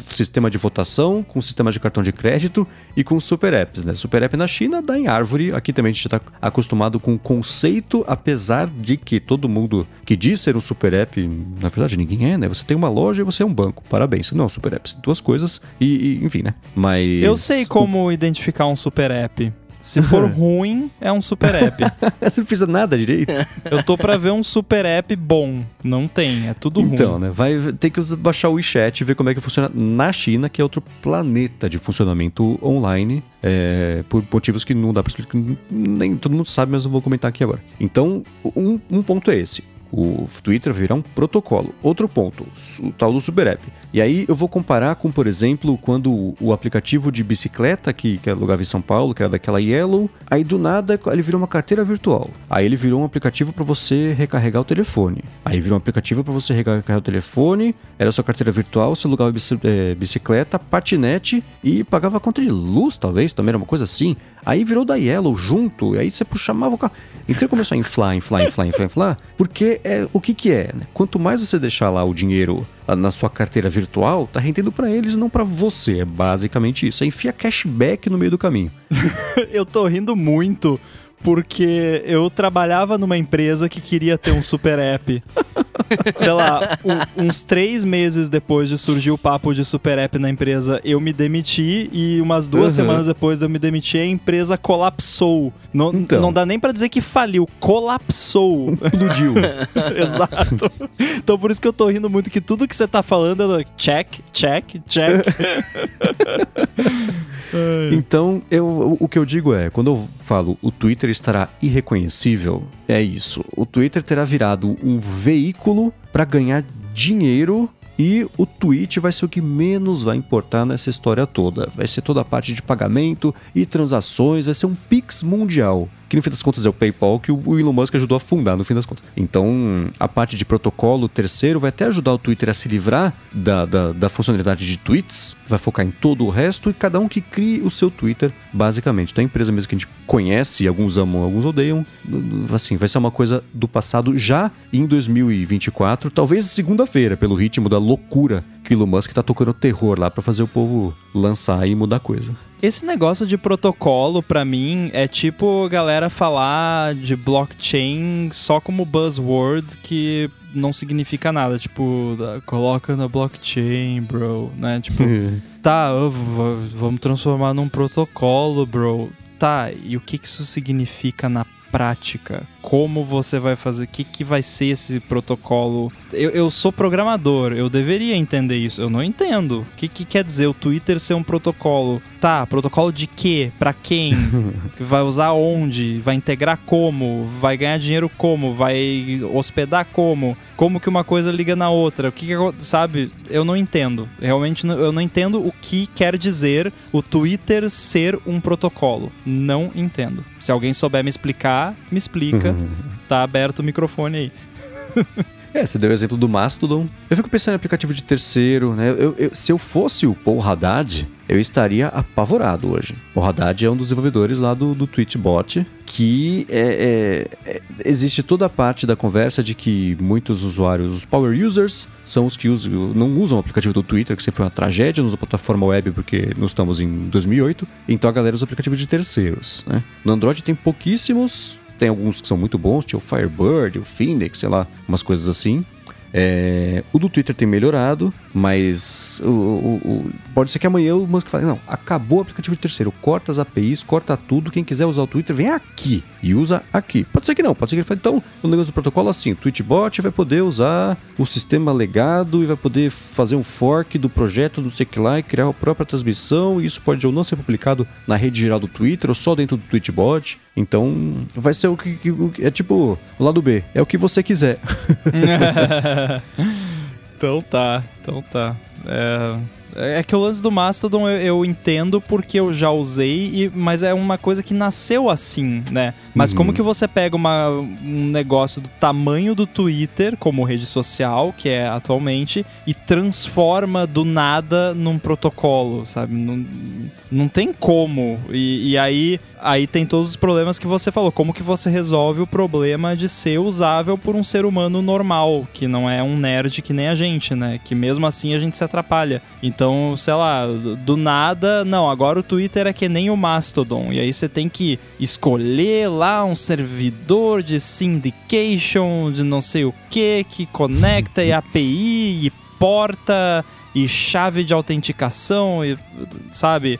sistema de votação, com sistema de cartão de crédito e com Super Apps, né? Super App na China dá em árvore. Aqui também a gente está acostumado com o conceito, apesar de que todo mundo que diz ser um Super App, na verdade ninguém é, né? Você tem uma loja e você é um banco. Parabéns. Não é Super App. Duas coisas e, e enfim, né? Mas... Eu sei como identificar um super app. Se for ruim, é um super app. Você não precisa nada direito. Eu tô pra ver um super app bom. Não tem, é tudo então, ruim. Então, né? Vai ter que baixar o WeChat e ver como é que funciona na China, que é outro planeta de funcionamento online. É, por motivos que não dá pra explicar. Nem todo mundo sabe, mas eu vou comentar aqui agora. Então, um, um ponto é esse o Twitter virar um protocolo. Outro ponto, o tal do Super App. E aí eu vou comparar com, por exemplo, quando o aplicativo de bicicleta que, que alugava em São Paulo, que era daquela Yellow, aí do nada ele virou uma carteira virtual. Aí ele virou um aplicativo para você recarregar o telefone. Aí virou um aplicativo para você recarregar o telefone, era sua carteira virtual, você alugava é, bicicleta, patinete e pagava conta de luz, talvez, também era uma coisa assim. Aí virou da Yellow junto, e aí você chamava o carro. Então começou a inflar, inflar, inflar, inflar, inflar, porque é, o que que é, né? Quanto mais você deixar lá o dinheiro na sua carteira virtual, tá rendendo para eles e não para você. É basicamente isso. É enfia cashback no meio do caminho. Eu tô rindo muito porque eu trabalhava numa empresa que queria ter um super app. Sei lá, um, uns três meses depois de surgir o papo de super app na empresa, eu me demiti e umas duas uhum. semanas depois de eu me demitir, a empresa colapsou. Não, então. não dá nem para dizer que faliu, colapsou. Explodiu. Exato. Então por isso que eu tô rindo muito que tudo que você tá falando é check, check, check. então, eu, o que eu digo é, quando eu falo o Twitter estará irreconhecível, é isso. O Twitter terá virado um veículo para ganhar dinheiro E o Twitch vai ser o que menos vai importar nessa história toda. Vai ser toda a parte de pagamento e transações, vai ser um Pix mundial que no fim das contas é o PayPal que o Elon Musk ajudou a fundar no fim das contas. Então, a parte de protocolo terceiro vai até ajudar o Twitter a se livrar da, da, da, funcionalidade de tweets, vai focar em todo o resto e cada um que crie o seu Twitter, basicamente. Então, a empresa mesmo que a gente conhece, alguns amam, alguns odeiam, assim, vai ser uma coisa do passado já em 2024, talvez segunda-feira, pelo ritmo da loucura que o Elon Musk tá tocando terror lá para fazer o povo lançar e mudar coisa. Esse negócio de protocolo, para mim, é tipo galera falar de blockchain só como buzzword que não significa nada. Tipo, coloca na blockchain, bro, né? Tipo, tá, vamos transformar num protocolo, bro. Tá, e o que isso significa na prática? Como você vai fazer? O que, que vai ser esse protocolo? Eu, eu sou programador, eu deveria entender isso. Eu não entendo. O que, que quer dizer o Twitter ser um protocolo? Tá, protocolo de quê? Para quem? vai usar onde? Vai integrar como? Vai ganhar dinheiro como? Vai hospedar como? Como que uma coisa liga na outra? O que, que sabe? Eu não entendo. Realmente eu não entendo o que quer dizer o Twitter ser um protocolo. Não entendo. Se alguém souber me explicar, me explica. Tá aberto o microfone aí. É, você deu o exemplo do Mastodon. Eu fico pensando em aplicativo de terceiro, né? Eu, eu, se eu fosse o Paul Haddad, eu estaria apavorado hoje. O Haddad é um dos desenvolvedores lá do, do Twitchbot, que é, é, é, existe toda a parte da conversa de que muitos usuários, os power users, são os que usam, não usam o aplicativo do Twitter, que sempre foi uma tragédia, não usam a plataforma web porque nós estamos em 2008. Então a galera usa aplicativos de terceiros, né? No Android tem pouquíssimos tem alguns que são muito bons, tinha o Firebird, o Phoenix, sei lá, umas coisas assim. É, o do Twitter tem melhorado, mas o, o, o, pode ser que amanhã o Musk fale: não, acabou o aplicativo de terceiro, corta as APIs, corta tudo. Quem quiser usar o Twitter, vem aqui e usa aqui. Pode ser que não, pode ser que ele fale: então, o negócio do protocolo é assim: o Twitchbot vai poder usar o sistema legado e vai poder fazer um fork do projeto, não sei que lá, e criar a própria transmissão. E isso pode ou não ser publicado na rede geral do Twitter ou só dentro do Twitchbot. Então, vai ser o que, que é tipo o lado B, é o que você quiser. então tá, então tá. É, é que o lance do Mastodon eu, eu, entendo porque eu já usei, e, mas é uma coisa que nasceu assim, né? Mas uhum. como que você pega uma, um negócio do tamanho do Twitter, como rede social, que é atualmente, e transforma do nada num protocolo, sabe? Não, não tem como. E, e aí aí tem todos os problemas que você falou. Como que você resolve o problema de ser usável por um ser humano normal, que não é um nerd que nem a gente, né? Que mesmo assim a gente se atrapalha. Então, sei lá, do nada, não, agora o Twitter é que nem o Mastodon. E aí você tem que escolher lá um servidor de syndication, de não sei o que, que conecta e API e porta e chave de autenticação, e, sabe?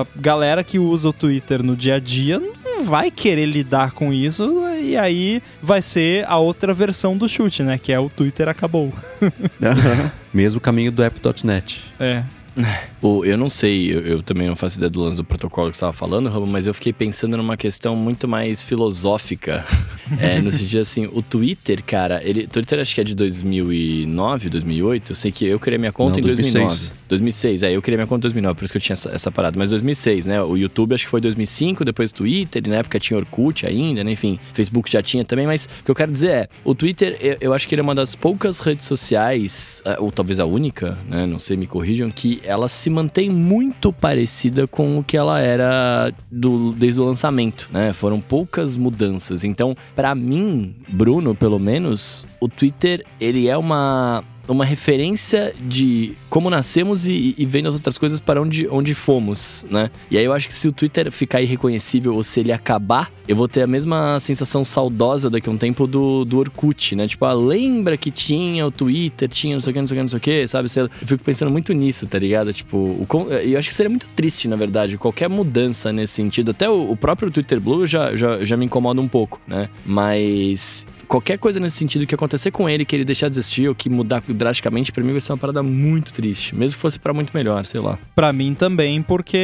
A galera que usa o Twitter no dia a dia não vai querer lidar com isso, e aí vai ser a outra versão do chute, né? Que é o Twitter acabou. Mesmo caminho do app.net. É. O, eu não sei, eu, eu, também não faço ideia do lance do protocolo que você estava falando, Rambo, mas eu fiquei pensando numa questão muito mais filosófica. é, no sentido assim, o Twitter, cara, ele. Twitter acho que é de 2009, 2008. Eu sei que eu criei minha conta não, em 2009. 2006. 2006, é, eu criei minha conta em 2009, por isso que eu tinha essa, essa, parada. Mas 2006, né? O YouTube acho que foi 2005, depois Twitter, e na época tinha Orkut ainda, né? Enfim, Facebook já tinha também, mas o que eu quero dizer é, o Twitter, eu, eu acho que ele é uma das poucas redes sociais, é, ou talvez a única, né? Não sei, me corrijam, que ela se mantém muito parecida com o que ela era do, desde o lançamento, né? Foram poucas mudanças. Então, para mim, Bruno, pelo menos, o Twitter, ele é uma uma referência de como nascemos e, e vendo as outras coisas para onde, onde fomos, né? E aí eu acho que se o Twitter ficar irreconhecível ou se ele acabar, eu vou ter a mesma sensação saudosa daqui a um tempo do, do Orkut, né? Tipo, ah, lembra que tinha o Twitter, tinha não sei o que, não sei o que, não sei o que, sabe? Eu fico pensando muito nisso, tá ligado? Tipo, o, eu acho que seria muito triste, na verdade, qualquer mudança nesse sentido. Até o, o próprio Twitter Blue já, já, já me incomoda um pouco, né? Mas qualquer coisa nesse sentido que acontecer com ele, que ele deixar de existir ou que mudar drasticamente, para mim vai ser uma parada muito triste. Mesmo que fosse para muito melhor, sei lá. Para mim também, porque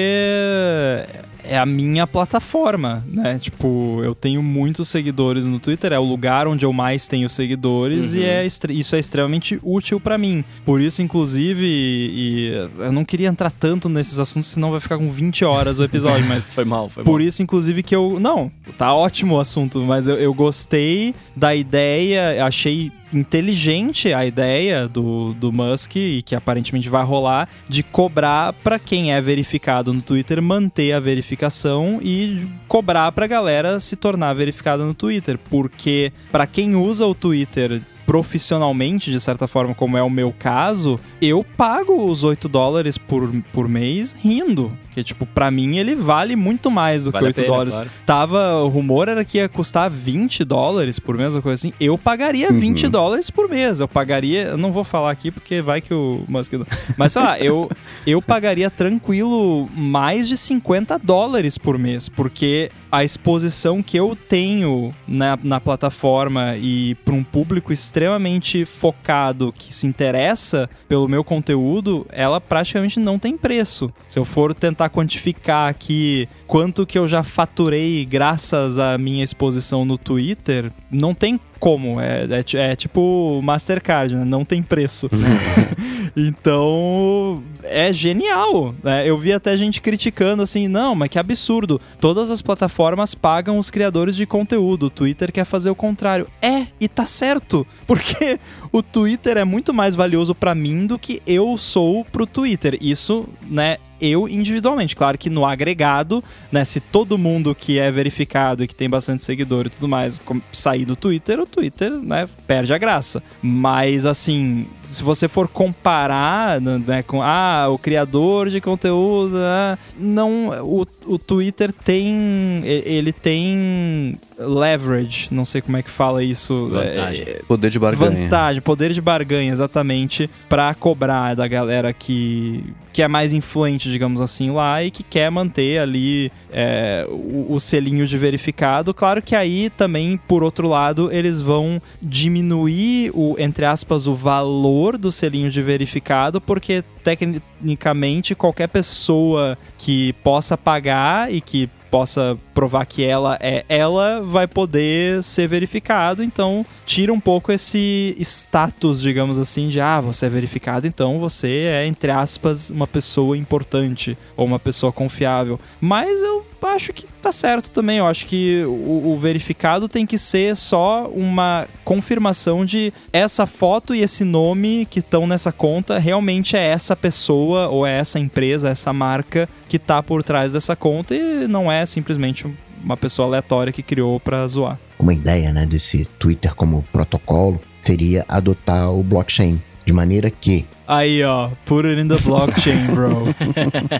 é a minha plataforma, né? Tipo, eu tenho muitos seguidores no Twitter, é o lugar onde eu mais tenho seguidores uhum. e é, isso é extremamente útil para mim. Por isso, inclusive, e, eu não queria entrar tanto nesses assuntos, senão vai ficar com 20 horas o episódio, mas. foi mal, foi Por mal. isso, inclusive, que eu. Não, tá ótimo o assunto, mas eu, eu gostei da ideia, achei inteligente a ideia do, do Musk e que aparentemente vai rolar de cobrar para quem é verificado no Twitter manter a verificação e cobrar para galera se tornar verificada no Twitter, porque para quem usa o Twitter profissionalmente, de certa forma, como é o meu caso, eu pago os 8 dólares por, por mês rindo. Que, tipo, pra mim ele vale muito mais do vale que 8 pena, dólares. Claro. Tava, o rumor era que ia custar 20 dólares por mês, ou coisa assim. Eu pagaria uhum. 20 dólares por mês. Eu pagaria, eu não vou falar aqui porque vai que o Musk. Mas sei lá, eu, eu pagaria tranquilo mais de 50 dólares por mês, porque a exposição que eu tenho na, na plataforma e para um público extremamente focado que se interessa pelo meu conteúdo, ela praticamente não tem preço. Se eu for tentar quantificar aqui quanto que eu já faturei graças à minha exposição no Twitter, não tem como. É, é, é tipo Mastercard, né? Não tem preço. então, é genial. Né? Eu vi até gente criticando assim, não, mas que absurdo. Todas as plataformas pagam os criadores de conteúdo. O Twitter quer fazer o contrário. É, e tá certo. Porque o Twitter é muito mais valioso para mim do que eu sou pro Twitter. Isso, né, eu individualmente. Claro que no agregado, né, se todo mundo que é verificado e que tem bastante seguidor e tudo mais sair do Twitter, o Twitter, né, perde a graça. Mas assim, se você for comparar né, com ah, o criador de conteúdo, né, não, o, o Twitter tem ele tem leverage, não sei como é que fala isso. Vantagem. É, poder de barganha. Vantagem, poder de barganha, exatamente, para cobrar da galera que, que é mais influente, digamos assim, lá e que quer manter ali é, o, o selinho de verificado. Claro que aí também, por outro lado, eles vão diminuir o, entre aspas, o valor do selinho de verificado, porque tecnicamente qualquer pessoa que possa pagar e que possa provar que ela é ela, vai poder ser verificado. Então, tira um pouco esse status, digamos assim, de ah, você é verificado, então você é, entre aspas, uma pessoa importante ou uma pessoa confiável. Mas eu acho que tá certo também. Eu acho que o, o, verificado tem que ser só uma confirmação de essa foto e esse nome que estão nessa conta realmente é essa pessoa ou é essa empresa, essa marca que tá por trás dessa conta e não é simplesmente uma pessoa aleatória que criou para zoar. Uma ideia, né, desse Twitter como protocolo seria adotar o blockchain de maneira que Aí, ó, put it in the blockchain, bro.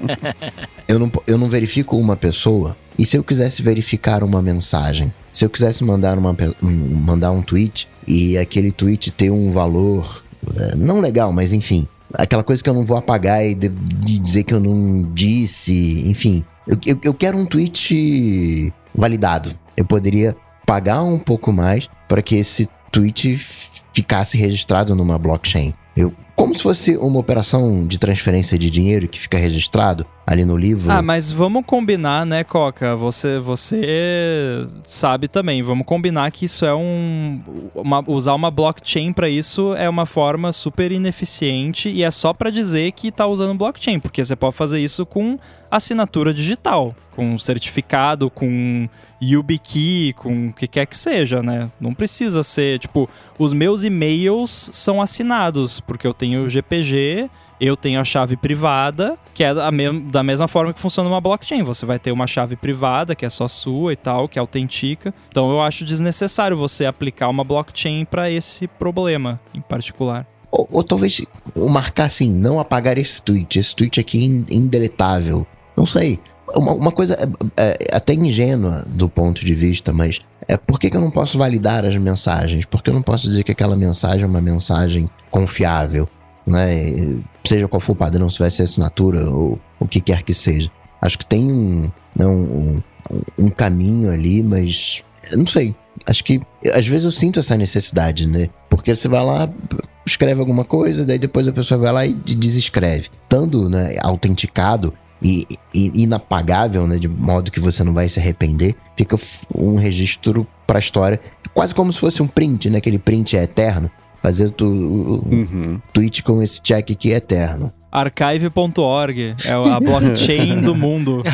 eu, não, eu não verifico uma pessoa. E se eu quisesse verificar uma mensagem? Se eu quisesse mandar, uma, mandar um tweet e aquele tweet ter um valor eh, não legal, mas enfim, aquela coisa que eu não vou apagar e de, de dizer que eu não disse, enfim. Eu, eu, eu, quero um tweet validado. Eu poderia pagar um pouco mais para que esse tweet ficasse registrado numa blockchain. Eu, como se fosse uma operação de transferência de dinheiro que fica registrado ali no livro. Ah, mas vamos combinar, né, Coca? Você, você sabe também. Vamos combinar que isso é um. Uma, usar uma blockchain para isso é uma forma super ineficiente e é só para dizer que tá usando blockchain, porque você pode fazer isso com assinatura digital, com certificado, com YubiKey, com o que quer que seja, né? Não precisa ser, tipo, os meus e-mails são assinados, porque eu tenho GPG, eu tenho a chave privada, que é me da mesma forma que funciona uma blockchain. Você vai ter uma chave privada, que é só sua e tal, que autentica. Então eu acho desnecessário você aplicar uma blockchain para esse problema em particular. Ou, ou, talvez marcar assim, não apagar esse tweet, esse tweet aqui é indeletável. Não sei. Uma, uma coisa é, é, até ingênua do ponto de vista, mas é por que, que eu não posso validar as mensagens? Por que eu não posso dizer que aquela mensagem é uma mensagem confiável? Né? Seja qual for o padrão, se vai ser assinatura ou o que quer que seja. Acho que tem um, não, um, um caminho ali, mas não sei. Acho que às vezes eu sinto essa necessidade, né? Porque você vai lá, escreve alguma coisa, daí depois a pessoa vai lá e desescreve. Estando né, autenticado, e, e inapagável, né? De modo que você não vai se arrepender. Fica um registro pra história. Quase como se fosse um print, né? Aquele print é eterno. Fazer tu, uhum. tweet com esse check que é eterno. Archive.org é a blockchain do mundo.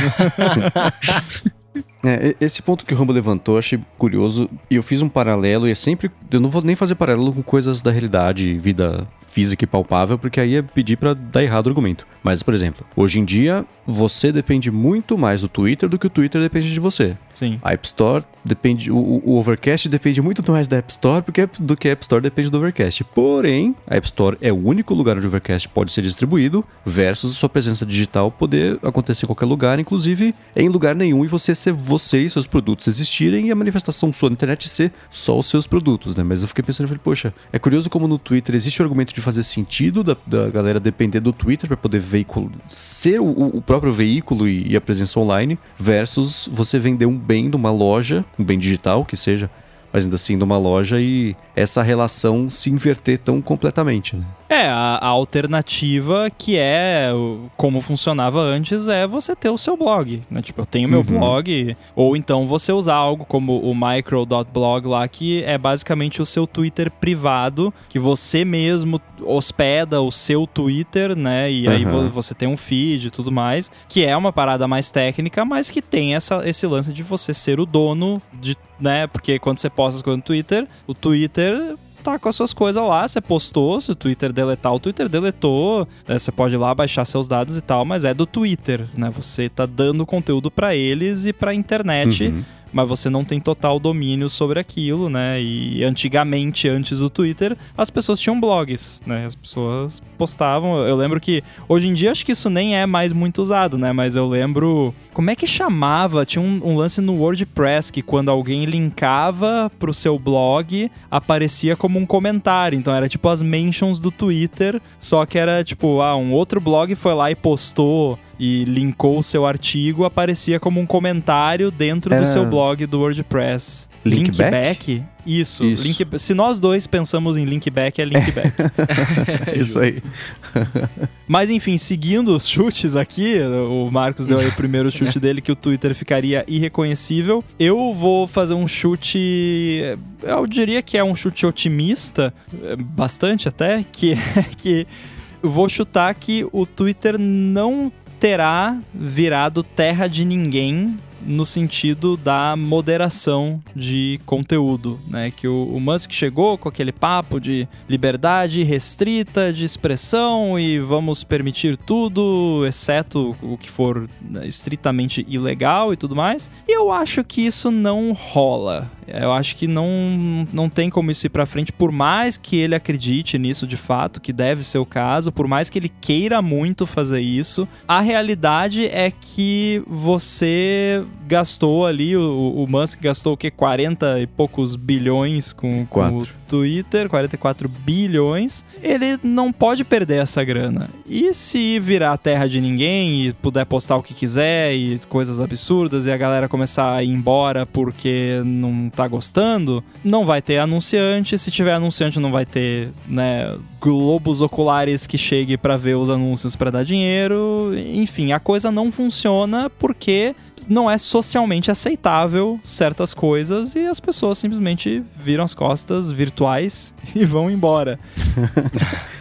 É, esse ponto que o Rambo levantou, achei curioso. E eu fiz um paralelo, e é sempre. Eu não vou nem fazer paralelo com coisas da realidade, vida física e palpável, porque aí é pedir para dar errado o argumento. Mas, por exemplo, hoje em dia, você depende muito mais do Twitter do que o Twitter depende de você. Sim. A App Store depende. O, o Overcast depende muito mais da App Store porque, do que a App Store depende do Overcast. Porém, a App Store é o único lugar onde o Overcast pode ser distribuído, versus sua presença digital poder acontecer em qualquer lugar, inclusive em lugar nenhum, e você ser você e seus produtos existirem e a manifestação sua na internet ser só os seus produtos, né? Mas eu fiquei pensando, falei, poxa, é curioso como no Twitter existe o argumento de fazer sentido da, da galera depender do Twitter para poder veículo, ser o, o próprio veículo e, e, a presença online, versus você vender um bem de uma loja, um bem digital que seja, mas ainda assim de uma loja e essa relação se inverter tão completamente. Né? É, a, a, alternativa que é como funcionava antes é você ter o seu blog, né? Tipo, eu tenho meu uhum. blog, ou então você usar algo como o micro.blog lá, que é basicamente o seu Twitter privado, que você mesmo hospeda o seu Twitter, né? E aí uhum. você tem um feed e tudo mais, que é uma parada mais técnica, mas que tem essa, esse lance de você ser o dono de, né? Porque quando você posta as coisas no Twitter, o Twitter tá com as suas coisas lá, você postou, se o Twitter deletar, o Twitter deletou, né, você pode ir lá baixar seus dados e tal, mas é do Twitter, né? Você tá dando conteúdo para eles e pra internet. Uhum mas você não tem total domínio sobre aquilo, né? E antigamente, antes do Twitter, as pessoas tinham blogs, né? As pessoas postavam. Eu lembro que hoje em dia acho que isso nem é mais muito usado, né? Mas eu lembro como é que chamava? Tinha um, um lance no WordPress que quando alguém linkava pro seu blog, aparecia como um comentário. Então era tipo as mentions do Twitter, só que era tipo, ah, um outro blog foi lá e postou e linkou o seu artigo, aparecia como um comentário dentro Era... do seu blog do WordPress. Linkback? Link Isso. Isso. Link... Se nós dois pensamos em linkback, é linkback. é Isso aí. Mas enfim, seguindo os chutes aqui, o Marcos deu aí o primeiro chute dele que o Twitter ficaria irreconhecível. Eu vou fazer um chute, eu diria que é um chute otimista, bastante até, que é que eu vou chutar que o Twitter não terá virado terra de ninguém no sentido da moderação de conteúdo, né? Que o, o, Musk chegou com aquele papo de liberdade restrita de expressão e vamos permitir tudo, exceto o que for estritamente ilegal e tudo mais. E eu acho que isso não rola. Eu acho que não, não tem como isso ir para frente, por mais que ele acredite nisso de fato, que deve ser o caso, por mais que ele queira muito fazer isso, a realidade é que você gastou ali, o, o Musk gastou o que? 40 e poucos bilhões com, com o Twitter, 44 bilhões. Ele não pode perder essa grana. E se virar terra de ninguém e puder postar o que quiser e coisas absurdas e a galera começar a ir embora porque não tá gostando, não vai ter anunciante. Se tiver anunciante, não vai ter, né, globos oculares que chegue para ver os anúncios para dar dinheiro. Enfim, a coisa não funciona porque não é socialmente aceitável certas coisas e as pessoas simplesmente viram as costas virtuais e vão embora.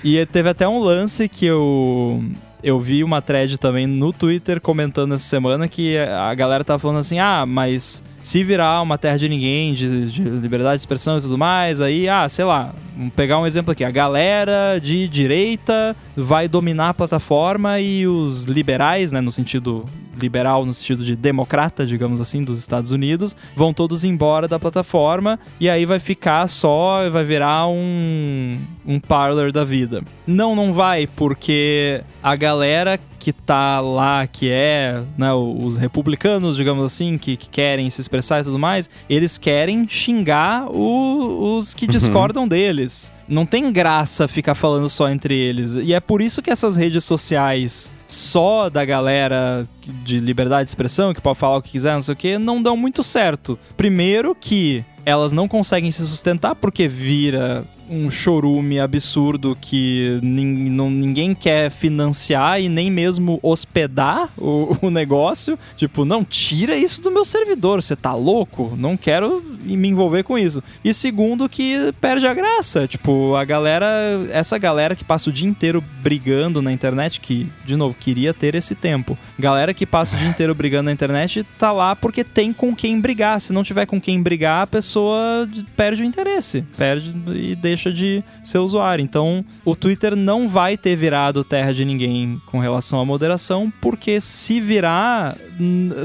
e teve até um lance que eu eu vi uma thread também no Twitter comentando essa semana que a galera tava falando assim: ah, mas se virar uma terra de ninguém, de, de, liberdade de expressão e tudo mais, aí, ah, sei lá, vamos pegar um exemplo aqui. A galera de direita vai dominar a plataforma e os liberais, né, no sentido liberal, no sentido de democrata, digamos assim, dos Estados Unidos, vão todos embora da plataforma e aí vai ficar só, vai virar um, um parlor da vida. Não, não vai, porque a galera que tá lá, que é né, os republicanos, digamos assim, que, que, querem se expressar e tudo mais, eles querem xingar o, os que uhum. discordam deles. Não tem graça ficar falando só entre eles. E é por isso que essas redes sociais só da galera de liberdade de expressão, que pode falar o que quiser, não sei o que, não dão muito certo. Primeiro que elas não conseguem se sustentar porque vira um chorume absurdo que ninguém quer financiar e nem mesmo hospedar o, o, negócio. Tipo, não, tira isso do meu servidor, você tá louco? Não quero me envolver com isso. E segundo, que perde a graça. Tipo, a galera, essa galera que passa o dia inteiro brigando na internet, que, de novo, queria ter esse tempo. Galera que passa o dia inteiro brigando na internet tá lá porque tem com quem brigar. Se não tiver com quem brigar, a pessoa perde o interesse, perde e deixa de ser usuário. Então, o Twitter não vai ter virado terra de ninguém com relação à moderação, porque se virar,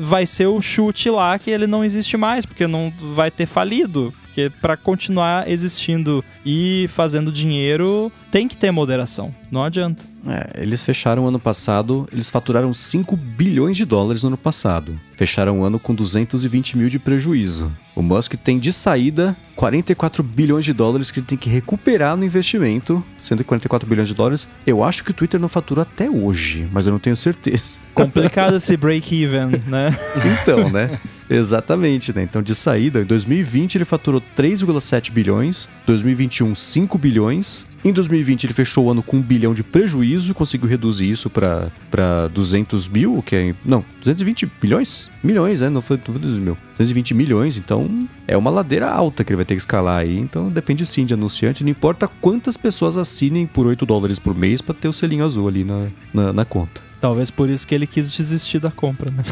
vai ser o chute lá que ele não existe mais, porque não vai ter falido. Porque para continuar existindo e fazendo dinheiro, tem que ter moderação. Não adianta. É, eles fecharam o ano passado, eles faturaram 5 bilhões de dólares no ano passado. Fecharam o ano com 220 mil de prejuízo. O Musk tem de saída 44 bilhões de dólares que ele tem que recuperar no investimento. Sendo 44 bilhões de dólares, eu acho que o Twitter não faturou até hoje, mas eu não tenho certeza. Complicado esse break-even, né? então, né? Exatamente, né? Então, de saída, em 2020 ele faturou 3,7 bilhões, 2021 5 bilhões, em 2020 ele fechou o ano com um bilhão de prejuízo, conseguiu reduzir isso para 200 mil, que é. Não, 220 bilhões? Milhões, né? Não foi, não foi 200 mil. 220 milhões, então é uma ladeira alta que ele vai ter que escalar aí. Então depende sim de anunciante, não importa quantas pessoas assinem por 8 dólares por mês para ter o selinho azul ali na, na, na conta. Talvez por isso que ele quis desistir da compra, né?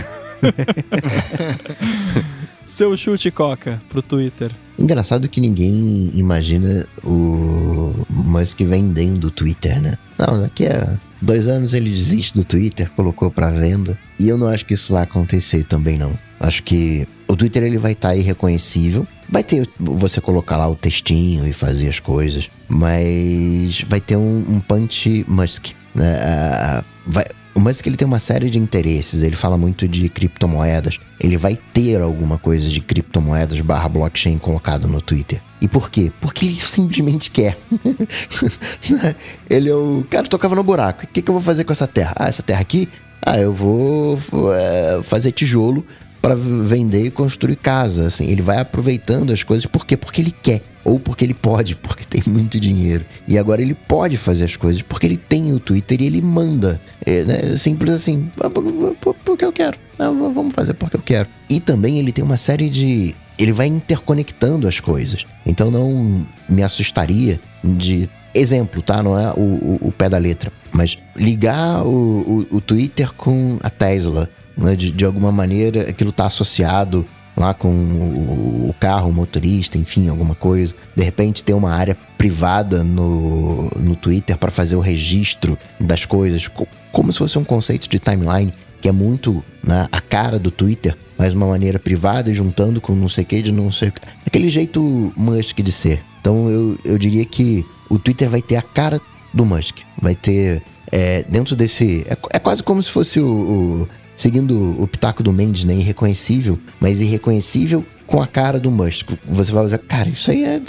Seu chute, Coca, pro Twitter. Engraçado que ninguém imagina o Musk vendendo o Twitter, né? Não, daqui a dois anos ele desiste do Twitter, colocou para venda. E eu não acho que isso vai acontecer também, não. Acho que o Twitter ele vai estar tá irreconhecível. Vai ter você colocar lá o textinho e fazer as coisas, mas vai ter um, um punch Musk. Né? Uh, vai, o Musk ele tem uma série de interesses, ele fala muito de criptomoedas. Ele vai ter alguma coisa de criptomoedas barra blockchain colocado no Twitter. E por quê? Porque ele simplesmente quer. ele é o cara tocava no buraco. O que, que eu vou fazer com essa terra? Ah, essa terra aqui? Ah, eu vou é, fazer tijolo para vender e construir casa. Assim, ele vai aproveitando as coisas. Por quê? Porque ele quer. Ou porque ele pode, porque tem muito dinheiro. E agora ele pode fazer as coisas porque ele tem o Twitter e ele manda. É, né? Simples assim. Porque eu quero. Não, vamos fazer porque eu quero. E também ele tem uma série de. Ele vai interconectando as coisas. Então não me assustaria de. Exemplo, tá? Não é o, o, o pé da letra. Mas ligar o, o, o Twitter com a Tesla né? De, de alguma maneira aquilo está associado lá com o, carro, o motorista, enfim, alguma coisa. De repente ter uma área privada no, no Twitter para fazer o registro das coisas, como se fosse um conceito de timeline que é muito né, a cara do Twitter, mas uma maneira privada e juntando com não sei o que, de não sei o que. Aquele jeito Musk de ser. Então eu, eu diria que o Twitter vai ter a cara do Musk. Vai ter é, dentro desse. É, é, quase como se fosse o, o seguindo o pitaco do Mendes, né? Irreconhecível, mas irreconhecível com a cara do Musk. Você vai usar, cara, isso aí é,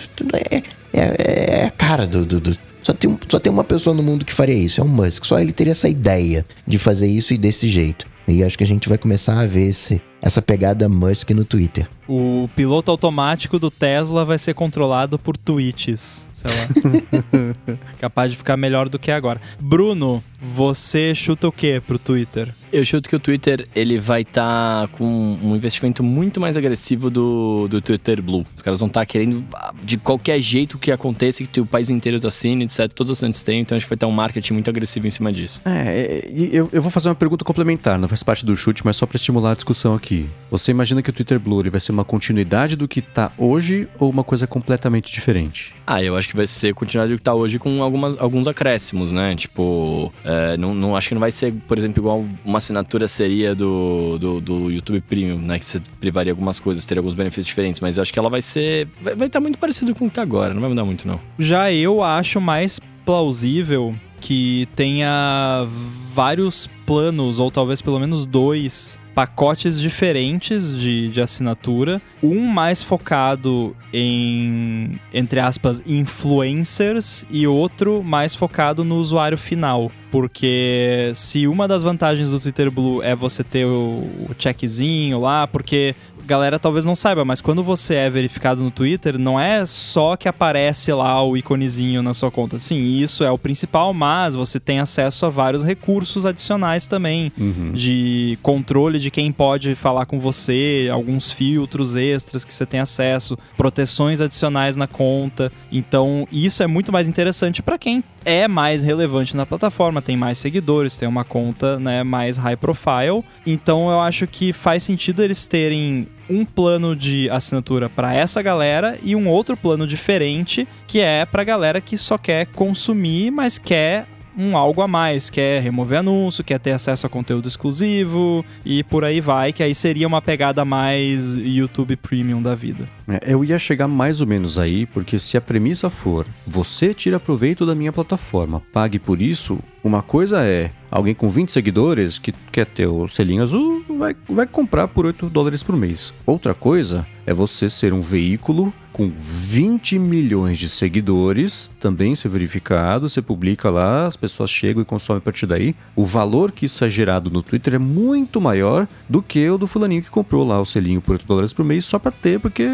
é, é, é a cara do, do, do só tem, só tem uma pessoa no mundo que faria isso, é o Musk. Só ele teria essa ideia de fazer isso e desse jeito. E acho que a gente vai começar a ver esse, essa pegada Musk no Twitter. O piloto automático do Tesla vai ser controlado por tweets, sei lá. Capaz de ficar melhor do que agora. Bruno, você chuta o que pro Twitter? Eu chuto que o Twitter ele vai estar tá com um investimento muito mais agressivo do, do Twitter Blue. Os caras vão estar tá querendo, de qualquer jeito que aconteça, que o país inteiro assine, etc. Todos os assinantes têm, então a gente vai ter um marketing muito agressivo em cima disso. É, eu, eu vou fazer uma pergunta complementar, não faz parte do chute, mas só para estimular a discussão aqui. Você imagina que o Twitter Blue ele vai ser uma continuidade do que está hoje ou uma coisa completamente diferente? Ah, eu acho que vai ser continuidade do que está hoje com algumas, alguns acréscimos, né? Tipo, é, não, não, acho que não vai ser, por exemplo, igual uma assinatura seria do, do, do, YouTube Premium, né? Que você privaria algumas coisas, teria alguns benefícios diferentes, mas eu acho que ela vai ser. Vai estar tá muito parecido com o que tá agora, não vai mudar muito, não. Já eu acho mais plausível que tenha vários planos, ou talvez pelo menos dois, pacotes diferentes de, de assinatura. Um mais focado em, entre aspas, influencers e outro mais focado no usuário final. Porque se uma das vantagens do Twitter Blue é você ter o, o checkzinho lá, porque galera talvez não saiba, mas quando você é verificado no Twitter, não é só que aparece lá o iconezinho na sua conta. Sim, isso é o principal, mas você tem acesso a vários recursos adicionais também Uhum. de controle de quem pode falar com você, alguns filtros extras que você tem acesso, proteções adicionais na conta. Então, isso é muito mais interessante para quem é mais relevante na plataforma, tem mais seguidores, tem uma conta, né, mais high profile. Então, eu acho que faz sentido eles terem um plano de assinatura para essa galera e um outro plano diferente que é para galera que só quer consumir, mas quer um algo a mais, quer remover anúncio, quer ter acesso a conteúdo exclusivo e por aí vai, que aí seria uma pegada mais YouTube Premium da vida. É, eu ia chegar mais ou menos aí, porque se a premissa for você tira proveito da minha plataforma, pague por isso, uma coisa é alguém com 20 seguidores que quer ter o selinho azul, vai, vai comprar por 8 dólares por mês. Outra coisa é você ser um veículo com 20 milhões de seguidores, também ser verificado, você publica lá, as pessoas chegam e consomem a partir daí. O valor que isso é gerado no Twitter é muito maior do que o do fulaninho que comprou lá o selinho por 8 dólares por mês só para ter, porque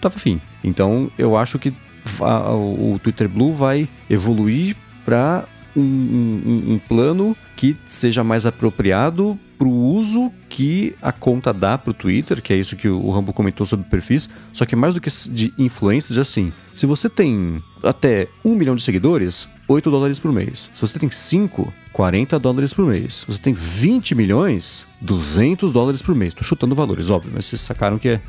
tava afim. Então eu acho que o Twitter Blue vai evoluir para um, um- um plano que seja mais apropriado para o uso que a conta dá para o Twitter, que é isso que o Rambo comentou sobre perfis, só que mais do que de influências, é assim, se você tem até um milhão de seguidores, 8 dólares por mês. Se você tem 5, 40 dólares por mês. Se você tem 20 milhões, 200 dólares por mês. Tô chutando valores, óbvio, mas vocês sacaram que é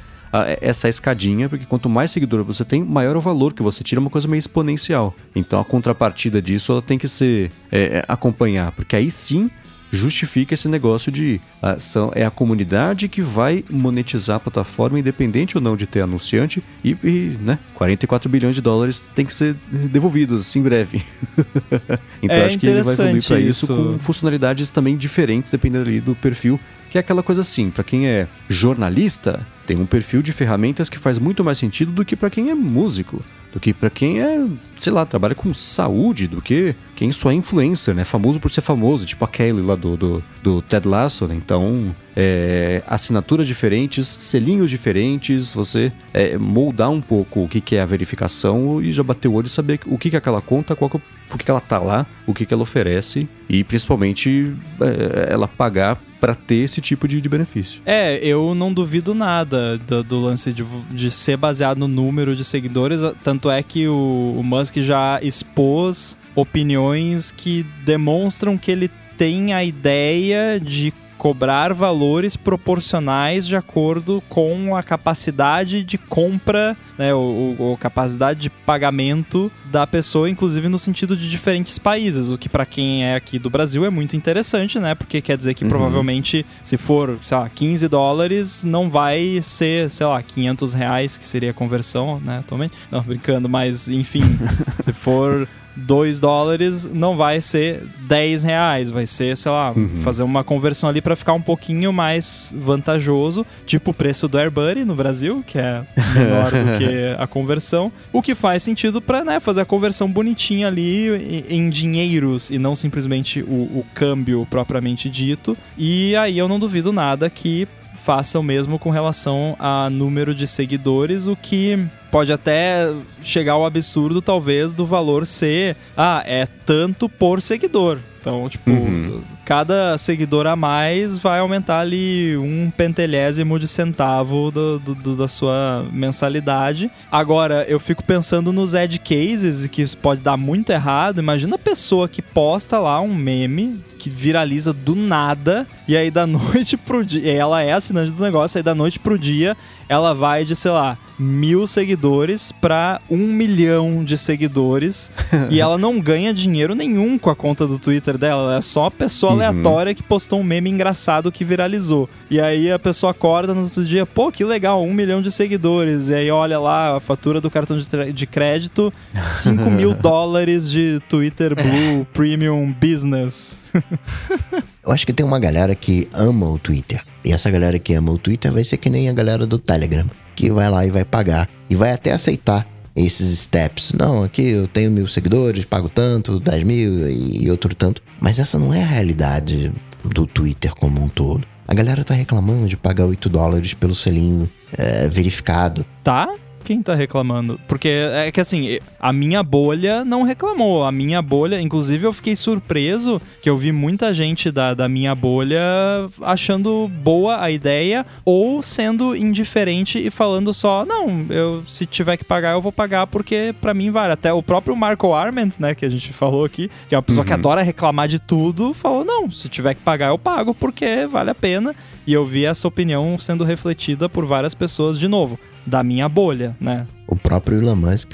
essa escadinha, porque quanto mais seguidor você tem, maior é o valor que você tira, uma coisa meio exponencial. Então a contrapartida disso ela tem que ser é, é, acompanhar, porque aí sim justifica esse negócio de ah, são, é a comunidade que vai monetizar a plataforma, independente ou não de ter anunciante, e, e, né, 44 bilhões de dólares tem que ser devolvidos em breve. então É acho que ele vai evoluir para isso, isso. com funcionalidades também diferentes, dependendo ali do perfil, que é aquela coisa assim, para quem é jornalista, tem um perfil de ferramentas que faz muito mais sentido do que para quem é músico, do que para quem é, sei lá, trabalha com saúde, do que quem só é influencer, né? Famoso por ser famoso, tipo Kelly lá do, do, do Ted Lasso, né? Então, é, assinaturas diferentes, selinhos diferentes, você é, moldar um pouco o que, que é a verificação e já bater o olho e saber o que, que é aquela conta, qual que, por que, que ela tá lá, o que, que ela oferece e principalmente é, ela pagar para ter esse tipo de, de benefício. É, eu não duvido nada do, do lance de, de ser baseado no número de seguidores. Tanto é que o, o Musk já expôs opiniões que demonstram que ele tem a ideia de cobrar valores proporcionais de acordo com a capacidade de compra, né, ou, ou capacidade de pagamento da pessoa, inclusive no sentido de diferentes países, o que para quem é aqui do Brasil é muito interessante, né? Porque quer dizer que Uhum. provavelmente se for, sei lá, 15 dólares, não vai ser, sei lá, 500 reais, que seria a conversão, né, atualmente. Não, brincando, mas enfim, se for 2 dólares, não vai ser 10 reais, vai ser, sei lá, Uhum. fazer uma conversão ali para ficar um pouquinho mais vantajoso, tipo o preço do AirBuddy no Brasil, que é menor do que a conversão, o que faz sentido para né, fazer a conversão bonitinha ali em, dinheiros e não simplesmente o, o câmbio propriamente dito. E aí eu não duvido nada que façam mesmo com relação a número de seguidores, o que pode até chegar ao absurdo, talvez, do valor ser, ah, é tanto por seguidor. Então, tipo, Uhum. cada seguidor a mais vai aumentar ali um pentelésimo de centavo do, do- do- da sua mensalidade. Agora, eu fico pensando nos edge cases, que pode dar muito errado. Imagina a pessoa que posta lá um meme que viraliza do nada, e aí da noite pro dia. Ela é assinante do negócio, aí da noite pro dia ela vai de, sei lá, mil seguidores pra um milhão de seguidores. e ela não ganha dinheiro nenhum com a conta do Twitter dela. Ela é só uma pessoa Uhum. aleatória que postou um meme engraçado que viralizou. E aí a pessoa acorda no outro dia, pô, que legal, um milhão de seguidores. E aí olha lá a fatura do cartão de, de crédito, 5 mil dólares de Twitter Blue Premium Business. Eu acho que tem uma galera que ama o Twitter. E essa galera que ama o Twitter vai ser que nem a galera do Telegram, que vai lá e vai pagar. E vai até aceitar esses steps. Não, aqui eu tenho mil seguidores, pago tanto, 10 mil e outro tanto. Mas essa não é a realidade do Twitter como um todo. A galera tá reclamando de pagar 8 dólares pelo selinho é, verificado. Tá? Quem tá reclamando? Porque é que assim, a minha bolha não reclamou. A minha bolha, inclusive eu fiquei surpreso que eu vi muita gente da, da minha bolha achando boa a ideia ou sendo indiferente e falando só, não, eu se tiver que pagar eu vou pagar porque para mim vale. Até o próprio Marco Arment, né, que a gente falou aqui, que é uma pessoa uhum. que adora reclamar de tudo, falou, não, se tiver que pagar eu pago porque vale a pena. E eu vi essa opinião sendo refletida por várias pessoas de novo da minha bolha, né? O próprio Elon Musk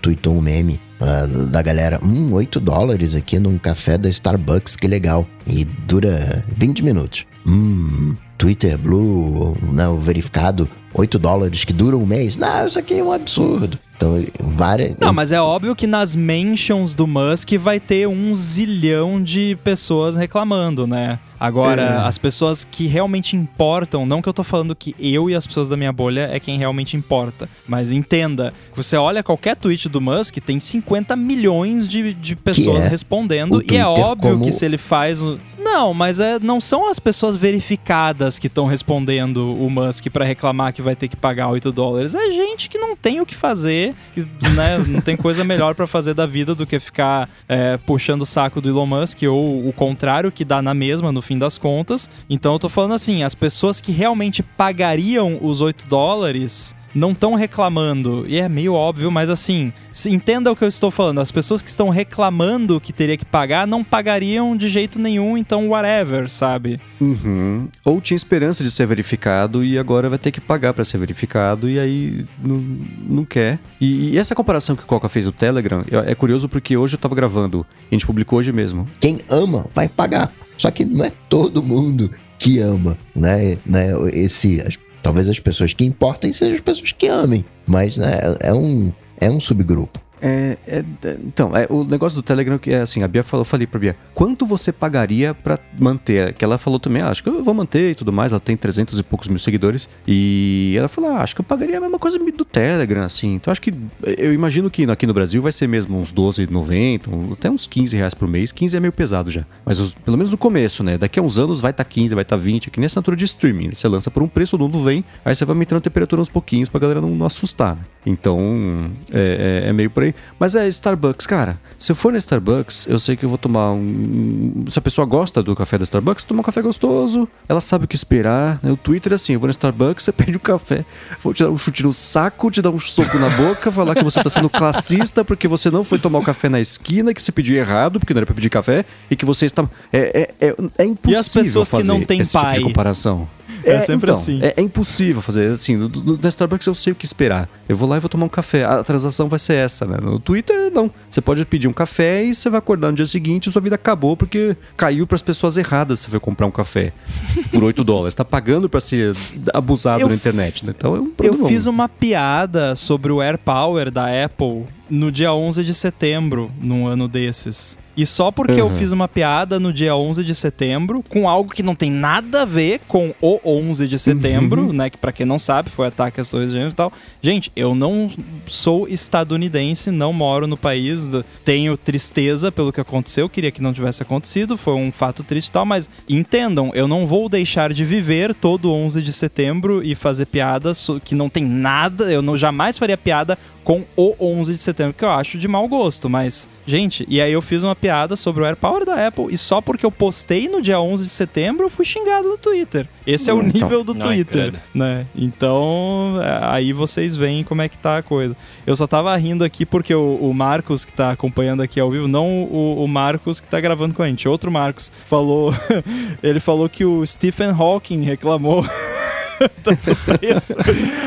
tweetou um meme uh, da galera, hum, 8 dólares aqui num café da Starbucks, que legal. E dura 20 minutos. Hum, Twitter Blue, não, verificado, 8 dólares que dura um mês. Não, isso aqui é um absurdo. Então, várias. Não, mas é óbvio que nas mentions do Musk vai ter um zilhão de pessoas reclamando, né? Agora, é. as pessoas que realmente importam, não que eu tô falando que eu e as pessoas da minha bolha é quem realmente importa, mas entenda, você olha qualquer tweet do Musk, tem 50 milhões de, de pessoas é respondendo, e é óbvio como... que se ele faz. Não, mas é, não são as pessoas verificadas que estão respondendo o Musk para reclamar que vai ter que pagar 8 dólares. É gente que não tem o que fazer, que né, não tem coisa melhor para fazer da vida do que ficar é, puxando o saco do Elon Musk, ou o contrário, que dá na mesma no fim das contas. Então eu tô falando assim, as pessoas que realmente pagariam os 8 dólares não estão reclamando. E é meio óbvio, mas assim, entenda o que eu estou falando. As pessoas que estão reclamando que teria que pagar não pagariam de jeito nenhum, então whatever, sabe? Uhum. Ou tinha esperança de ser verificado e agora vai ter que pagar para ser verificado e aí não, não quer. E, e, essa comparação que o Coca fez no Telegram é curioso porque hoje eu tava gravando, a gente publicou hoje mesmo. Quem ama vai pagar. Só que não é todo mundo que ama, né? né? Esse, as, talvez as pessoas que importem sejam as pessoas que amem, mas né, é, um, é um subgrupo. É, é, então, é, o negócio do Telegram que é assim, a Bia falou, eu falei pra Bia, quanto você pagaria para manter? Que ela falou também, ah, acho que eu vou manter e tudo mais, ela tem 300 e poucos mil seguidores. E ela falou, ah, acho que eu pagaria a mesma coisa do Telegram, assim. Então acho que, eu imagino que aqui no Brasil vai ser mesmo uns 12,90, até uns 15 reais por mês. 15 é meio pesado já. Mas os, pelo menos no começo, né? Daqui a uns anos vai estar tá 15, vai estar tá 20, é que nem de streaming. Você lança por um preço, todo mundo vem, aí você vai aumentando a temperatura uns pouquinhos pra galera não, não assustar, né? Então, é, é, é meio por aí. Mas é Starbucks, cara. Se eu for na Starbucks, eu sei que eu vou tomar um. Se a pessoa gosta do café da Starbucks, tomar um café gostoso. Ela sabe o que esperar. Né? O Twitter é assim: eu vou na Starbucks, você pede um café, vou te dar um chute no saco, te dar um soco na boca, falar que você tá sendo classista porque você não foi tomar o café na esquina, que você pediu errado, porque não era pra pedir café, e que você está. É, é, é, é impossível. E as pessoas que não têm pai? Tipo de comparação. É, é sempre então, assim. É, é, impossível fazer assim. No, no, no, Starbucks eu sei o que esperar. Eu vou lá e vou tomar um café. A transação vai ser essa, né? No Twitter, não. Você pode pedir um café e você vai acordar no dia seguinte e sua vida acabou porque caiu para as pessoas erradas você foi comprar um café por 8 dólares. Tá pagando para ser abusado eu, na internet, né? Então é um problema. Eu fiz uma piada sobre o Air Power da Apple no dia 11 de setembro, num ano desses. E só porque uhum. eu fiz uma piada no dia 11 de setembro com algo que não tem nada a ver com o 11 de setembro, uhum. né? Que para quem não sabe, foi ataque às torres gêmeas e tal. Gente, eu não sou estadunidense, não moro no país, tenho tristeza pelo que aconteceu, queria que não tivesse acontecido, foi um fato triste e tal, mas entendam, eu não vou deixar de viver todo 11 de setembro e fazer piadas que não tem nada, eu não jamais faria piada com o 11 de setembro, que eu acho de mau gosto, mas, gente, e aí eu fiz uma piada sobre o AirPower da Apple e só porque eu postei no dia 11 de setembro eu fui xingado no Twitter. Esse é o então, nível do Twitter, né? Então, é, aí vocês veem como é que tá a coisa. Eu só tava rindo aqui porque o, o Marcos, que tá acompanhando aqui ao vivo, não o, o Marcos que tá gravando com a gente, outro Marcos, falou, ele falou que o Stephen Hawking reclamou preço.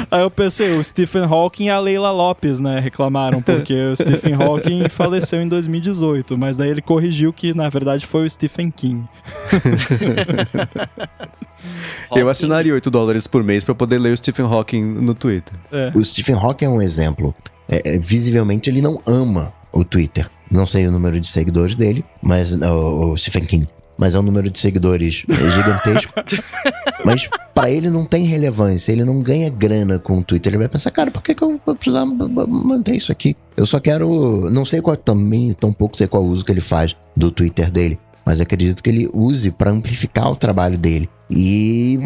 Aí eu pensei, o Stephen Hawking e a Leila Lopes, né, reclamaram, porque o Stephen Hawking faleceu em 2018, mas daí ele corrigiu que na verdade foi o Stephen King. Eu assinaria 8 dólares por mês para poder ler o Stephen Hawking no Twitter. É. O Stephen Hawking é um exemplo. É, é, visivelmente ele não ama o Twitter. Não sei o número de seguidores dele, mas o, o Stephen King mas é um número de seguidores gigantesco. mas para ele não tem relevância, ele não ganha grana com o Twitter. Ele vai pensar, cara, por que, que eu vou precisar manter isso aqui? Eu só quero. Não sei qual também, tão pouco sei qual uso que ele faz do Twitter dele, mas acredito que ele use para amplificar o trabalho dele. E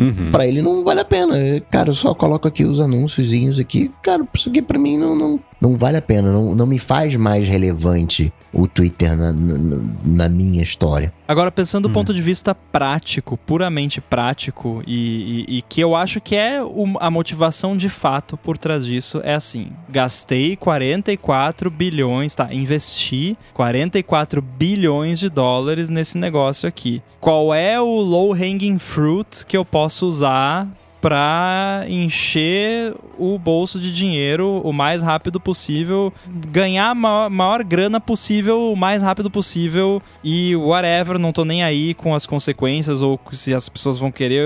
uhum. para ele não vale a pena. Cara, eu só coloco aqui os anúnciozinhos aqui. Cara, isso aqui pra mim não, não, não vale a pena. Não, não me faz mais relevante o Twitter na, na, na minha história. Agora, pensando do hum. ponto de vista prático, puramente prático, e, e, e que eu acho que é o, a motivação de fato por trás disso, é assim: gastei 44 bilhões, tá? Investi 44 bilhões de dólares nesse negócio aqui. Qual é o low hanging fruit que eu posso usar para encher o bolso de dinheiro o mais rápido possível, ganhar a maior, maior, grana possível o mais rápido possível e whatever, não tô nem aí com as consequências ou se as pessoas vão querer.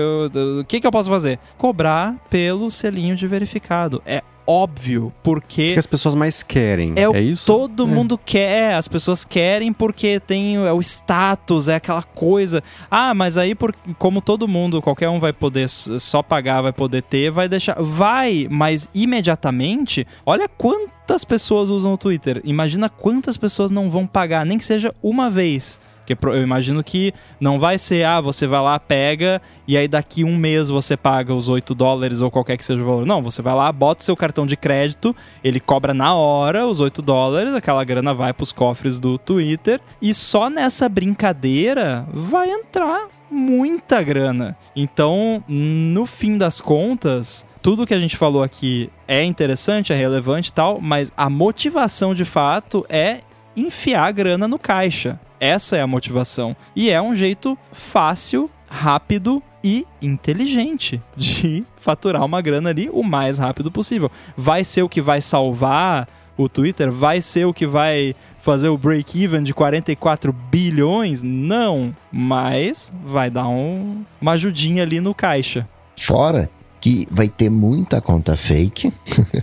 O que, que eu posso fazer? Cobrar pelo selinho de verificado. É óbvio, porque. O que as pessoas mais querem. É, o é isso? Todo é. mundo quer. As pessoas querem porque tem é o status, é aquela coisa. Ah, mas aí, por, como todo mundo, qualquer um vai poder só pagar, vai poder ter, vai deixar. Vai, mas imediatamente, olha quantas pessoas usam o Twitter. Imagina quantas pessoas não vão pagar, nem que seja uma vez. Porque eu imagino que não vai ser, ah, você vai lá, pega, e aí daqui um mês você paga os 8 dólares ou qualquer que seja o valor. Não, você vai lá, bota seu cartão de crédito, ele cobra na hora os 8 dólares, aquela grana vai para os cofres do Twitter, e só nessa brincadeira vai entrar muita grana. Então, no fim das contas, tudo que a gente falou aqui é interessante, é relevante e tal, mas a motivação de fato é enfiar a grana no caixa. Essa é a motivação. E é um jeito fácil, rápido e inteligente de faturar uma grana ali o mais rápido possível. Vai ser o que vai salvar o Twitter? Vai ser o que vai fazer o break-even de 44 bilhões? Não, mas vai dar um, uma ajudinha ali no caixa. Fora que vai ter muita conta fake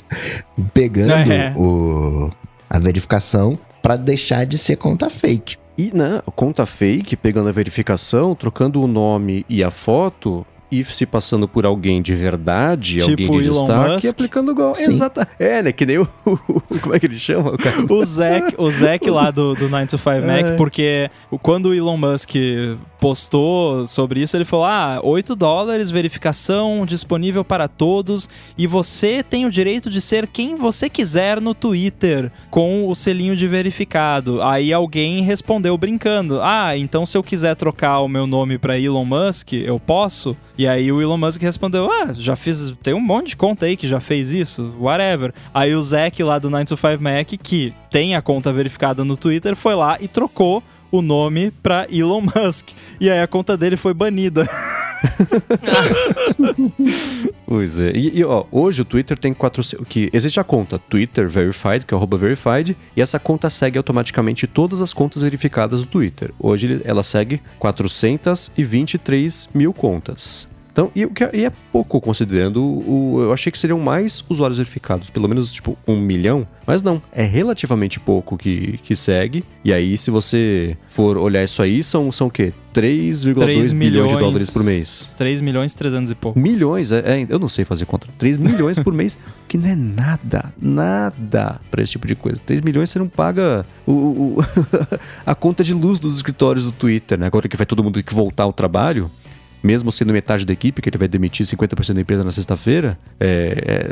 pegando é. o, a verificação para deixar de ser conta fake. E né, conta fake, pegando a verificação, trocando o nome e a foto, e se passando por alguém de verdade, tipo alguém de Elon destaque, Musk. aplicando igual. Exato. É, né? Que nem o. como é que ele chama? O, o Zack, o Zack lá do, do 9 to 5 é. Mac, porque quando o Elon Musk postou sobre isso, ele falou: ah, 8 dólares, verificação disponível para todos, e você tem o direito de ser quem você quiser no Twitter com o selinho de verificado. Aí alguém respondeu brincando: ah, então se eu quiser trocar o meu nome para Elon Musk, eu posso? E aí o Elon Musk respondeu: Ah, já fiz. Tem um monte de conta aí que já fez isso, whatever. Aí o Zack lá do 925 Mac, que tem a conta verificada no Twitter, foi lá e trocou o nome pra Elon Musk. E aí a conta dele foi banida. pois é. E, e, ó, hoje o Twitter tem 400. Que existe a conta Twitter Verified, que é o verified, e essa conta segue automaticamente todas as contas verificadas do Twitter. Hoje ela segue 423 mil contas. Então, e, e, é pouco considerando o. Eu achei que seriam mais usuários verificados, pelo menos tipo um milhão. Mas não, é relativamente pouco que, que segue. E aí, se você for olhar isso aí, são, são o quê? 3,2 milhões de dólares por mês. 3 milhões e 300 e pouco. Milhões, é, é, eu não sei fazer conta. 3 milhões por mês, que não é nada, nada para esse tipo de coisa. 3 milhões você não paga o, o a conta de luz dos escritórios do Twitter, né? Agora que vai todo mundo ter que voltar ao trabalho, mesmo sendo metade da equipe, que ele vai demitir 50% da empresa na sexta-feira, é,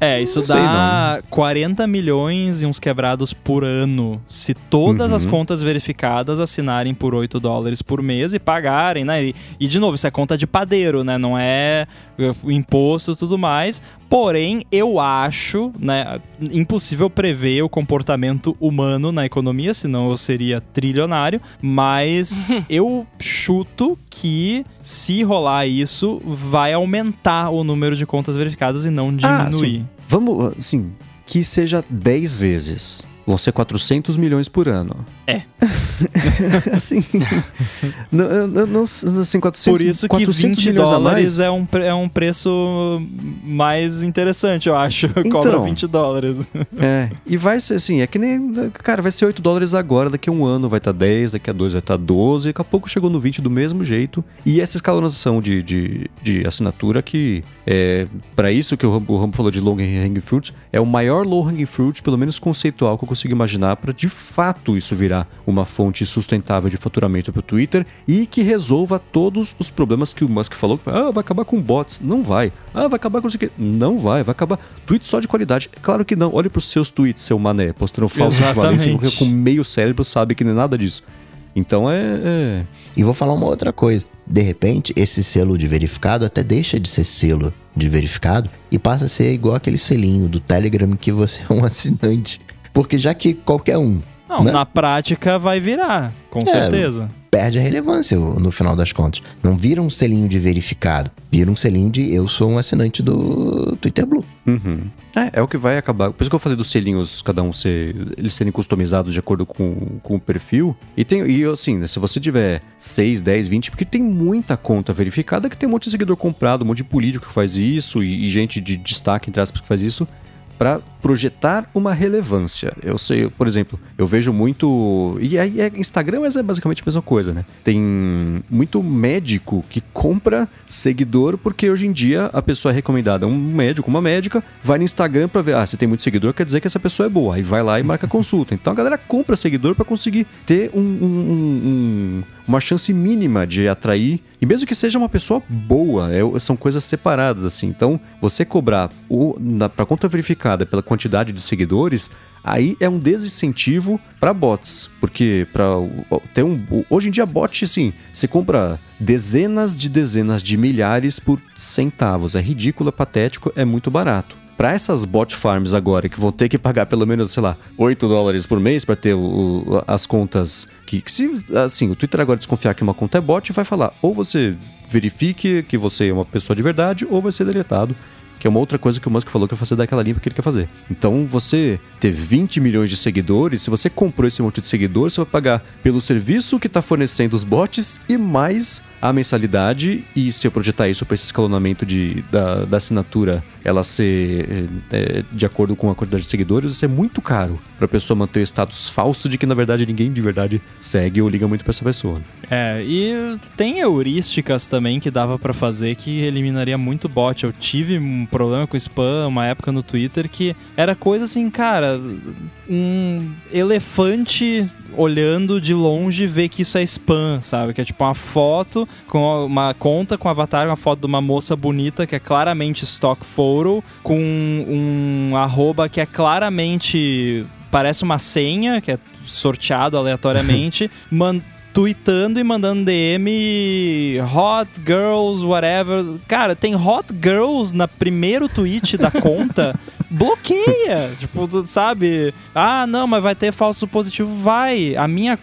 é. É, isso dá não. 40 milhões e uns quebrados por ano. Se todas uhum. as contas verificadas assinarem por 8 dólares por mês e pagarem, né? E, e de novo, isso é conta de padeiro, né? Não é o imposto e tudo mais. Porém, eu acho, né, impossível prever o comportamento humano na economia, senão eu seria trilionário, mas eu chuto que se rolar isso, vai aumentar o número de contas verificadas e não diminuir. Ah, Vamos, assim, que seja 10 vezes vão ser 400 milhões por ano. É. assim, não, não, assim, 400, Por isso que 20 dólares é um, é um preço mais interessante, eu acho. Então. Cobra 20 dólares. É, e vai ser assim, é que nem. Cara, vai ser 8 dólares agora, daqui a um ano vai estar tá 10, daqui a dois vai estar tá 12, daqui a pouco chegou no 20 do mesmo jeito. E essa escalonação de, de, de assinatura que é para isso que o Rambo, o Rambo falou de low hanging fruit, é o maior low hanging fruit, pelo menos conceitual, que eu consigo imaginar para de fato isso virar uma fonte sustentável de faturamento para o Twitter e que resolva todos os problemas que o Musk falou. Que, ah, vai acabar com bots. Não vai. Ah, vai acabar com isso aqui. Não vai. Vai acabar. Tweet só de qualidade. Claro que não. Olhe para os seus tweets, seu mané, postando falso equivalência, com meio cérebro sabe que não é nada disso. Então é, é. E vou falar uma outra coisa. De repente, esse selo de verificado até deixa de ser selo de verificado e passa a ser igual aquele selinho do Telegram que você é um assinante. Porque já que qualquer um. Não, né? na prática vai virar, com é, certeza perde a relevância no final das contas. Não vira um selinho de verificado, vira um selinho de eu sou um assinante do Twitter Blue. Uhum. É, é o que vai acabar. Por isso que eu falei dos selinhos, cada um ser. Eles serem customizados de acordo com, com o perfil. E tem. E assim, né, se você tiver 6, 10, 20, porque tem muita conta verificada que tem um monte de seguidor comprado, um monte de político que faz isso, e, e gente de destaque, entre aspas, que faz isso para projetar uma relevância. Eu sei, por exemplo, eu vejo muito. E aí é Instagram, mas é basicamente a mesma coisa, né? Tem muito médico que compra seguidor porque hoje em dia a pessoa é recomendada. Um médico, uma médica, vai no Instagram para ver, ah, se tem muito seguidor, quer dizer que essa pessoa é boa. Aí vai lá e marca consulta. Então a galera compra seguidor para conseguir ter um, um, um, uma chance mínima de atrair. E mesmo que seja uma pessoa boa, é, são coisas separadas, assim. Então, você cobrar para conta verificada pela quantidade de seguidores, aí é um desincentivo para bots, porque para ter um hoje em dia bot assim, você compra dezenas de dezenas de milhares por centavos, é ridículo, é patético, é muito barato. Para essas bot farms agora, que vão ter que pagar pelo menos, sei lá, 8 dólares por mês para ter o, as contas que, que, se, assim, o Twitter agora desconfiar que uma conta é bot, vai falar, ou você verifique que você é uma pessoa de verdade, ou vai ser deletado que é uma outra coisa que o Musk falou que é fazer daquela limpa que ele quer fazer. Então, você ter 20 milhões de seguidores, se você comprou esse monte de seguidores, você vai pagar pelo serviço que está fornecendo os bots e mais a mensalidade. E se eu projetar isso para esse escalonamento de, da, da assinatura, ela ser é, de acordo com a quantidade de seguidores, isso é muito caro para a pessoa manter o status falso de que na verdade ninguém de verdade segue ou liga muito para essa pessoa. É, e tem heurísticas também que dava para fazer que eliminaria muito bot. Eu tive um problema com spam uma época no Twitter que era coisa assim, cara, um elefante olhando de longe vê que isso é spam, sabe? Que é tipo uma foto com uma conta com avatar, uma foto de uma moça bonita que é claramente stock photo, com um arroba que é claramente parece uma senha, que é sorteado aleatoriamente, man tweetando e mandando DM hot girls, whatever. Cara, tem hot girls na primeiro tweet da conta. bloqueia. tipo, sabe? Ah, não, mas vai ter falso positivo. Vai. A minha.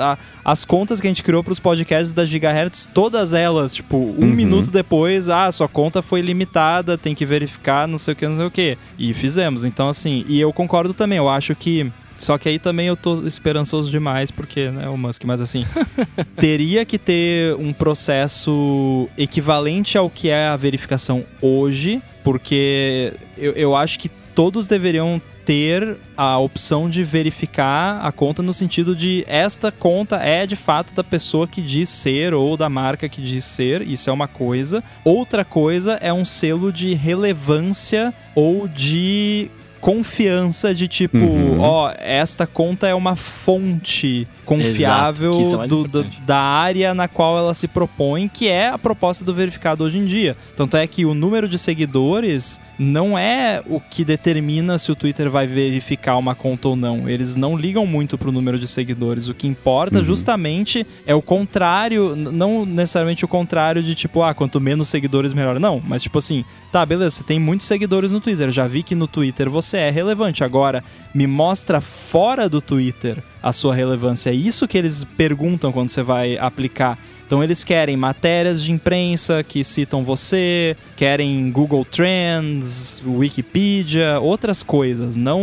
A, as contas que a gente criou pros podcasts da Gigahertz, todas elas, tipo, um uhum. minuto depois, ah, sua conta foi limitada, tem que verificar, não sei o que, não sei o que. E fizemos. Então, assim, e eu concordo também. Eu acho que só que aí também eu tô esperançoso demais, porque, né, o Musk, mas assim, teria que ter um processo equivalente ao que é a verificação hoje, porque eu, eu acho que todos deveriam ter a opção de verificar a conta no sentido de esta conta é de fato da pessoa que diz ser ou da marca que diz ser, isso é uma coisa. Outra coisa é um selo de relevância ou de confiança de tipo, uhum. ó, esta conta é uma fonte confiável Exato, é do, do, da área na qual ela se propõe, que é a proposta do verificado hoje em dia. Tanto é que o número de seguidores não é o que determina se o Twitter vai verificar uma conta ou não. Eles não ligam muito pro número de seguidores. O que importa uhum. justamente é o contrário, não necessariamente o contrário de tipo, ah, quanto menos seguidores melhor. Não, mas tipo assim, tá, beleza, você tem muitos seguidores no Twitter. Já vi que no Twitter você é relevante. Agora, me mostra fora do Twitter a sua relevância. É isso que eles perguntam quando você vai aplicar então eles querem matérias de imprensa que citam você, querem Google Trends, Wikipedia, outras coisas. Não,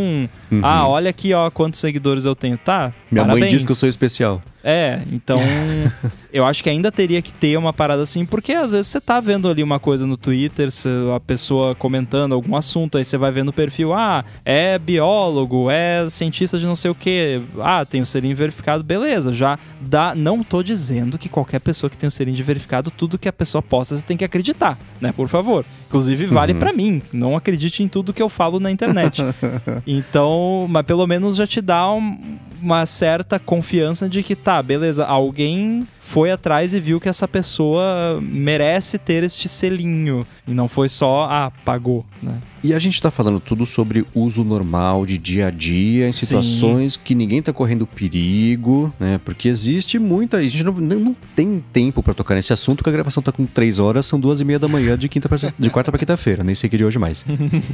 uhum. ah, olha aqui ó quantos seguidores eu tenho, tá? Minha Parabéns. mãe diz que eu sou especial. É, então eu acho que ainda teria que ter uma parada assim, porque às vezes você tá vendo ali uma coisa no Twitter, a pessoa comentando algum assunto, aí você vai vendo o perfil, ah, é biólogo, é cientista de não sei o que, ah, tem o selinho verificado, beleza, já dá. Não tô dizendo que qualquer pessoa que tem o selinho verificado, tudo que a pessoa posta, você tem que acreditar, né? Por favor. Inclusive, vale uhum. para mim. Não acredite em tudo que eu falo na internet. então, mas pelo menos já te dá um, uma certa confiança de que tá, beleza, alguém foi atrás e viu que essa pessoa merece ter este selinho. E não foi só, ah, pagou, né? E a gente está falando tudo sobre uso normal de dia a dia, em situações Sim. que ninguém está correndo perigo, né? Porque existe muita. A gente não, não tem tempo para tocar nesse assunto, que a gravação tá com três horas, são duas e meia da manhã de, quinta pra, de quarta para quinta-feira, nem sei que de hoje mais.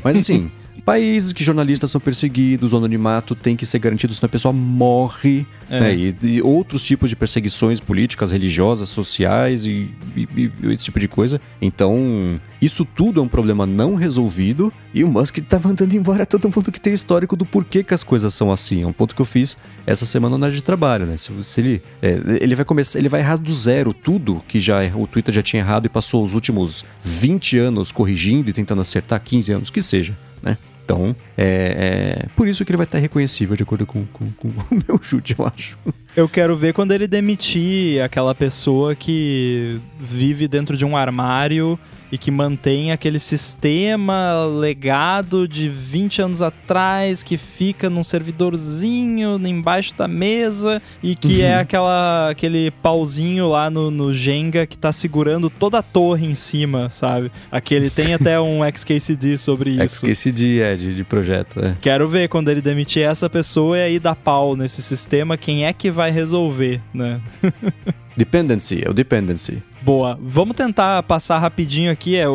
Mas assim, países que jornalistas são perseguidos, o anonimato tem que ser garantido, senão a pessoa morre. É. Né? E, e, outros tipos de perseguições políticas, religiosas, sociais e, e, e esse tipo de coisa. Então, isso tudo é um problema não resolvido e o Musk tá mandando embora todo mundo que tem histórico do porquê que as coisas são assim. É um ponto que eu fiz essa semana na de trabalho, né? Se, se ele, é, ele vai começar, ele vai errar do zero tudo que já o Twitter já tinha errado e passou os últimos 20 anos corrigindo e tentando acertar 15 anos que seja, né? Então, é, é, por isso que ele vai estar reconhecível, de acordo com, com, com o meu chute, eu acho. Eu quero ver quando ele demitir aquela pessoa que vive dentro de um armário e que mantém aquele sistema legado de 20 anos atrás que fica num servidorzinho embaixo da mesa e que é uhum. é aquela, aquele pauzinho lá no, no Jenga que tá segurando toda a torre em cima, sabe? Aquele tem até um XKCD sobre isso. XKCD, é, de, de projeto, é. Quero ver quando ele demitir essa pessoa e aí dar pau nesse sistema, quem é que vai resolver, né? dependency, é o dependency. Boa. Vamos tentar passar rapidinho aqui. É, o,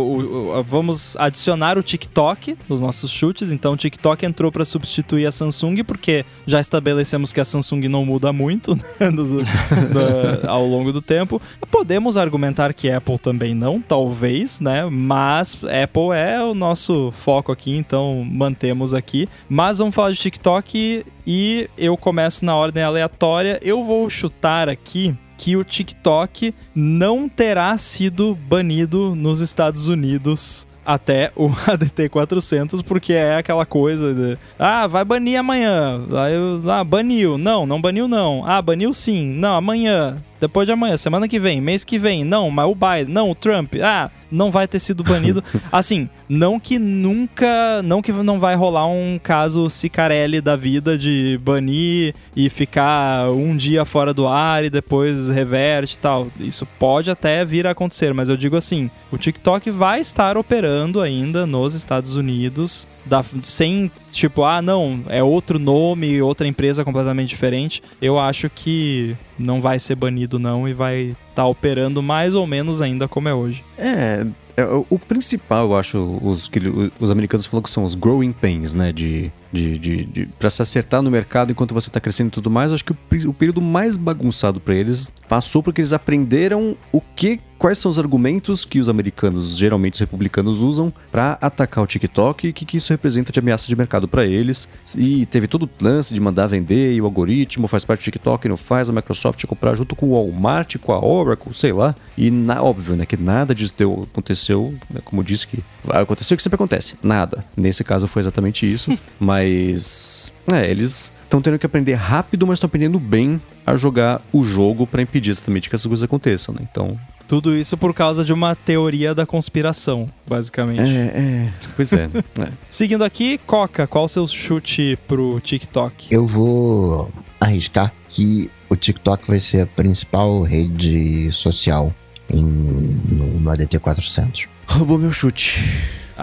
o, vamos adicionar o TikTok nos nossos chutes. Então, o TikTok entrou para substituir a Samsung, porque já estabelecemos que a Samsung não muda muito né, do, do, do, ao longo do tempo. Podemos argumentar que Apple também não, talvez, né? Mas Apple é o nosso foco aqui, então mantemos aqui. Mas vamos falar de TikTok e eu começo na ordem aleatória. Eu vou chutar aqui que o TikTok não terá sido banido nos Estados Unidos até o ADT 400, porque é aquela coisa de, ah, vai banir amanhã. Aí, ah, baniu. Não, não baniu não. Ah, baniu sim. Não, amanhã depois de amanhã, semana que vem, mês que vem, não, mas o Biden, não, o Trump, ah, não vai ter sido banido. assim, não que nunca, não que não vai rolar um caso Cicarelli da vida de banir e ficar um dia fora do ar e depois reverte e tal. Isso pode até vir a acontecer, mas eu digo assim, o TikTok vai estar operando ainda nos Estados Unidos da, sem, tipo, ah, não, é outro nome, outra empresa completamente diferente, eu acho que não vai ser banido não e vai estar tá operando mais ou menos ainda como é hoje. É, é o principal, eu acho, os, que os americanos falam que são os growing pains, né, de de, de, de para se acertar no mercado enquanto você está crescendo e tudo mais. Acho que o, o período mais bagunçado para eles passou porque eles aprenderam o que quais são os argumentos que os americanos, geralmente os republicanos, usam para atacar o TikTok e o que, que, isso representa de ameaça de mercado para eles. E teve todo o lance de mandar vender e o algoritmo faz parte do TikTok, não faz, a Microsoft comprar junto com o Walmart, com a Oracle, sei lá. E na, óbvio, né, que nada disso deu, aconteceu, né, como disse que aconteceu o que sempre acontece, nada. Nesse caso foi exatamente isso, mas Mas. É, eles estão tendo que aprender rápido, mas estão aprendendo bem a jogar o jogo para impedir exatamente que essas coisas aconteçam, né? Então. Tudo isso por causa de uma teoria da conspiração, basicamente. É, é. Pois é. é. Seguindo aqui, Coca, qual o seu chute pro TikTok? Eu vou arriscar que o TikTok vai ser a principal rede social em, no, no ADT 400. Roubou meu chute.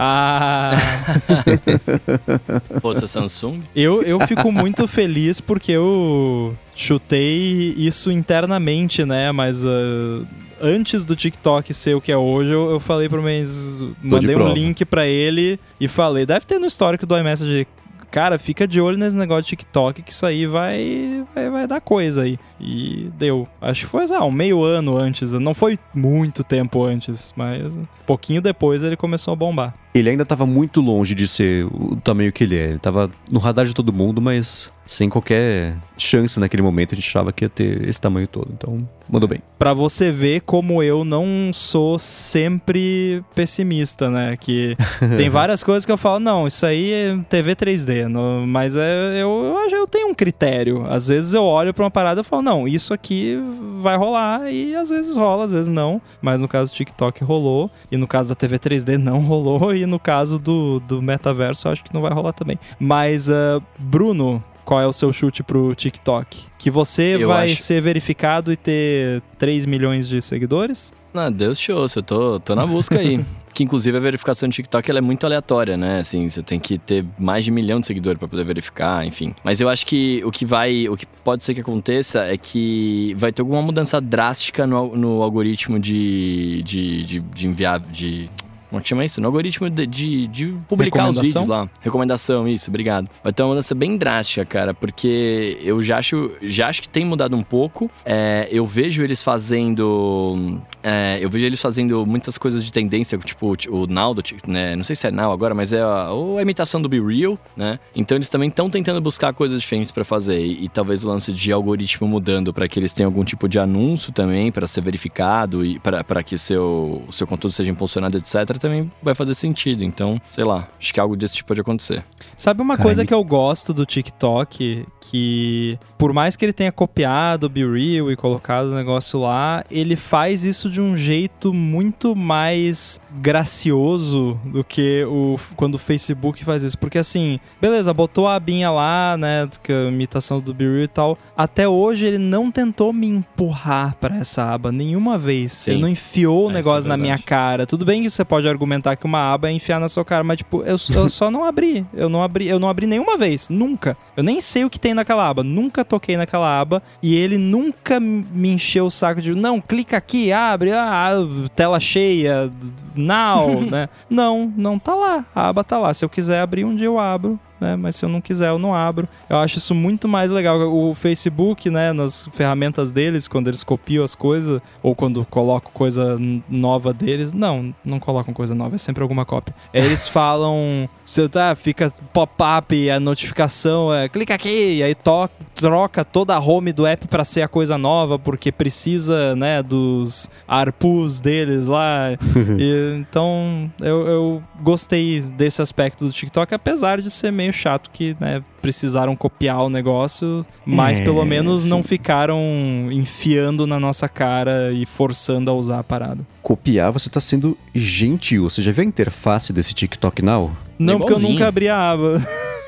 Ah. Fosse a Samsung? Eu, eu fico muito feliz porque eu chutei isso internamente, né? Mas. Uh, antes do TikTok ser o que é hoje, eu, eu falei pro mês. Mandei um link para ele e falei: deve ter no histórico do iMessage cara, fica de olho nesse negócio de TikTok, que isso aí vai, vai, vai dar coisa aí. E deu. Acho que foi, ah, um meio ano antes. Não foi muito tempo antes, mas um pouquinho depois ele começou a bombar. Ele ainda estava muito longe de ser o tamanho que ele é. Ele tava no radar de todo mundo, mas sem qualquer chance naquele momento. A gente achava que ia ter esse tamanho todo. Então, mandou bem. Pra você ver como eu não sou sempre pessimista, né? Que tem várias coisas que eu falo, não, isso aí é TV 3D. No, mas é, eu, eu, eu tenho um critério. Às vezes eu olho pra uma parada e falo, não, isso aqui vai rolar. E às vezes rola, às vezes não. Mas no caso do TikTok rolou. E no caso da TV 3D não rolou. E no caso do, do metaverso eu acho que não vai rolar também. Mas, uh, Bruno, qual é o seu chute pro TikTok? Que você eu vai acho... ser verificado e ter 3 milhões de seguidores? Não, Deus show, eu tô, tô na busca aí. que inclusive a verificação do TikTok ela é muito aleatória, né? Assim, você tem que ter mais de um milhão de seguidores para poder verificar, enfim. Mas eu acho que o que vai, o que pode ser que aconteça é que vai ter alguma mudança drástica no, no algoritmo de, de, de, de enviar, de como chama isso? No algoritmo de, de, de publicar os vídeos lá. Recomendação, isso, obrigado. Vai ter uma mudança bem drástica, cara, porque eu já acho, já acho que tem mudado um pouco. É, eu vejo eles fazendo. É, eu vejo eles fazendo muitas coisas de tendência, tipo o Naldo, né? Não sei se é Now agora, mas é a, a imitação do Be Real, né? Então eles também estão tentando buscar coisas diferentes para fazer. E, e, talvez o lance de algoritmo mudando para que eles tenham algum tipo de anúncio também para ser verificado e para que o seu, o seu conteúdo seja impulsionado, etc também vai fazer sentido. Então, sei lá, acho que algo desse tipo pode acontecer. Sabe uma coisa que eu gosto do TikTok? Que por mais que ele tenha copiado o Be Real e colocado o negócio lá, ele faz isso de um jeito muito mais gracioso do que o quando o Facebook faz isso. Porque assim, beleza, botou a abinha lá, né? Que é a imitação do Real e tal. Até hoje ele não tentou me empurrar para essa aba nenhuma vez. Sim. Ele não enfiou o negócio é na minha cara. Tudo bem que você pode argumentar que uma aba é enfiar na sua cara, mas tipo, eu, eu só não abri. Eu não abri, eu não abri nenhuma vez, nunca. Eu nem sei o que tem naquela aba, nunca toquei naquela aba e ele nunca me encheu o saco de, não, clica aqui, abre, ah, tela cheia, now, né? Não, não tá lá. A aba tá lá. Se eu quiser abrir um dia eu abro né? Mas se eu não quiser, eu não abro. Eu acho isso muito mais legal. O Facebook, né, nas ferramentas deles, quando eles copiam as coisas, ou quando colocam coisa nova deles, não, não colocam coisa nova, é sempre alguma cópia. Eles falam, você tá, fica pop-up, a notificação é clica aqui, e aí to troca toda a home do app para ser a coisa nova, porque precisa, né, dos ARPUs deles lá. e, então, eu, eu gostei desse aspecto do TikTok, apesar de ser meio meio chato que, né, precisaram copiar o negócio, mas é, pelo menos sim. não ficaram enfiando na nossa cara e forçando a usar a parada. Copiar, você tá sendo gentil. Você já viu a interface desse TikTok Now? Não, porque eu nunca abri a aba.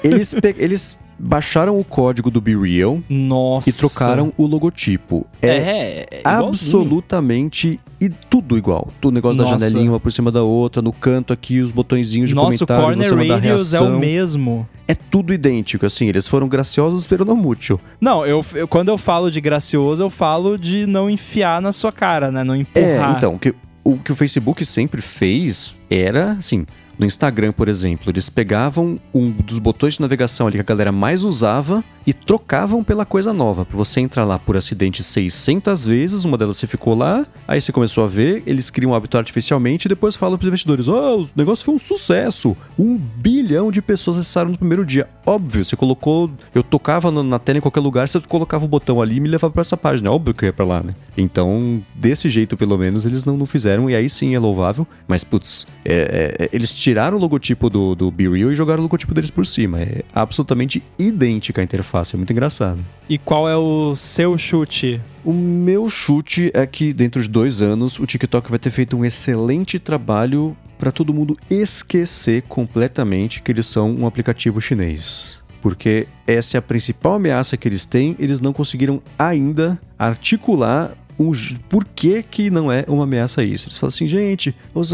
Eles, eles baixaram o código do Be Real Nossa. e trocaram o logotipo. É, é, é absolutamente e tudo igual. O negócio Nossa. da janelinha uma por cima da outra, no canto aqui os botõezinhos de comentário, Nosso Corner Radius é o mesmo. É tudo idêntico, assim, eles foram graciosos, pero não mútil. Não, eu, eu, quando eu falo de gracioso, eu falo de não enfiar na sua cara, né? Não empurrar. É, então, que, o que o Facebook sempre fez era, assim, no Instagram, por exemplo, eles pegavam um dos botões de navegação ali que a galera mais usava e trocavam pela coisa nova. Pra você entrar lá por acidente 600 vezes, uma delas você ficou lá, aí você começou a ver, eles criam um hábito artificialmente e depois falam pros investidores: Oh, o negócio foi um sucesso! Um bilhão de pessoas acessaram no primeiro dia. Óbvio, você colocou. Eu tocava na tela em qualquer lugar, você colocava o botão ali e me levava para essa página. É óbvio que eu ia pra lá, né? Então, desse jeito, pelo menos, eles não, não fizeram, e aí sim é louvável. Mas, putz, é, é, eles tiraram o logotipo do, do Be Real e jogaram o logotipo deles por cima. É absolutamente idêntica a interface, é muito engraçado. E qual é o seu chute? O meu chute é que dentro de dois anos o TikTok vai ter feito um excelente trabalho para todo mundo esquecer completamente que eles são um aplicativo chinês. Porque essa é a principal ameaça que eles têm, eles não conseguiram ainda articular um, por que, que não é uma ameaça isso. Eles falam assim, gente, os,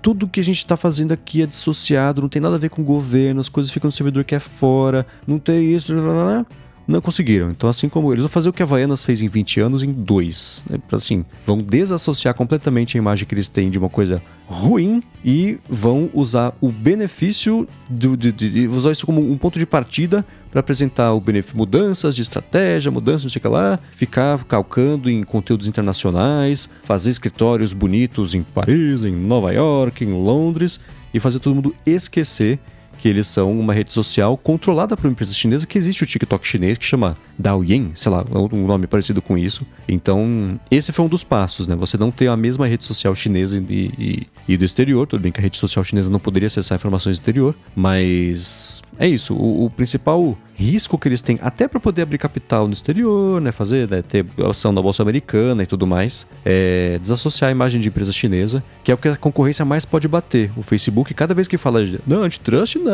tudo que a gente está fazendo aqui é dissociado, não tem nada a ver com o governo, as coisas ficam no servidor que é fora, não tem isso. Blá, blá, blá. Não conseguiram. Então, assim como eles vão fazer o que a Havaianas fez em 20 anos em dois. Né? Assim, vão desassociar completamente a imagem que eles têm de uma coisa ruim e vão usar o benefício do, de, de, usar isso como um ponto de partida para apresentar o benefício, mudanças de estratégia, mudanças, não sei o que lá, ficar calcando em conteúdos internacionais, fazer escritórios bonitos em Paris, em Nova York, em Londres e fazer todo mundo esquecer que eles são uma rede social controlada por uma empresa chinesa que existe o TikTok chinês que chama Douyin, sei lá, um nome parecido com isso. Então, esse foi um dos passos, né? Você não ter a mesma rede social chinesa e, e, e do exterior. Tudo bem que a rede social chinesa não poderia acessar informações do exterior, mas é isso. O, o principal risco que eles têm, até para poder abrir capital no exterior, né? Fazer, né, ter ação na Bolsa Americana e tudo mais, é desassociar a imagem de empresa chinesa, que é o que a concorrência mais pode bater. O Facebook, cada vez que fala não, antitrust, não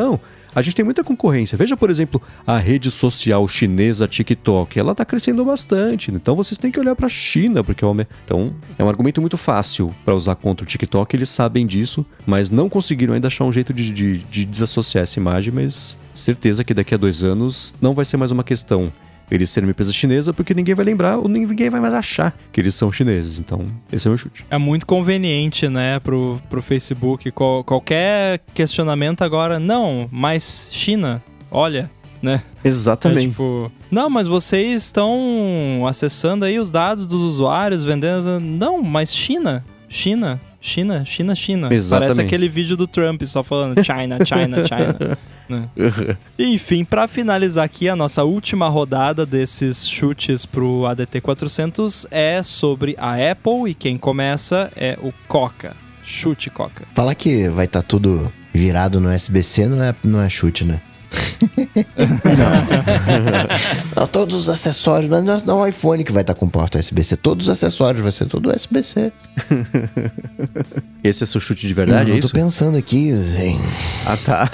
a gente tem muita concorrência. Veja, por exemplo, a rede social chinesa TikTok. Ela está crescendo bastante. Então vocês têm que olhar para a China, porque é uma... então, é um argumento muito fácil para usar contra o TikTok. Eles sabem disso, mas não conseguiram ainda achar um jeito de, de, de desassociar essa imagem. Mas certeza que daqui a dois anos não vai ser mais uma questão eles serem uma empresa chinesa porque ninguém vai lembrar ou ninguém vai mais achar que eles são chineses. Então, esse é o meu chute. É muito conveniente, né, pro, pro Facebook. Qual, qualquer questionamento agora, não, mas China, olha, né? Exatamente. É, tipo, não, mas vocês estão acessando aí os dados dos usuários, vendendo. Não, mas China, China, China, China, China. Exatamente. Parece aquele vídeo do Trump só falando China, China, China. né? Enfim, para finalizar aqui a nossa última rodada desses chutes pro ADT 400 é sobre a Apple e quem começa é o Coca. Chute Coca. Falar que vai estar tá tudo virado no SBC não é, não é chute, né? não. todos os acessórios, não, não é o iPhone que vai estar com porta USB-C, todos os acessórios vai ser tudo USB-C. Esse é seu chute de verdade, não, é eu tô pensando aqui, Zen. Ah, tá.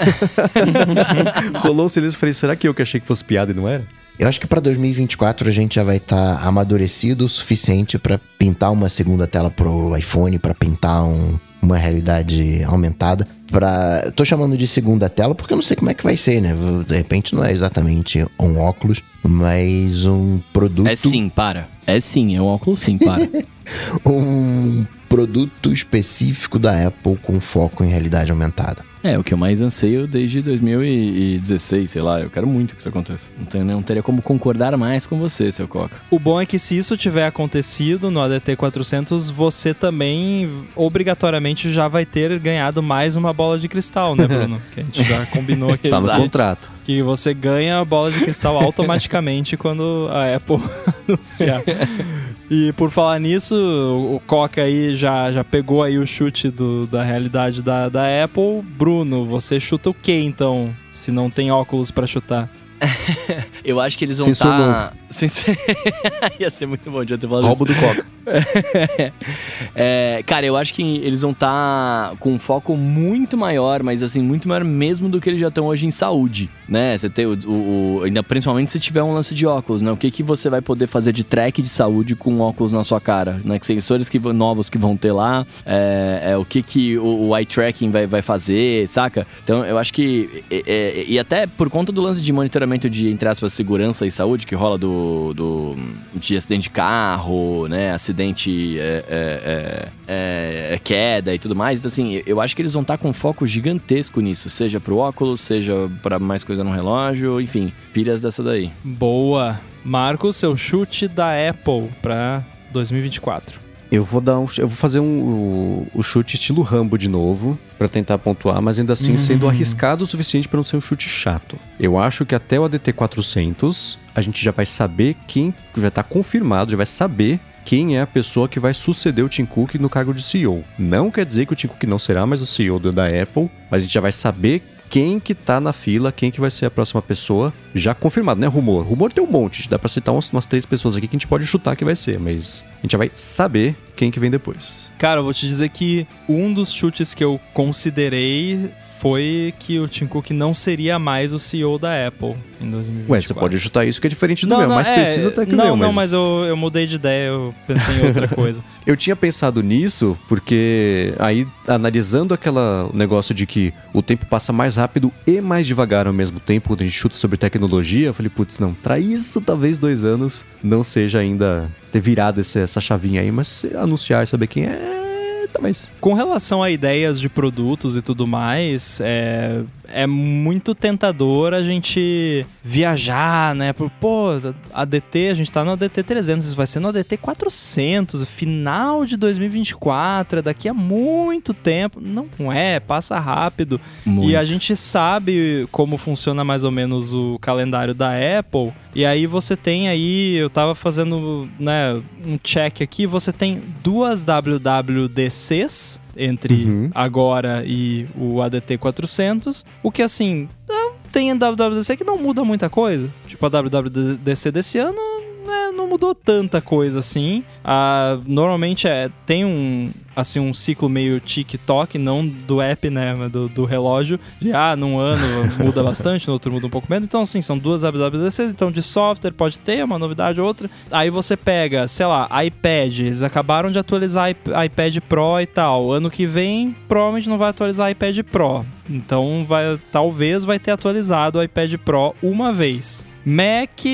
Rolou um silêncio, falei, será que eu que achei que fosse piada e não era? Eu acho que para 2024 a gente já vai estar tá amadurecido o suficiente para pintar uma segunda tela pro iPhone, para pintar um, uma realidade aumentada. Pra... Tô chamando de segunda tela porque eu não sei como é que vai ser, né? De repente não é exatamente um óculos, mas um produto. É sim, para. É sim, é um óculos sim, para. um produto específico da Apple com foco em realidade aumentada. É, o que eu mais anseio desde 2016, sei lá. Eu quero muito que isso aconteça. Não, tem, não teria como concordar mais com você, seu Coca. O bom é que se isso tiver acontecido no ADT 400, você também obrigatoriamente já vai ter ganhado mais uma bola de cristal, né, Bruno? que a gente já combinou aqui. tá no contrato. Que você ganha a bola de cristal automaticamente quando a Apple anunciar. E por falar nisso, o Coca aí já, já pegou aí o chute do, da realidade da, da Apple. Bruno, você chuta o que então, se não tem óculos para chutar? eu acho que eles vão estar. Tá... Ia ser muito bom de ter falado Roubo isso. do Coca. é, cara, eu acho que eles vão estar tá com um foco muito maior, mas assim, muito maior mesmo do que eles já estão hoje em saúde, né? Você tem o, o, ainda principalmente se tiver um lance de óculos, né? O que, que você vai poder fazer de track de saúde com óculos na sua cara, né? Que sensores que, novos que vão ter lá, é, é o que, que o, o eye tracking vai, vai fazer, saca? Então eu acho que. É, e até por conta do lance de monitoramento de, entre aspas, segurança e saúde que rola do, do de acidente de carro, né? Acidente é, é, é, é, queda e tudo mais. Então, assim, eu acho que eles vão estar com um foco gigantesco nisso, seja pro óculos, seja para mais coisa no relógio, enfim, pilhas dessa daí. Boa. Marco, seu chute da Apple para 2024. Eu vou dar um, eu vou fazer um, o, o chute estilo Rambo de novo para tentar pontuar, mas ainda assim uhum. sendo arriscado o suficiente para não ser um chute chato. Eu acho que até o ADT 400 a gente já vai saber quem vai estar tá confirmado, já vai saber quem é a pessoa que vai suceder o Tim Cook no cargo de CEO. Não quer dizer que o Tim Cook não será mais o CEO da Apple, mas a gente já vai saber quem que tá na fila, quem que vai ser a próxima pessoa, já confirmado, né? Rumor. Rumor tem um monte, dá pra citar umas, umas três pessoas aqui que a gente pode chutar que vai ser, mas a gente já vai saber quem que vem depois. Cara, eu vou te dizer que um dos chutes que eu considerei foi que o Tim Cook não seria mais o CEO da Apple em 2024. Ué, você pode chutar isso que é diferente do não, meu, não, mais é, preciso até que não, o meu. Não, mas eu, eu mudei de ideia, eu pensei em outra coisa. Eu tinha pensado nisso porque aí, analisando aquela negócio de que o tempo passa mais rápido e mais devagar ao mesmo tempo, quando a gente chuta sobre tecnologia, eu falei, putz, não, pra isso talvez dois anos não seja ainda ter virado essa chavinha aí, mas se anunciar, saber quem é, Com relação a ideias de produtos e tudo mais, é, é muito tentador a gente viajar, né? Por, pô, ADT, a gente tá no ADT 300, vai ser no ADT 400, final de 2024, é daqui a muito tempo. Não é, passa rápido. Muito. E a gente sabe como funciona mais ou menos o calendário da Apple. E aí você tem aí, eu tava fazendo, né, um check aqui, você tem duas WWDCs entre Uhum. agora e o ADT 400, o que assim, tem a WWDC que não muda muita coisa. Tipo, a WWDC desse ano né, não mudou tanta coisa assim. Ah, normalmente é, tem um assim um ciclo meio TikTok, não do app, né, do, do relógio, de ah, num ano muda bastante, no outro muda um pouco menos. Então, assim, são duas WWDCs, então de software pode ter uma novidade ou outra. Aí você pega, sei lá, iPad, eles acabaram de atualizar iP- iPad Pro e tal. Ano que vem, provavelmente não vai atualizar iPad Pro. Então, vai, talvez vai ter atualizado o iPad Pro uma vez. Mac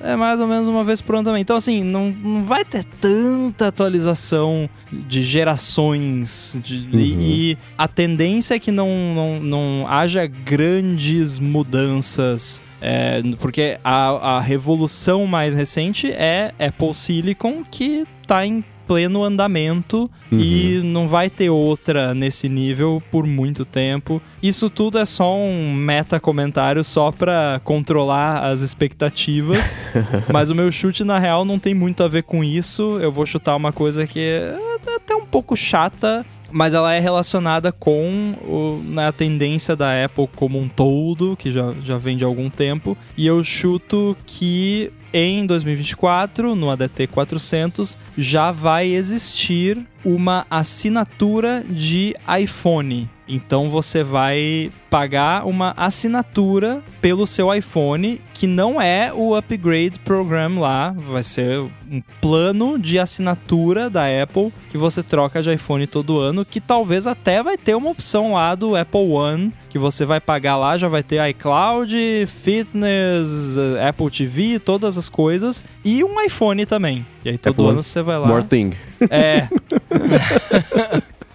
é mais ou menos uma vez por ano também. Então, assim, não, não vai ter tanta atualização de gerações. de- e, e a tendência é que não, não, não haja grandes mudanças. é, porque a, a revolução mais recente é Apple Silicon, que está em pleno andamento e não vai ter outra nesse nível por muito tempo. Isso tudo é só um meta comentário só pra controlar as expectativas, mas o meu chute na real não tem muito a ver com isso. Eu vou chutar uma coisa que é até um pouco chata, mas ela é relacionada com o, né, a tendência da Apple como um todo, que já, já vem de algum tempo. E eu chuto que em 2024, no ADT 400, já vai existir uma assinatura de iPhone. Então você vai pagar uma assinatura pelo seu iPhone, que não é o Upgrade Program lá, vai ser um plano de assinatura da Apple que você troca de iPhone todo ano, que talvez até vai ter uma opção lá do Apple One que você vai pagar lá, já vai ter iCloud, Fitness, eh, Apple TV, todas as coisas e um iPhone também. E aí todo Apple ano você vai lá. More thing. É,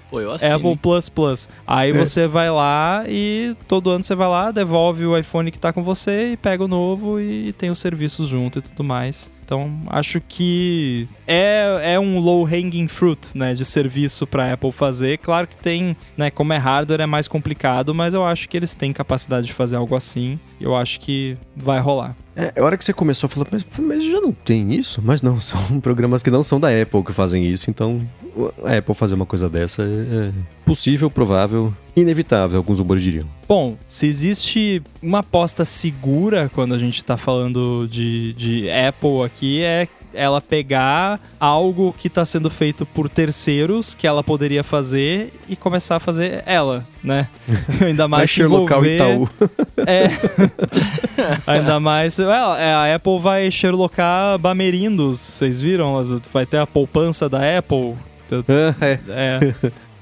Pô, eu assino. Apple Plus Plus. Aí você vai lá e todo ano você vai lá, devolve o iPhone que tá com você e pega o novo e tem os serviços junto e tudo mais. Então, acho que é, é um low hanging fruit, né, de serviço para Apple fazer. Claro que tem, né, como é hardware é mais complicado, mas eu acho que eles têm capacidade de fazer algo assim. Eu acho que vai rolar. É, a hora que você começou a falar, mas, mas já não tem isso? Mas não, são programas que não são da Apple que fazem isso, então a Apple fazer uma coisa dessa é, é possível, provável, inevitável, alguns rumores diriam. Bom, se existe uma aposta segura quando a gente tá falando de, de Apple aqui, é ela pegar algo que está sendo feito por terceiros que ela poderia fazer e começar a fazer ela, né? Ainda mais envolver- Itaú. É. Ainda mais. Well, é, a Apple vai Sherlockar Bamerindos, vocês viram? Vai ter a poupança da Apple. é. É.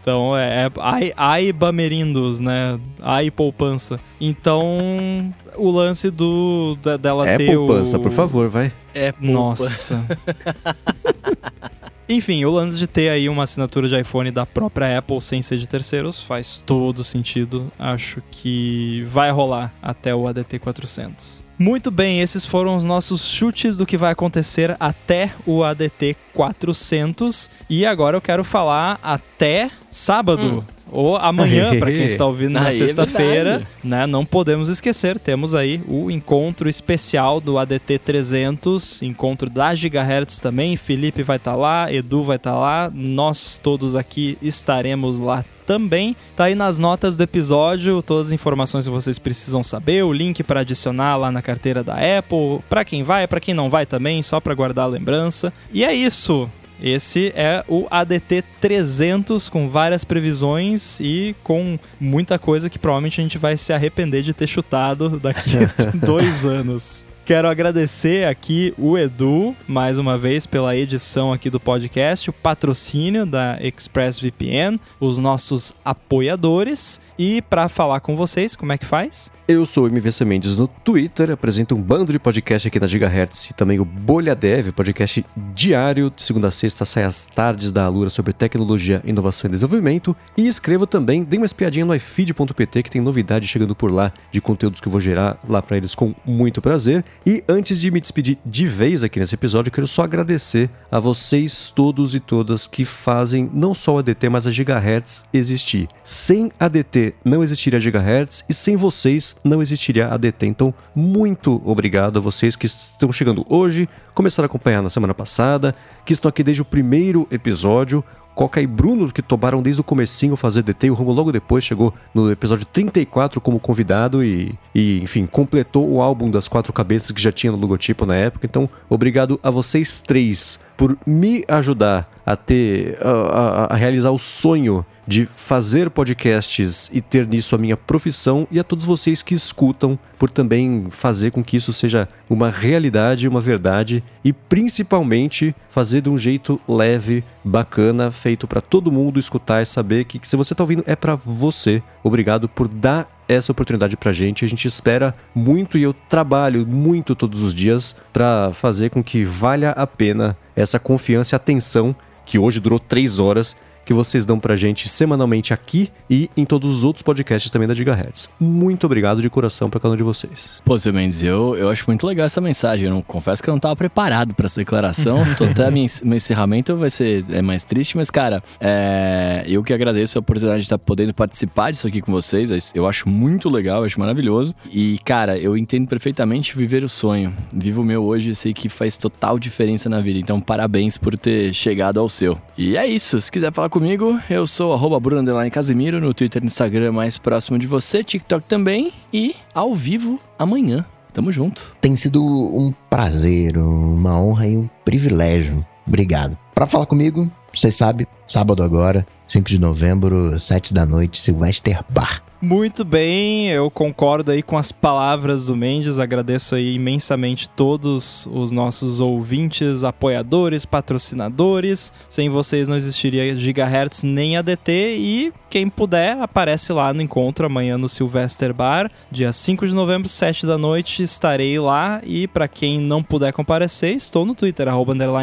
Então é, é ai, ai Bamerindos, né? Ai poupança. Então o lance do da- dela É ter poupança, o... por favor, vai. É poupa. Nossa. Enfim, o lance de ter aí uma assinatura de iPhone da própria Apple sem ser de terceiros faz todo sentido. Acho que vai rolar até o ADT 400. Muito bem, esses foram os nossos chutes do que vai acontecer até o ADT 400. E agora eu quero falar até sábado. Ou amanhã, para quem está ouvindo na é sexta-feira, verdade. né? Não podemos esquecer, temos aí o encontro especial do ADT 300, encontro da Gigahertz também. Felipe vai estar lá, Edu vai estar lá, nós todos aqui estaremos lá também. Tá aí nas notas do episódio todas as informações que vocês precisam saber, o link para adicionar lá na carteira da Apple, para quem vai, para quem não vai também, só para guardar a lembrança. E é isso. Esse é o ADT 300 com várias previsões e com muita coisa que provavelmente a gente vai se arrepender de ter chutado daqui a dois anos. Quero agradecer aqui o Edu, mais uma vez, pela edição aqui do podcast, o patrocínio da ExpressVPN, os nossos apoiadores. E para falar com vocês, como é que faz? Eu sou o MVC Mendes no Twitter, apresento um bando de podcast aqui na Gigahertz e também o Bolha Dev, podcast diário, de segunda a sexta, sai às tardes da Alura sobre tecnologia, inovação e desenvolvimento. E escrevo também, dê uma espiadinha no ifeed.pt que tem novidade chegando por lá de conteúdos que eu vou gerar lá para eles com muito prazer. E antes de me despedir de vez aqui nesse episódio, eu quero só agradecer a vocês todos e todas que fazem não só o ADT, mas a Gigahertz existir. Sem ADT não existiria Gigahertz e sem vocês não existiria a ADT. Então, muito obrigado a vocês que estão chegando hoje, começaram a acompanhar na semana passada, que estão aqui desde o primeiro episódio. Coca e Bruno, que tomaram desde o comecinho fazer DT, o Romulo logo depois chegou no episódio 34 como convidado e, e, enfim, completou o álbum das quatro cabeças que já tinha no logotipo na época. Então, obrigado a vocês três por me ajudar a ter, a, a, a realizar o sonho de fazer podcasts e ter nisso a minha profissão e a todos vocês que escutam por também fazer com que isso seja uma realidade, uma verdade e principalmente fazer de um jeito leve, bacana, feito para todo mundo escutar e saber que, que se você está ouvindo é para você. Obrigado por dar essa oportunidade pra gente. A gente espera muito e eu trabalho muito todos os dias para fazer com que valha a pena essa confiança e atenção que hoje durou três horas que vocês dão pra gente semanalmente aqui e em todos os outros podcasts também da Gigahertz. Muito obrigado de coração pra cada um de vocês. Pô, Zé Mendes, eu, eu acho muito legal essa mensagem. Eu não, confesso que eu não tava preparado para essa declaração. Tô até minha, meu encerramento vai ser é mais triste, mas, cara, é, eu que agradeço a oportunidade de estar podendo participar disso aqui com vocês. Eu acho muito legal, acho maravilhoso. E, cara, eu entendo perfeitamente viver o sonho. Vivo o meu hoje e sei que faz total diferença na vida. Então, parabéns por ter chegado ao seu. E é isso. Se quiser falar comigo, eu sou Bruno Casimiro no Twitter e Instagram mais próximo de você, TikTok também e ao vivo amanhã. Tamo junto. Tem sido um prazer, uma honra e um privilégio. Obrigado. Para falar comigo, vocês sabem, sábado agora, 5 de novembro, 7 da noite, Sylvester Bar. Muito bem, eu concordo aí com as palavras do Mendes, agradeço aí imensamente todos os nossos ouvintes, apoiadores, patrocinadores. Sem vocês não existiria Gigahertz nem ADT e quem puder aparece lá no encontro amanhã no Sylvester Bar, dia 5 de novembro, 7 da noite, estarei lá e para quem não puder comparecer, estou no Twitter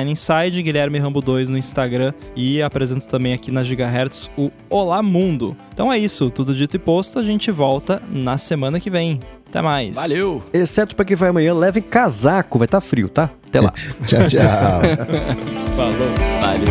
inside, Guilherme Rambo 2 no Instagram e apresento também aqui na Gigahertz o Olá Mundo. Então é isso, tudo dito e posto, a gente volta na semana que vem. Até mais. Valeu! Exceto para quem vai amanhã, leve casaco, vai estar tá frio, tá? Até lá. tchau, tchau. Falou. Valeu.